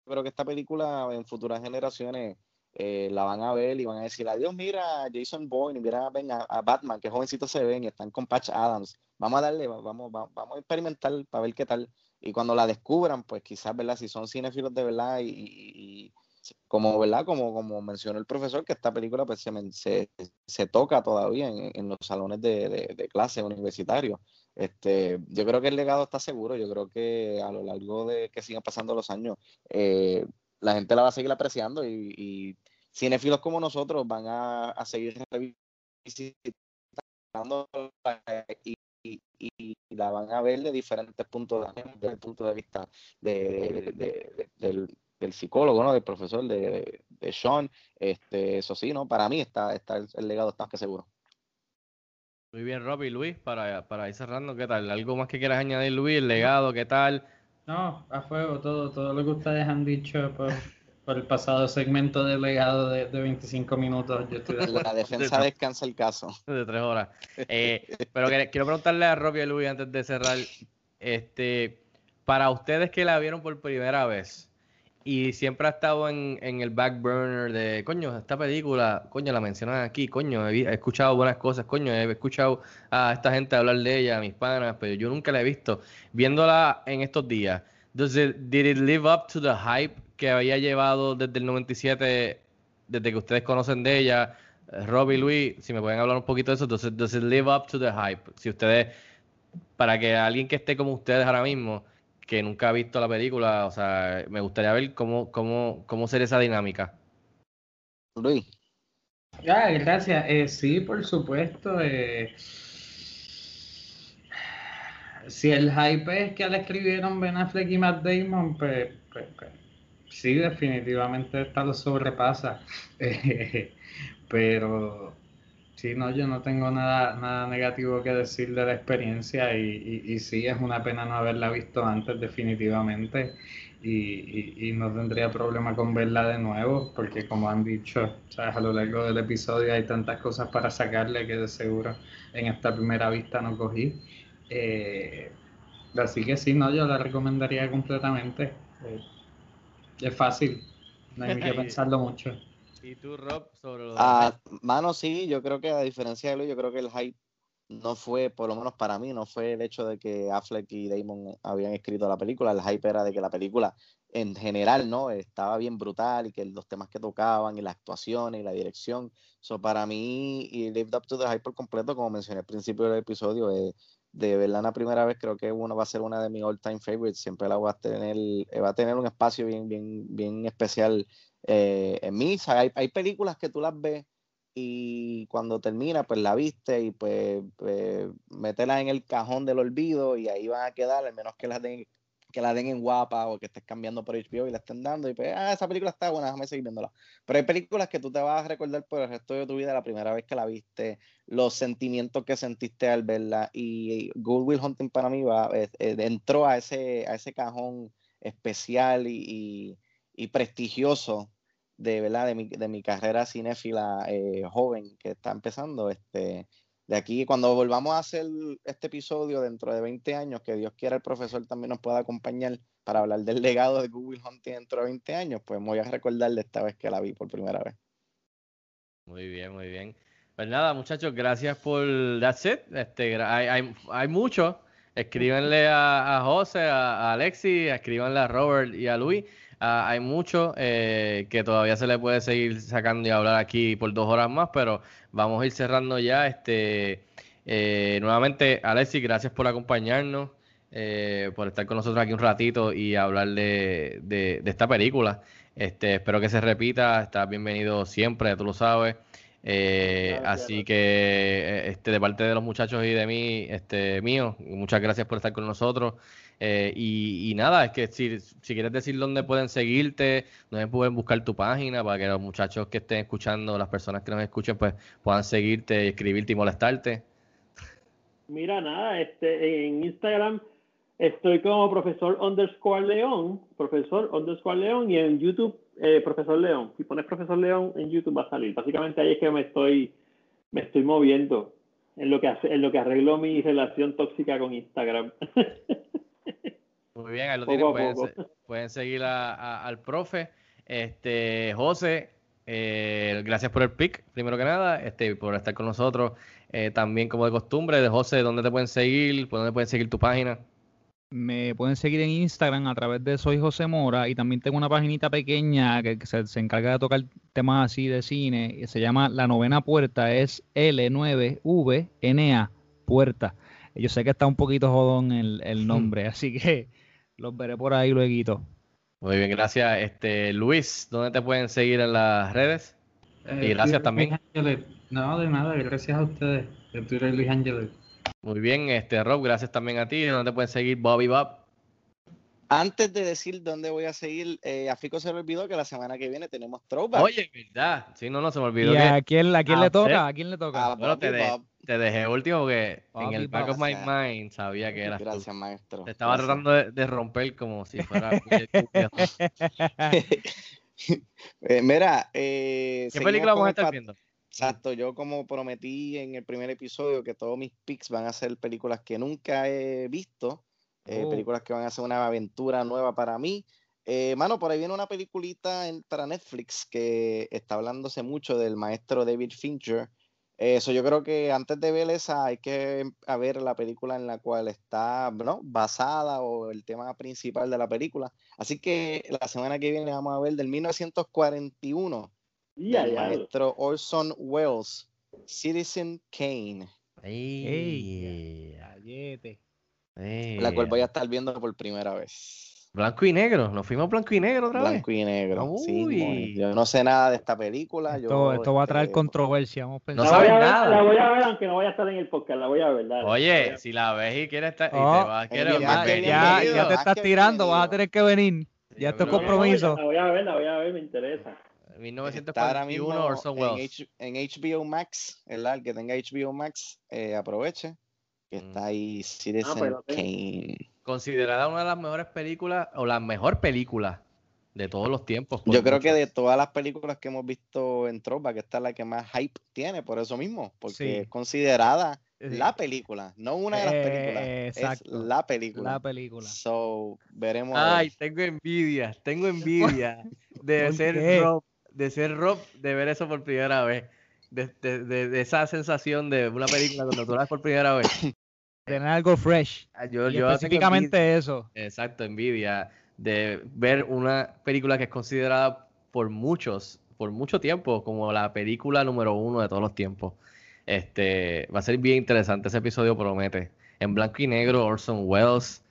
creo que esta película en futuras generaciones eh, la van a ver y van a decir, adiós, mira Jason Bourne, mira ven a, a Batman, que jovencitos se ven y están con Patch Adams. Vamos a darle, va- vamos, va- vamos a experimentar para ver qué tal. Y cuando la descubran, pues quizás, ¿verdad? Si son cinéfilos de verdad y, y- y como, ¿verdad? Como, como mencionó el profesor, que esta película pues se, se, se toca todavía en, en los salones de, de, de clase universitarios. Este, yo creo que el legado está seguro, yo creo que a lo largo de que sigan pasando los años, eh, la gente la va a seguir apreciando y, y cinéfilos como nosotros van a, a seguir revisitando y, y- la van a ver de diferentes puntos de, desde el punto de vista de, de- de- del, psicólogo, ¿no? del profesor, de, Sean. Este, eso sí, ¿no? Para mí está, está el, legado está que seguro. Muy bien, Rob y Luis, para, para ir cerrando, ¿qué tal? ¿Algo más que quieras añadir, Luis? ¿El legado, qué tal? No, a fuego, todo, todo lo que ustedes han dicho por, por el pasado segmento de legado de, de 25 minutos, yo estoy de acuerdo. La defensa descansa el caso. de tres horas. Eh, pero quiero preguntarle a Rob y a Luis antes de cerrar, este, para ustedes que la vieron por primera vez y siempre ha estado en, en el back burner de, coño, esta película, coño, la mencionan aquí, coño, he, escuchado buenas cosas, coño, he escuchado a esta gente hablar de ella, a mis panas, pero yo nunca la he visto. Viéndola en estos días, does did it live up to the hype que había llevado desde el 97, desde que ustedes conocen de ella? Rob y Luis, si me pueden hablar un poquito de eso, does it, does it live up to the hype? Si ustedes, para que alguien que esté como ustedes ahora mismo, que nunca ha visto la película, o sea, me gustaría ver cómo, cómo, cómo ser esa dinámica. Luis. Ah, gracias. Eh, sí, por supuesto. Eh, si el hype es que le escribieron Ben Affleck y Matt Damon, pues, pues, pues sí, definitivamente esta lo sobrepasa. Eh, pero sí, no, yo no tengo nada, nada negativo que decir de la experiencia y, y, sí, es una pena no haberla visto antes definitivamente y, y, no tendría problema con verla de nuevo porque como han dicho, ¿sabes? a lo largo del episodio hay tantas cosas para sacarle que de seguro en esta primera vista no cogí. Eh, así que sí, no, yo la recomendaría completamente. Eh, es fácil, no hay que pensarlo mucho. ¿Y tú, Rob, sobre lo Ah, mano, sí, yo creo que a diferencia de lo, yo creo que el hype no fue, por lo menos para mí, no fue el hecho de que Affleck y Damon habían escrito la película, el hype era de que la película en general, ¿no? Estaba bien brutal y que los temas que tocaban y las actuaciones y la dirección. So, para mí, y Lived Up to the Hype por completo, como mencioné al principio del episodio, eh, de verdad la primera vez creo que uno va a ser una de mis all time favorites siempre la va a tener eh, va a tener un espacio bien bien bien especial eh, en mí hay, hay, películas que tú las ves y cuando termina pues la viste y pues, pues en el cajón del olvido y ahí van a quedar al menos que las den que la den en guapa o que estés cambiando por HBO y la estén dando y pues, ah, esa película está buena, déjame seguir viéndola. Pero hay películas que tú te vas a recordar por el resto de tu vida la primera vez que la viste, los sentimientos que sentiste al verla y Good Will Hunting para mí va, eh, eh, entró a ese, a ese cajón especial y, y, prestigioso de, ¿verdad? De, mi, de mi carrera cinéfila eh, joven que está empezando. Este, de aquí, cuando volvamos a hacer este episodio dentro de 20 años, que Dios quiera el profesor también nos pueda acompañar para hablar del legado de Google Hunting dentro de 20 años, pues voy a recordar de esta vez que la vi por primera vez. Muy bien, muy bien. Pues nada, muchachos, gracias por that's it. Este, hay, hay, hay mucho. Escríbanle a, a José, a, a Alexi, escríbanle a Robert y a Luis. Ah, hay mucho eh, que todavía se le puede seguir sacando y hablar aquí por dos horas más, pero vamos a ir cerrando ya. Este, eh, nuevamente, Alexi, gracias por acompañarnos, eh, por estar con nosotros aquí un ratito y hablar de, de, esta película. Este, espero que se repita, estás bienvenido siempre, tú lo sabes. así que este, de parte de los muchachos y de mí, este mío, muchas gracias por estar con nosotros. Eh, y, nada, es que si, quieres decir dónde pueden seguirte, dónde pueden buscar tu página para que los muchachos que estén escuchando, las personas que nos escuchen, pues puedan seguirte, escribirte y molestarte. Mira, nada, este, en Instagram estoy como profesor underscore león, profesor underscore león, y en YouTube, eh, profesor león. Si pones profesor león en YouTube va a salir. Básicamente ahí es que me estoy, me estoy moviendo en lo que, en lo que arreglo mi relación tóxica con Instagram. Muy bien, ahí lo tienen. Pueden, seguir al profe. Este, José, eh, gracias por el pick, primero que nada, este, por estar con nosotros. Eh, también, como de costumbre, de José, ¿dónde te pueden seguir? ¿Por dónde pueden seguir tu página? Me pueden seguir en Instagram a través de Soy José Mora y también tengo una paginita pequeña que, se, encarga de tocar temas así de cine. Y se llama La Novena Puerta, es L9VNA Puerta. Yo sé que está un poquito jodón el, el nombre, así que los veré por ahí luego. Muy bien, gracias. Este Luis, ¿dónde te pueden seguir en las redes? y eh, gracias también. No, de nada, gracias a ustedes. De Twitter Luis Ángeles. Muy bien, este Rob, gracias también a ti. ¿Dónde te pueden seguir Bobby Bob? Antes de decir dónde voy a seguir, eh, a Fico se me olvidó que la semana que viene tenemos Throwback. Oye, verdad. Sí, no, no se me olvidó. ¿Y a quién, a quién le toca? ¿A quién le toca? bueno, te, te dejé último porque en el back of my mind sabía que era. Gracias, maestro. Te estaba tratando de, romper como si fuera. Eh, mira, eh, ¿qué película vamos a estar viendo? Exacto, yo como prometí en el primer episodio que todos mis picks van a ser películas que nunca he visto, eh, oh. películas que van a ser una aventura nueva para mí. mano, por ahí viene una peliculita para Netflix que está hablándose mucho del maestro David Fincher, eso yo creo que antes de ver esa hay que ver la película en la cual está basada o el tema principal de la película. Así que la semana que viene vamos a ver del 1941 del maestro Orson Welles, Citizen Kane. Ey, la cual voy a estar viendo por primera vez. Blanco y negro, nos fuimos blanco y negro otra vez. Blanco y negro. Sí, Uy. mon. yo no sé nada de esta película. Esto, yo, esto va a traer este, controversia. Vamos a No sabes a ver, nada. la voy a ver aunque no vaya a estar en el podcast, la voy a ver. dale. Oye, si la ves y quieres estar, y Oh, te vas a querer, bien, ya, ya, te más estás tirando, vas a tener que venir. Ya esto es compromiso. La voy a ver, la voy a ver, me interesa. Está ahora mismo 1941 Orson en, Welles. H- en HBO Max, ¿verdad? El que tenga HBO Max, eh, aproveche. Que Mm. está ahí Citizen pues lo tengo. Kane. Considerada una de las mejores películas, o la mejor película de todos los tiempos. Yo creo mucho. que de todas las películas que hemos visto en Throwback, esta es la que más hype tiene, por eso mismo, porque Sí. es considerada Sí. la película, no una de las Eh, películas, exacto. es la película. La película. So, veremos. Ay, tengo envidia, tengo envidia de ¿Por ser qué? Rob, de ser Rob, de ver eso por primera vez. De, de- de- de esa sensación de una película cuando tú la ves por primera vez. Tener algo fresh. Ah, Yo, yo específicamente eso. exacto, envidia de ver una película que es considerada por muchos, por mucho tiempo, como la película número uno de todos los tiempos. Este, va a ser bien interesante, ese episodio promete. En blanco y negro, Orson Welles.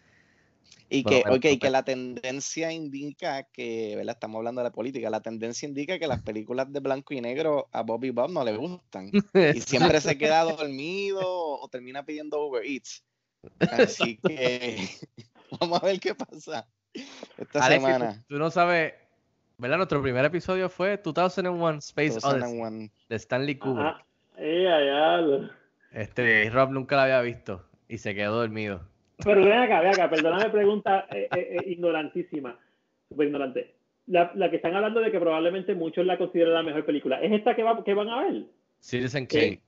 Y que, bueno, ok, pues. que la tendencia indica que, ¿verdad? Estamos hablando de la política, la tendencia indica que las películas de blanco y negro a Bobby Bob no le gustan. Y siempre se queda dormido o termina pidiendo Uber Eats. Así que vamos a ver qué pasa esta Alexis, semana. Tú, tú no sabes, ¿verdad? Nuestro primer episodio fue 2001 Space Odyssey 2001. de Stanley Kubrick. Ajá. Eh, allá. Este, Rob nunca la había visto y se quedó dormido. Pero ven acá, ven acá, perdóname pregunta eh, eh, eh, ignorantísima, súper ignorante. La, la que están hablando de que probablemente muchos la consideran la mejor película, ¿es esta que, va, que van a ver? Citizen. Kane.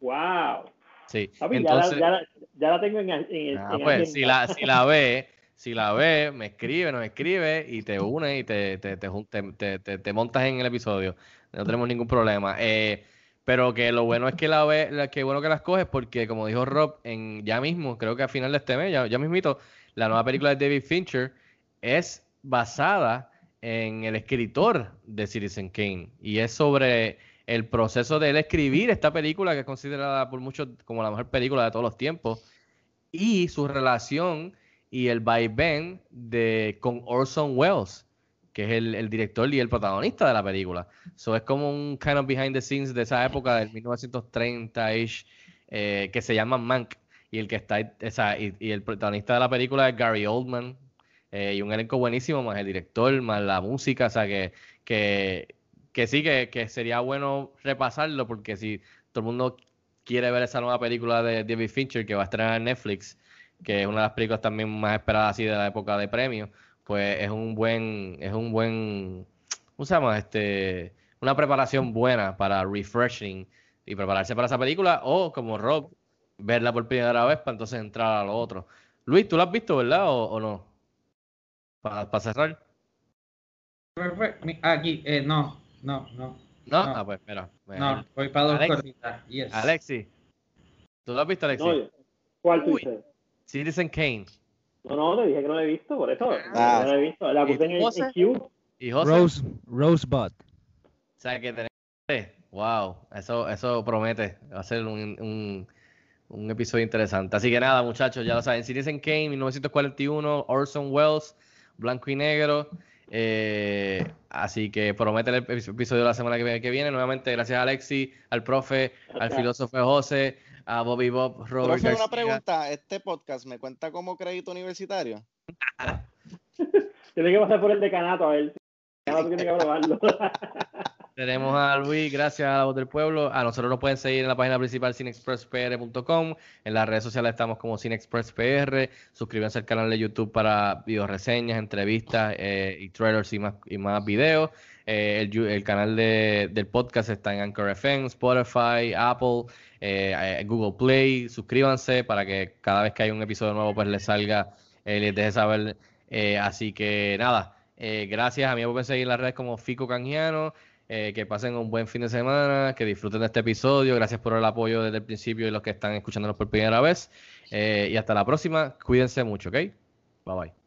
¡Wow! Sí. Papi, Entonces, ya, la, ya, la, ya la tengo en, en, ah, en pues si la, si la ve, si la ve, me escribe, nos escribe y te une y te, te, te, jun- te, te- te- te montas en el episodio. No tenemos ningún problema. Eh, pero que lo bueno es que la ve, que bueno que las coges porque como dijo Rob, en ya mismo, creo que a final de este mes, ya, ya mismito, la nueva película de David Fincher es basada en el escritor de Citizen Kane. Y es sobre el proceso de él escribir esta película que es considerada por muchos como la mejor película de todos los tiempos y su relación y el vaivén de con Orson Welles, que es el, director y el protagonista de la película. So es como un kind of behind the scenes de esa época del 1930ish eh, que se llama Mank y el que está y, y el protagonista de la película es Gary Oldman eh, y un elenco buenísimo más el director más la música, o sea que que, que sí que, que sería bueno repasarlo porque si todo el mundo quiere ver esa nueva película de David Fincher que va a estrenar en Netflix, que es una de las películas también más esperadas así de la época de premios, pues es un buen, es un buen, ¿cómo se llama? Este, una preparación buena para refreshing y prepararse para esa película, o como Rob, verla por primera vez para entonces entrar a lo otro. Luis, ¿tú la has visto, verdad? ¿O, o no? Para cerrar. Fue- fue- mi- Aquí, eh, no, no, no. ¿No? No. Ah, pues espera. No, voy para dos Alex- corridas. Yes. Alexi. ¿Tú lo has visto, Alexi? No, ¿Cuál tú dices? Citizen Kane. No, no, te dije que no la he visto, por eso. Ah. No la he visto. La ¿Y puse en, el-. ¿Y José? Rose, Rosebud. O sea, que tenemos... Wow, eso, eso promete. Va a ser un, un, un episodio interesante. Así que nada, muchachos, ya lo saben. Citizen Kane, 1941, Orson Welles, blanco y negro. Eh, así que promete el epi- episodio de la semana que viene, que viene. Nuevamente, gracias a Alexi, al profe, al filósofo José, a Bobby Bob, Robert Profe, una García. pregunta, ¿este podcast me cuenta como crédito universitario? Tiene que pasar por el decanato a decanato tiene que aprobarlo. Tenemos a Luis, gracias a la voz del pueblo. A nosotros nos pueden seguir en la página principal cinexpresspr.com. En las redes sociales estamos como cinexpresspr. Suscríbanse al canal de YouTube para videoreseñas, entrevistas eh, y trailers y más, y más videos. Eh, el, el canal de- del podcast está en Anchor FM, Spotify, Apple, eh, eh, Google Play. Suscríbanse para que cada vez que hay un episodio nuevo pues les salga, eh, les deje saber. Eh, así que nada, eh, gracias. A mí me pueden seguir en las redes como Fico Canjiano. Que pasen un buen fin de semana, que disfruten de este episodio. Gracias por el apoyo desde el principio y los que están escuchándonos por primera vez. Y hasta la próxima. Cuídense mucho, ¿ok? Bye bye.